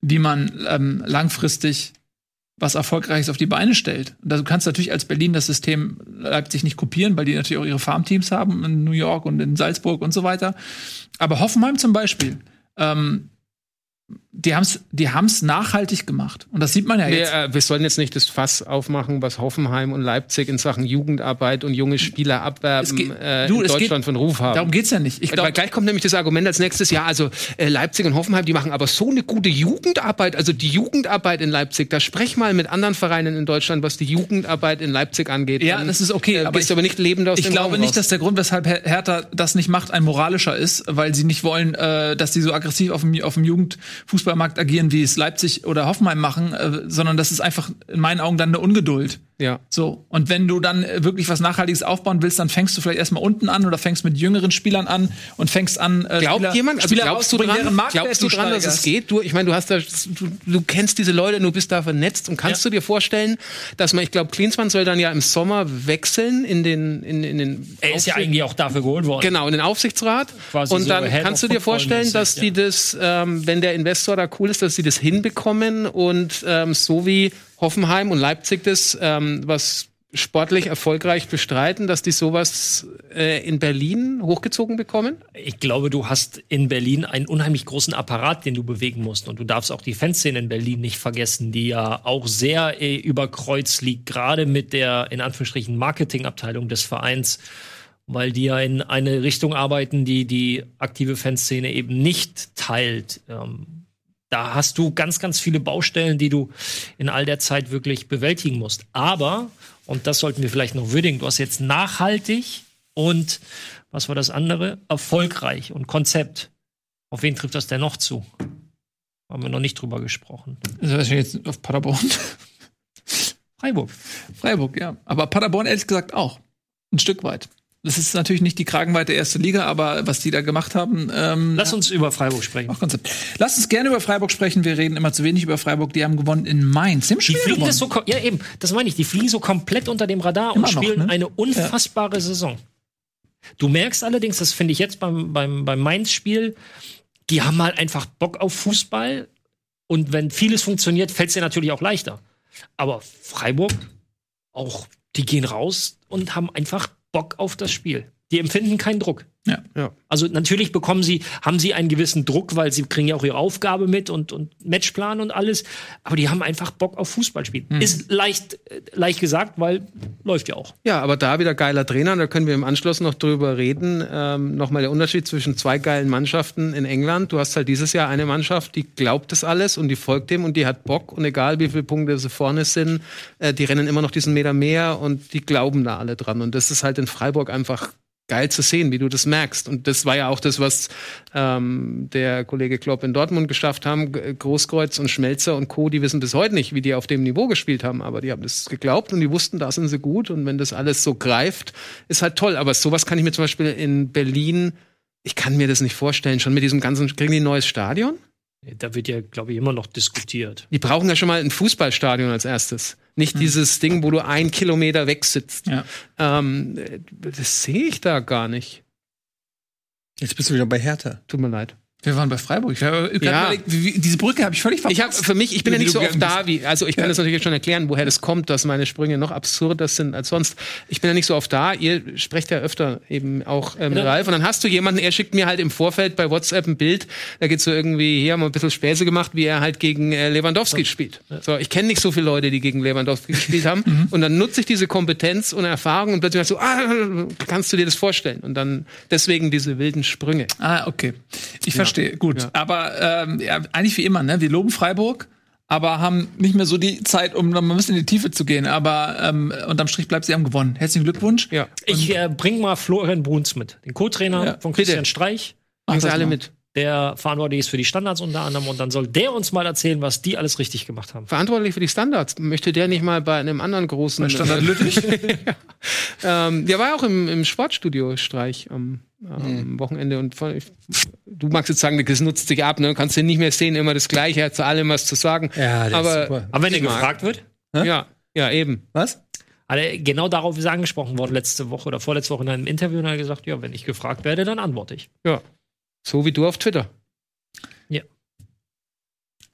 D: wie man ähm, langfristig was Erfolgreiches auf die Beine stellt. Und du kannst natürlich als Berlin das System Leipzig nicht kopieren, weil die natürlich auch ihre Farmteams haben in New York und in Salzburg und so weiter. Aber Hoffenheim zum Beispiel, ähm, die haben es die haben's nachhaltig gemacht. Und das sieht man ja jetzt.
C: Wir, äh, wir sollen jetzt nicht das Fass aufmachen, was Hoffenheim und Leipzig in Sachen Jugendarbeit und junge Spieler abwerben
D: geht-
C: äh,
D: du,
C: in
D: es geht-
C: Deutschland von Ruf haben.
D: Darum geht's ja nicht. Ich
C: Weil
D: glaube,
C: gleich kommt nämlich das Argument als nächstes, ja, also äh, Leipzig und Hoffenheim, die machen aber so eine gute Jugendarbeit, also die Jugendarbeit in Leipzig, da sprech mal mit anderen Vereinen in Deutschland, was die Jugendarbeit in Leipzig angeht.
D: Ja, das ist okay,
C: Äh,
D: aber ich-
C: aber nicht lebend aus
D: ich glaube
C: Raum
D: nicht,
C: raus.
D: dass der Grund, weshalb Her- Hertha das nicht macht, ein moralischer ist, weil sie nicht wollen, äh, dass sie so aggressiv auf dem, auf dem Jugendfußballmarkt agieren, wie es Leipzig oder Hoffenheim machen, äh, sondern das ist einfach in meinen Augen dann eine Ungeduld.
C: Ja.
D: So, und wenn du dann äh, wirklich was Nachhaltiges aufbauen willst, dann fängst du vielleicht erstmal unten an oder fängst mit jüngeren Spielern an und fängst an, äh,
C: Glaubt
D: Spieler,
C: jemand, also
D: Spieler
C: glaubst du dran, glaubst du dran, dass es geht? Du, ich meine, du hast da, du, du kennst diese Leute, du bist da vernetzt und kannst du dir vorstellen, dass man, ich glaube, Klinsmann soll dann ja im Sommer wechseln in den, in, in den,
E: Er ist ja eigentlich auch dafür geholt worden.
C: Genau, in den Aufsichtsrat.
E: Quasi
C: und
E: so
C: dann
E: Head
C: kannst du dir vorstellen, dass
E: ja.
C: die das, ähm, wenn der Investor da cool ist, dass sie das hinbekommen und ähm, so wie Hoffenheim und Leipzig das, ähm, was sportlich erfolgreich bestreiten, dass die sowas äh, in Berlin hochgezogen bekommen?
E: Ich glaube, du hast in Berlin einen unheimlich großen Apparat, den du bewegen musst. Und du darfst auch die Fanszene in Berlin nicht vergessen, die ja auch sehr äh, über Kreuz liegt, gerade mit der, in Anführungsstrichen, Marketingabteilung des Vereins, weil die ja in eine Richtung arbeiten, die die aktive Fanszene eben nicht teilt. Ähm, da hast du ganz, ganz viele Baustellen, die du in all der Zeit wirklich bewältigen musst. Aber, und das sollten wir vielleicht noch würdigen, du hast jetzt nachhaltig und was war das andere? Erfolgreich und Konzept. Auf wen trifft das denn noch zu? Haben wir noch nicht drüber gesprochen.
D: Also jetzt auf Paderborn.
E: Freiburg.
D: Freiburg, ja. Aber Paderborn ehrlich gesagt auch. Ein Stück weit. Das ist natürlich nicht die Kragenweite erste Liga, aber was die da gemacht haben. Ähm,
E: Lass uns über Freiburg sprechen.
D: auch Konzept. Lass uns gerne über Freiburg sprechen. Wir reden immer zu wenig über Freiburg. Die haben gewonnen in Mainz. Die haben
E: Die fliegen
D: gewonnen.
E: das so, ja eben, das meine ich, die fliegen so komplett unter dem Radar
D: Immer
E: und
D: noch,
E: spielen
D: ne?
E: eine unfassbare Saison. Du merkst allerdings, das finde ich jetzt beim, beim, beim Mainz-Spiel, die haben halt einfach Bock auf Fußball und wenn vieles funktioniert, fällt es dir natürlich auch leichter. Aber Freiburg, auch, die gehen raus und haben einfach Bock auf das Spiel. Die empfinden keinen Druck.
D: Ja.
C: Ja.
E: Also natürlich bekommen sie, haben sie einen gewissen Druck, weil sie kriegen ja auch ihre Aufgabe mit und, und Matchplan und alles. Aber die haben einfach Bock auf Fußball spielen. Ist leicht, äh, leicht gesagt, weil läuft ja auch.
C: Ja, aber da wieder geiler Trainer, da können wir im Anschluss noch drüber reden. Ähm, Nochmal der Unterschied zwischen zwei geilen Mannschaften in England. Du hast halt dieses Jahr eine Mannschaft, die glaubt das alles und die folgt dem und die hat Bock und egal wie viele Punkte sie vorne sind, äh, die rennen immer noch diesen Meter mehr und die glauben da alle dran. Und das ist halt in Freiburg einfach geil zu sehen, wie du das merkst. Und das war ja auch das, was ähm, der Kollege Klopp in Dortmund geschafft haben. Großkreuz und Schmelzer und Co., die wissen bis heute nicht, wie die auf dem Niveau gespielt haben. Aber die haben das geglaubt und die wussten, da sind sie gut. Und wenn das alles so greift, ist halt toll. Aber sowas kann ich mir zum Beispiel in Berlin, ich kann mir das nicht vorstellen. Schon mit diesem ganzen, kriegen die ein neues Stadion?
E: Da wird ja, glaube ich, immer noch diskutiert.
C: Die brauchen ja schon mal ein Fußballstadion als erstes. Nicht dieses Ding, wo du ein Kilometer weg sitzt.
D: Ja.
C: Ähm, das sehe ich da gar nicht.
A: Jetzt bist du wieder bei Hertha.
C: Tut mir leid.
D: Wir waren bei Freiburg. Ich habe
C: Ja.
D: überlegt, wie, diese Brücke habe ich völlig verpasst.
C: Ich habe für mich, ich bin ja nicht so oft da wie, also ich kann
D: Ja.
C: das natürlich schon erklären, woher das kommt, dass meine Sprünge noch absurder sind als sonst. Ich bin ja nicht so oft da. Ihr sprecht ja öfter eben auch ähm,
E: Ja.
C: Ralf und dann hast du jemanden, er schickt mir halt im Vorfeld bei WhatsApp ein Bild, da geht's so irgendwie, hier haben wir ein bisschen Späße gemacht, wie er halt gegen äh, Lewandowski spielt. So, ich kenne nicht so viele Leute, die gegen Lewandowski gespielt haben
D: Mhm.
C: und dann nutze ich diese Kompetenz und Erfahrung und plötzlich so, ah, kannst du dir das vorstellen? Und dann deswegen diese wilden Sprünge.
D: Ah, okay. Ich verstehe. Gut. Aber ähm, ja, eigentlich wie immer, ne? Wir loben Freiburg, aber haben nicht mehr so die Zeit, um noch mal ein bisschen in die Tiefe zu gehen. Aber ähm, unterm Strich bleibt sie haben gewonnen. Herzlichen Glückwunsch.
C: Ja.
E: Ich äh, bring mal Florian Bruns mit, den Co-Trainer
D: Ja,
E: von Christian
C: bitte.
E: Streich,
C: Machen sie alle
D: mal.
C: mit.
E: der verantwortlich ist für die Standards unter anderem. Und dann soll der uns mal erzählen, was die alles richtig gemacht haben.
C: verantwortlich für die Standards. Möchte der nicht mal bei einem anderen großen
D: Bei Standard Lüttich?
C: ähm, Der war auch im, im Sportstudio Streich am, am Wochenende und von, ich, du magst jetzt sagen, das nutzt sich ab, ne? Kannst du nicht mehr sehen, immer das Gleiche, hat zu allem was zu sagen.
A: Ja, ist
C: aber
A: super.
E: Aber wenn er gefragt wird,
C: ja, ja eben.
A: Was?
E: Also genau darauf ist er angesprochen worden letzte Woche oder vorletzte Woche in einem Interview und er hat gesagt, ja, wenn ich gefragt werde, dann antworte ich.
C: Ja, so wie du auf Twitter.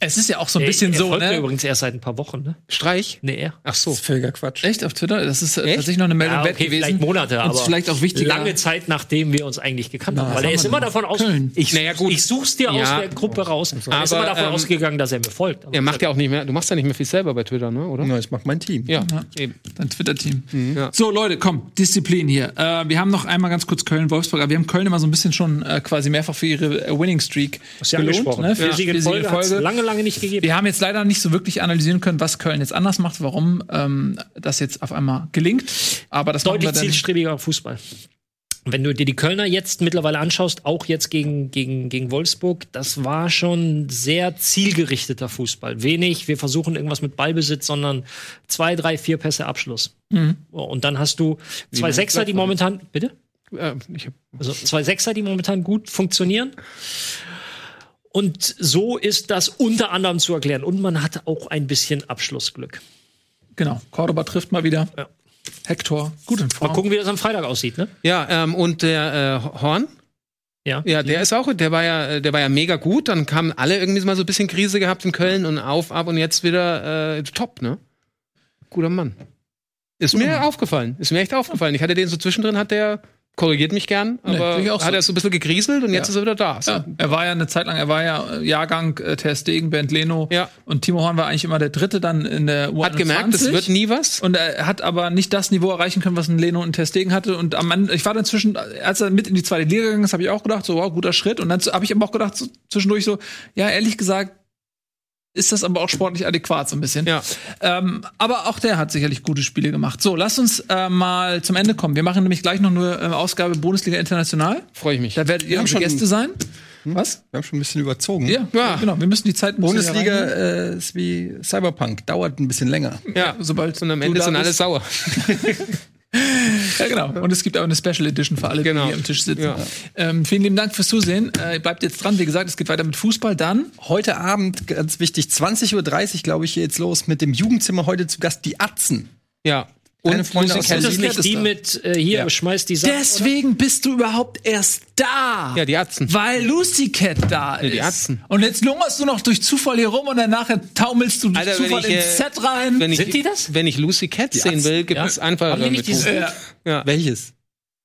D: Es ist ja auch so ein
E: Er-
D: bisschen
E: er
D: so,
E: folgt mir
D: ne?
E: übrigens erst seit ein paar Wochen, ne?
C: Streich.
E: Nee, er.
C: Ach so.
A: Das ist völliger Quatsch.
D: Echt auf Twitter? Das ist äh,
C: Echt?
D: tatsächlich noch eine Meldung
E: Ja, okay,
D: gewesen.
E: vielleicht Monate,
D: Und
E: aber
D: vielleicht auch wichtiger.
E: lange Zeit, nachdem wir uns eigentlich gekannt haben.
D: was
E: Weil er
D: haben
E: ist immer davon aus,
D: Köln.
E: ich,
C: Naja, gut.
E: ich such's dir aus
C: Ja.
E: der Gruppe raus. Er ist
C: Aber,
E: immer davon
C: ähm,
E: ausgegangen, dass er mir folgt. Aber
C: Er macht ja auch nicht mehr, du machst ja nicht mehr viel selber bei Twitter, ne, oder?
A: Ja, das macht mein Team.
C: Ja, eben.
D: Dein Twitter-Team.
C: Ja.
D: So, Leute, komm, Disziplin hier. Äh, wir haben noch einmal ganz kurz Köln-Wolfsburg, aber wir haben Köln immer so ein bisschen schon äh, quasi mehrfach für ihre äh, Winning Streak
E: Hast du ja
D: belohnt.
E: angesprochen.
D: Ne? Für
E: Folge,
D: in
E: hat's
D: Folge.
E: lange, lange nicht gegeben.
D: Wir haben jetzt leider nicht so wirklich analysieren können, was Köln jetzt anders macht, warum ähm, das jetzt auf einmal gelingt. Aber das
E: Deutlich zielstrebiger Fußball. Wenn du dir die Kölner jetzt mittlerweile anschaust, auch jetzt gegen, gegen, gegen Wolfsburg, das war schon sehr zielgerichteter Fußball. Wenig, wir versuchen irgendwas mit Ballbesitz, sondern zwei, drei, vier Pässe Abschluss.
D: Mhm.
E: Und dann hast du zwei Sechser, die momentan, bitte?
C: Äh,
E: Also zwei Sechser, die momentan gut funktionieren. Und so ist das unter anderem zu erklären. Und man hatte auch ein bisschen Abschlussglück.
D: Genau. Cordoba trifft mal wieder.
E: Ja.
D: Hector, gut in
E: Mal
D: Form.
E: gucken, wie das am Freitag aussieht, ne?
C: ja, ähm, und der äh, Horn,
E: Ja.
C: Ja, der ist auch, der war ja, der war ja mega gut. Dann kamen alle irgendwie mal so ein bisschen Krise gehabt in Köln und auf, ab und jetzt wieder äh, top, ne? guter Mann. Ist mir aufgefallen. Ist mir echt aufgefallen. Ich hatte den so zwischendrin, hat der korrigiert mich gern,
D: Nee,
C: aber
D: auch
C: hat
D: so.
C: er so ein bisschen gegrieselt und jetzt ist er wieder da. So.
D: Ja, er war ja eine Zeit lang, er war ja äh, Jahrgang äh, Ter Stegen, Bernd Leno
C: Ja.
D: und Timo Horn war eigentlich immer der Dritte dann in der U21.
C: Hat gemerkt, es wird nie was.
D: Und er hat aber nicht das Niveau erreichen können, was ein Leno und ein Ter Stegen hatte. Und am Ende, ich war dann zwischen, als er mit in die zweite Liga gegangen ist, habe ich auch gedacht, so, wow, guter Schritt. Und dann habe ich aber auch gedacht, so, zwischendurch so, ja, ehrlich gesagt, ist das aber auch sportlich adäquat so ein bisschen.
C: Ja.
D: Ähm, aber auch der hat sicherlich gute Spiele gemacht. So, lasst uns äh, mal zum Ende kommen. Wir machen nämlich gleich noch eine äh, Ausgabe Bundesliga International.
C: Freue ich mich.
D: Da werdet ihr
A: haben
D: unsere
A: schon-
D: Gäste sein. Was?
A: Wir haben schon ein bisschen überzogen.
D: Ja,
C: Ja.
D: genau. Wir müssen die Zeit ein bisschen
A: Bundesliga äh, ist wie Cyberpunk, dauert ein bisschen länger.
C: Ja,
D: sobald
C: und am Ende sind alle sauer.
D: Ja, genau. Und es gibt auch eine Special Edition für alle,
C: Genau.
D: die hier am Tisch sitzen.
C: Ja.
D: Ähm, vielen lieben Dank fürs Zusehen. Äh, bleibt jetzt dran. Wie gesagt, es geht weiter mit Fußball. Dann
A: Heute Abend, ganz wichtig, 20.30 Uhr, glaube ich, jetzt los mit dem Jugendzimmer. Heute zu Gast die Atzen.
C: Ja. Und
A: Freunde
C: Lucy
A: aus
E: Ist
A: der
E: das nicht die
D: da.
E: mit äh, hier,
A: Ja.
E: schmeißt die Sachen?
D: Deswegen bist du überhaupt erst da.
C: Ja, die Atzen.
D: Weil Lucy Cat da ist.
C: die Atzen.
D: Und jetzt lungerst du noch durch Zufall hier rum und dann nachher taumelst du durch
C: Alter,
D: Zufall
C: ich,
D: ins
C: äh,
D: Set rein.
C: Wenn ich,
E: Sind die das?
C: Wenn ich Lucy Cat sehen will, gibt
E: Ja.
C: es einfach
E: Haben die nicht
C: mit
E: dieses-
D: äh,
C: ja.
A: Welches?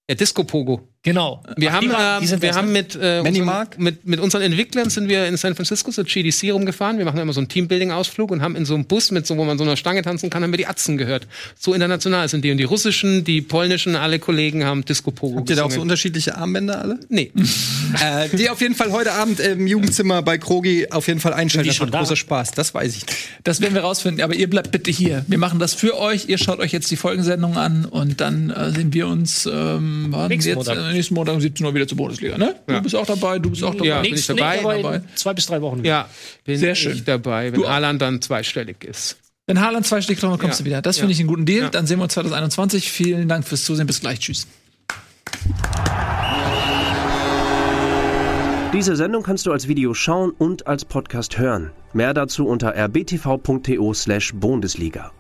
C: ja, Disco Pogo.
E: Genau.
C: Wir
E: Ach,
C: haben,
E: die waren- die sind
C: wir haben mit, äh, unseren,
A: Mark?
C: mit, mit unseren Entwicklern sind wir in San Francisco zur GDC rumgefahren. Wir machen immer so einen Teambuilding-Ausflug und haben in so einem Bus, mit so, wo man so einer Stange tanzen kann, haben wir die Atzen gehört. So international sind die. Und die russischen, die polnischen, alle Kollegen haben Disco Pogo
A: Habt ihr da auch so unterschiedliche Armbänder alle?
C: Nee.
A: äh, die auf jeden Fall heute Abend im Jugendzimmer bei Krogi auf jeden Fall einschalten.
E: die
A: Das
E: schon
A: wird
E: da?
A: großer Spaß. Das weiß ich.
D: Das werden wir rausfinden, aber ihr bleibt bitte hier. Wir machen das für euch. Ihr schaut euch jetzt die Folgensendung an und dann äh, sehen wir uns ähm, wann jetzt,
E: Montag.
D: äh, nächsten Montag um 17 Uhr wieder zur Bundesliga. Ne? Du bist auch dabei, du bist auch dabei.
C: Ja, bin ich dabei,
E: Woche
C: dabei.
E: in zwei bis drei Wochen.
C: Ja, bin
D: Sehr
C: ich
D: schön.
C: dabei, wenn. Haaland dann zweistellig ist.
D: Wenn Haaland zwei Stiche kommt, kommst
C: Ja.
D: du wieder. Das
C: Ja.
D: finde ich einen guten Deal.
C: Ja.
D: Dann sehen wir uns 2021. Vielen Dank fürs Zusehen. Bis gleich. Tschüss.
G: Diese Sendung kannst du als Video schauen und als Podcast hören. Mehr dazu unter rbtv.to/bundesliga.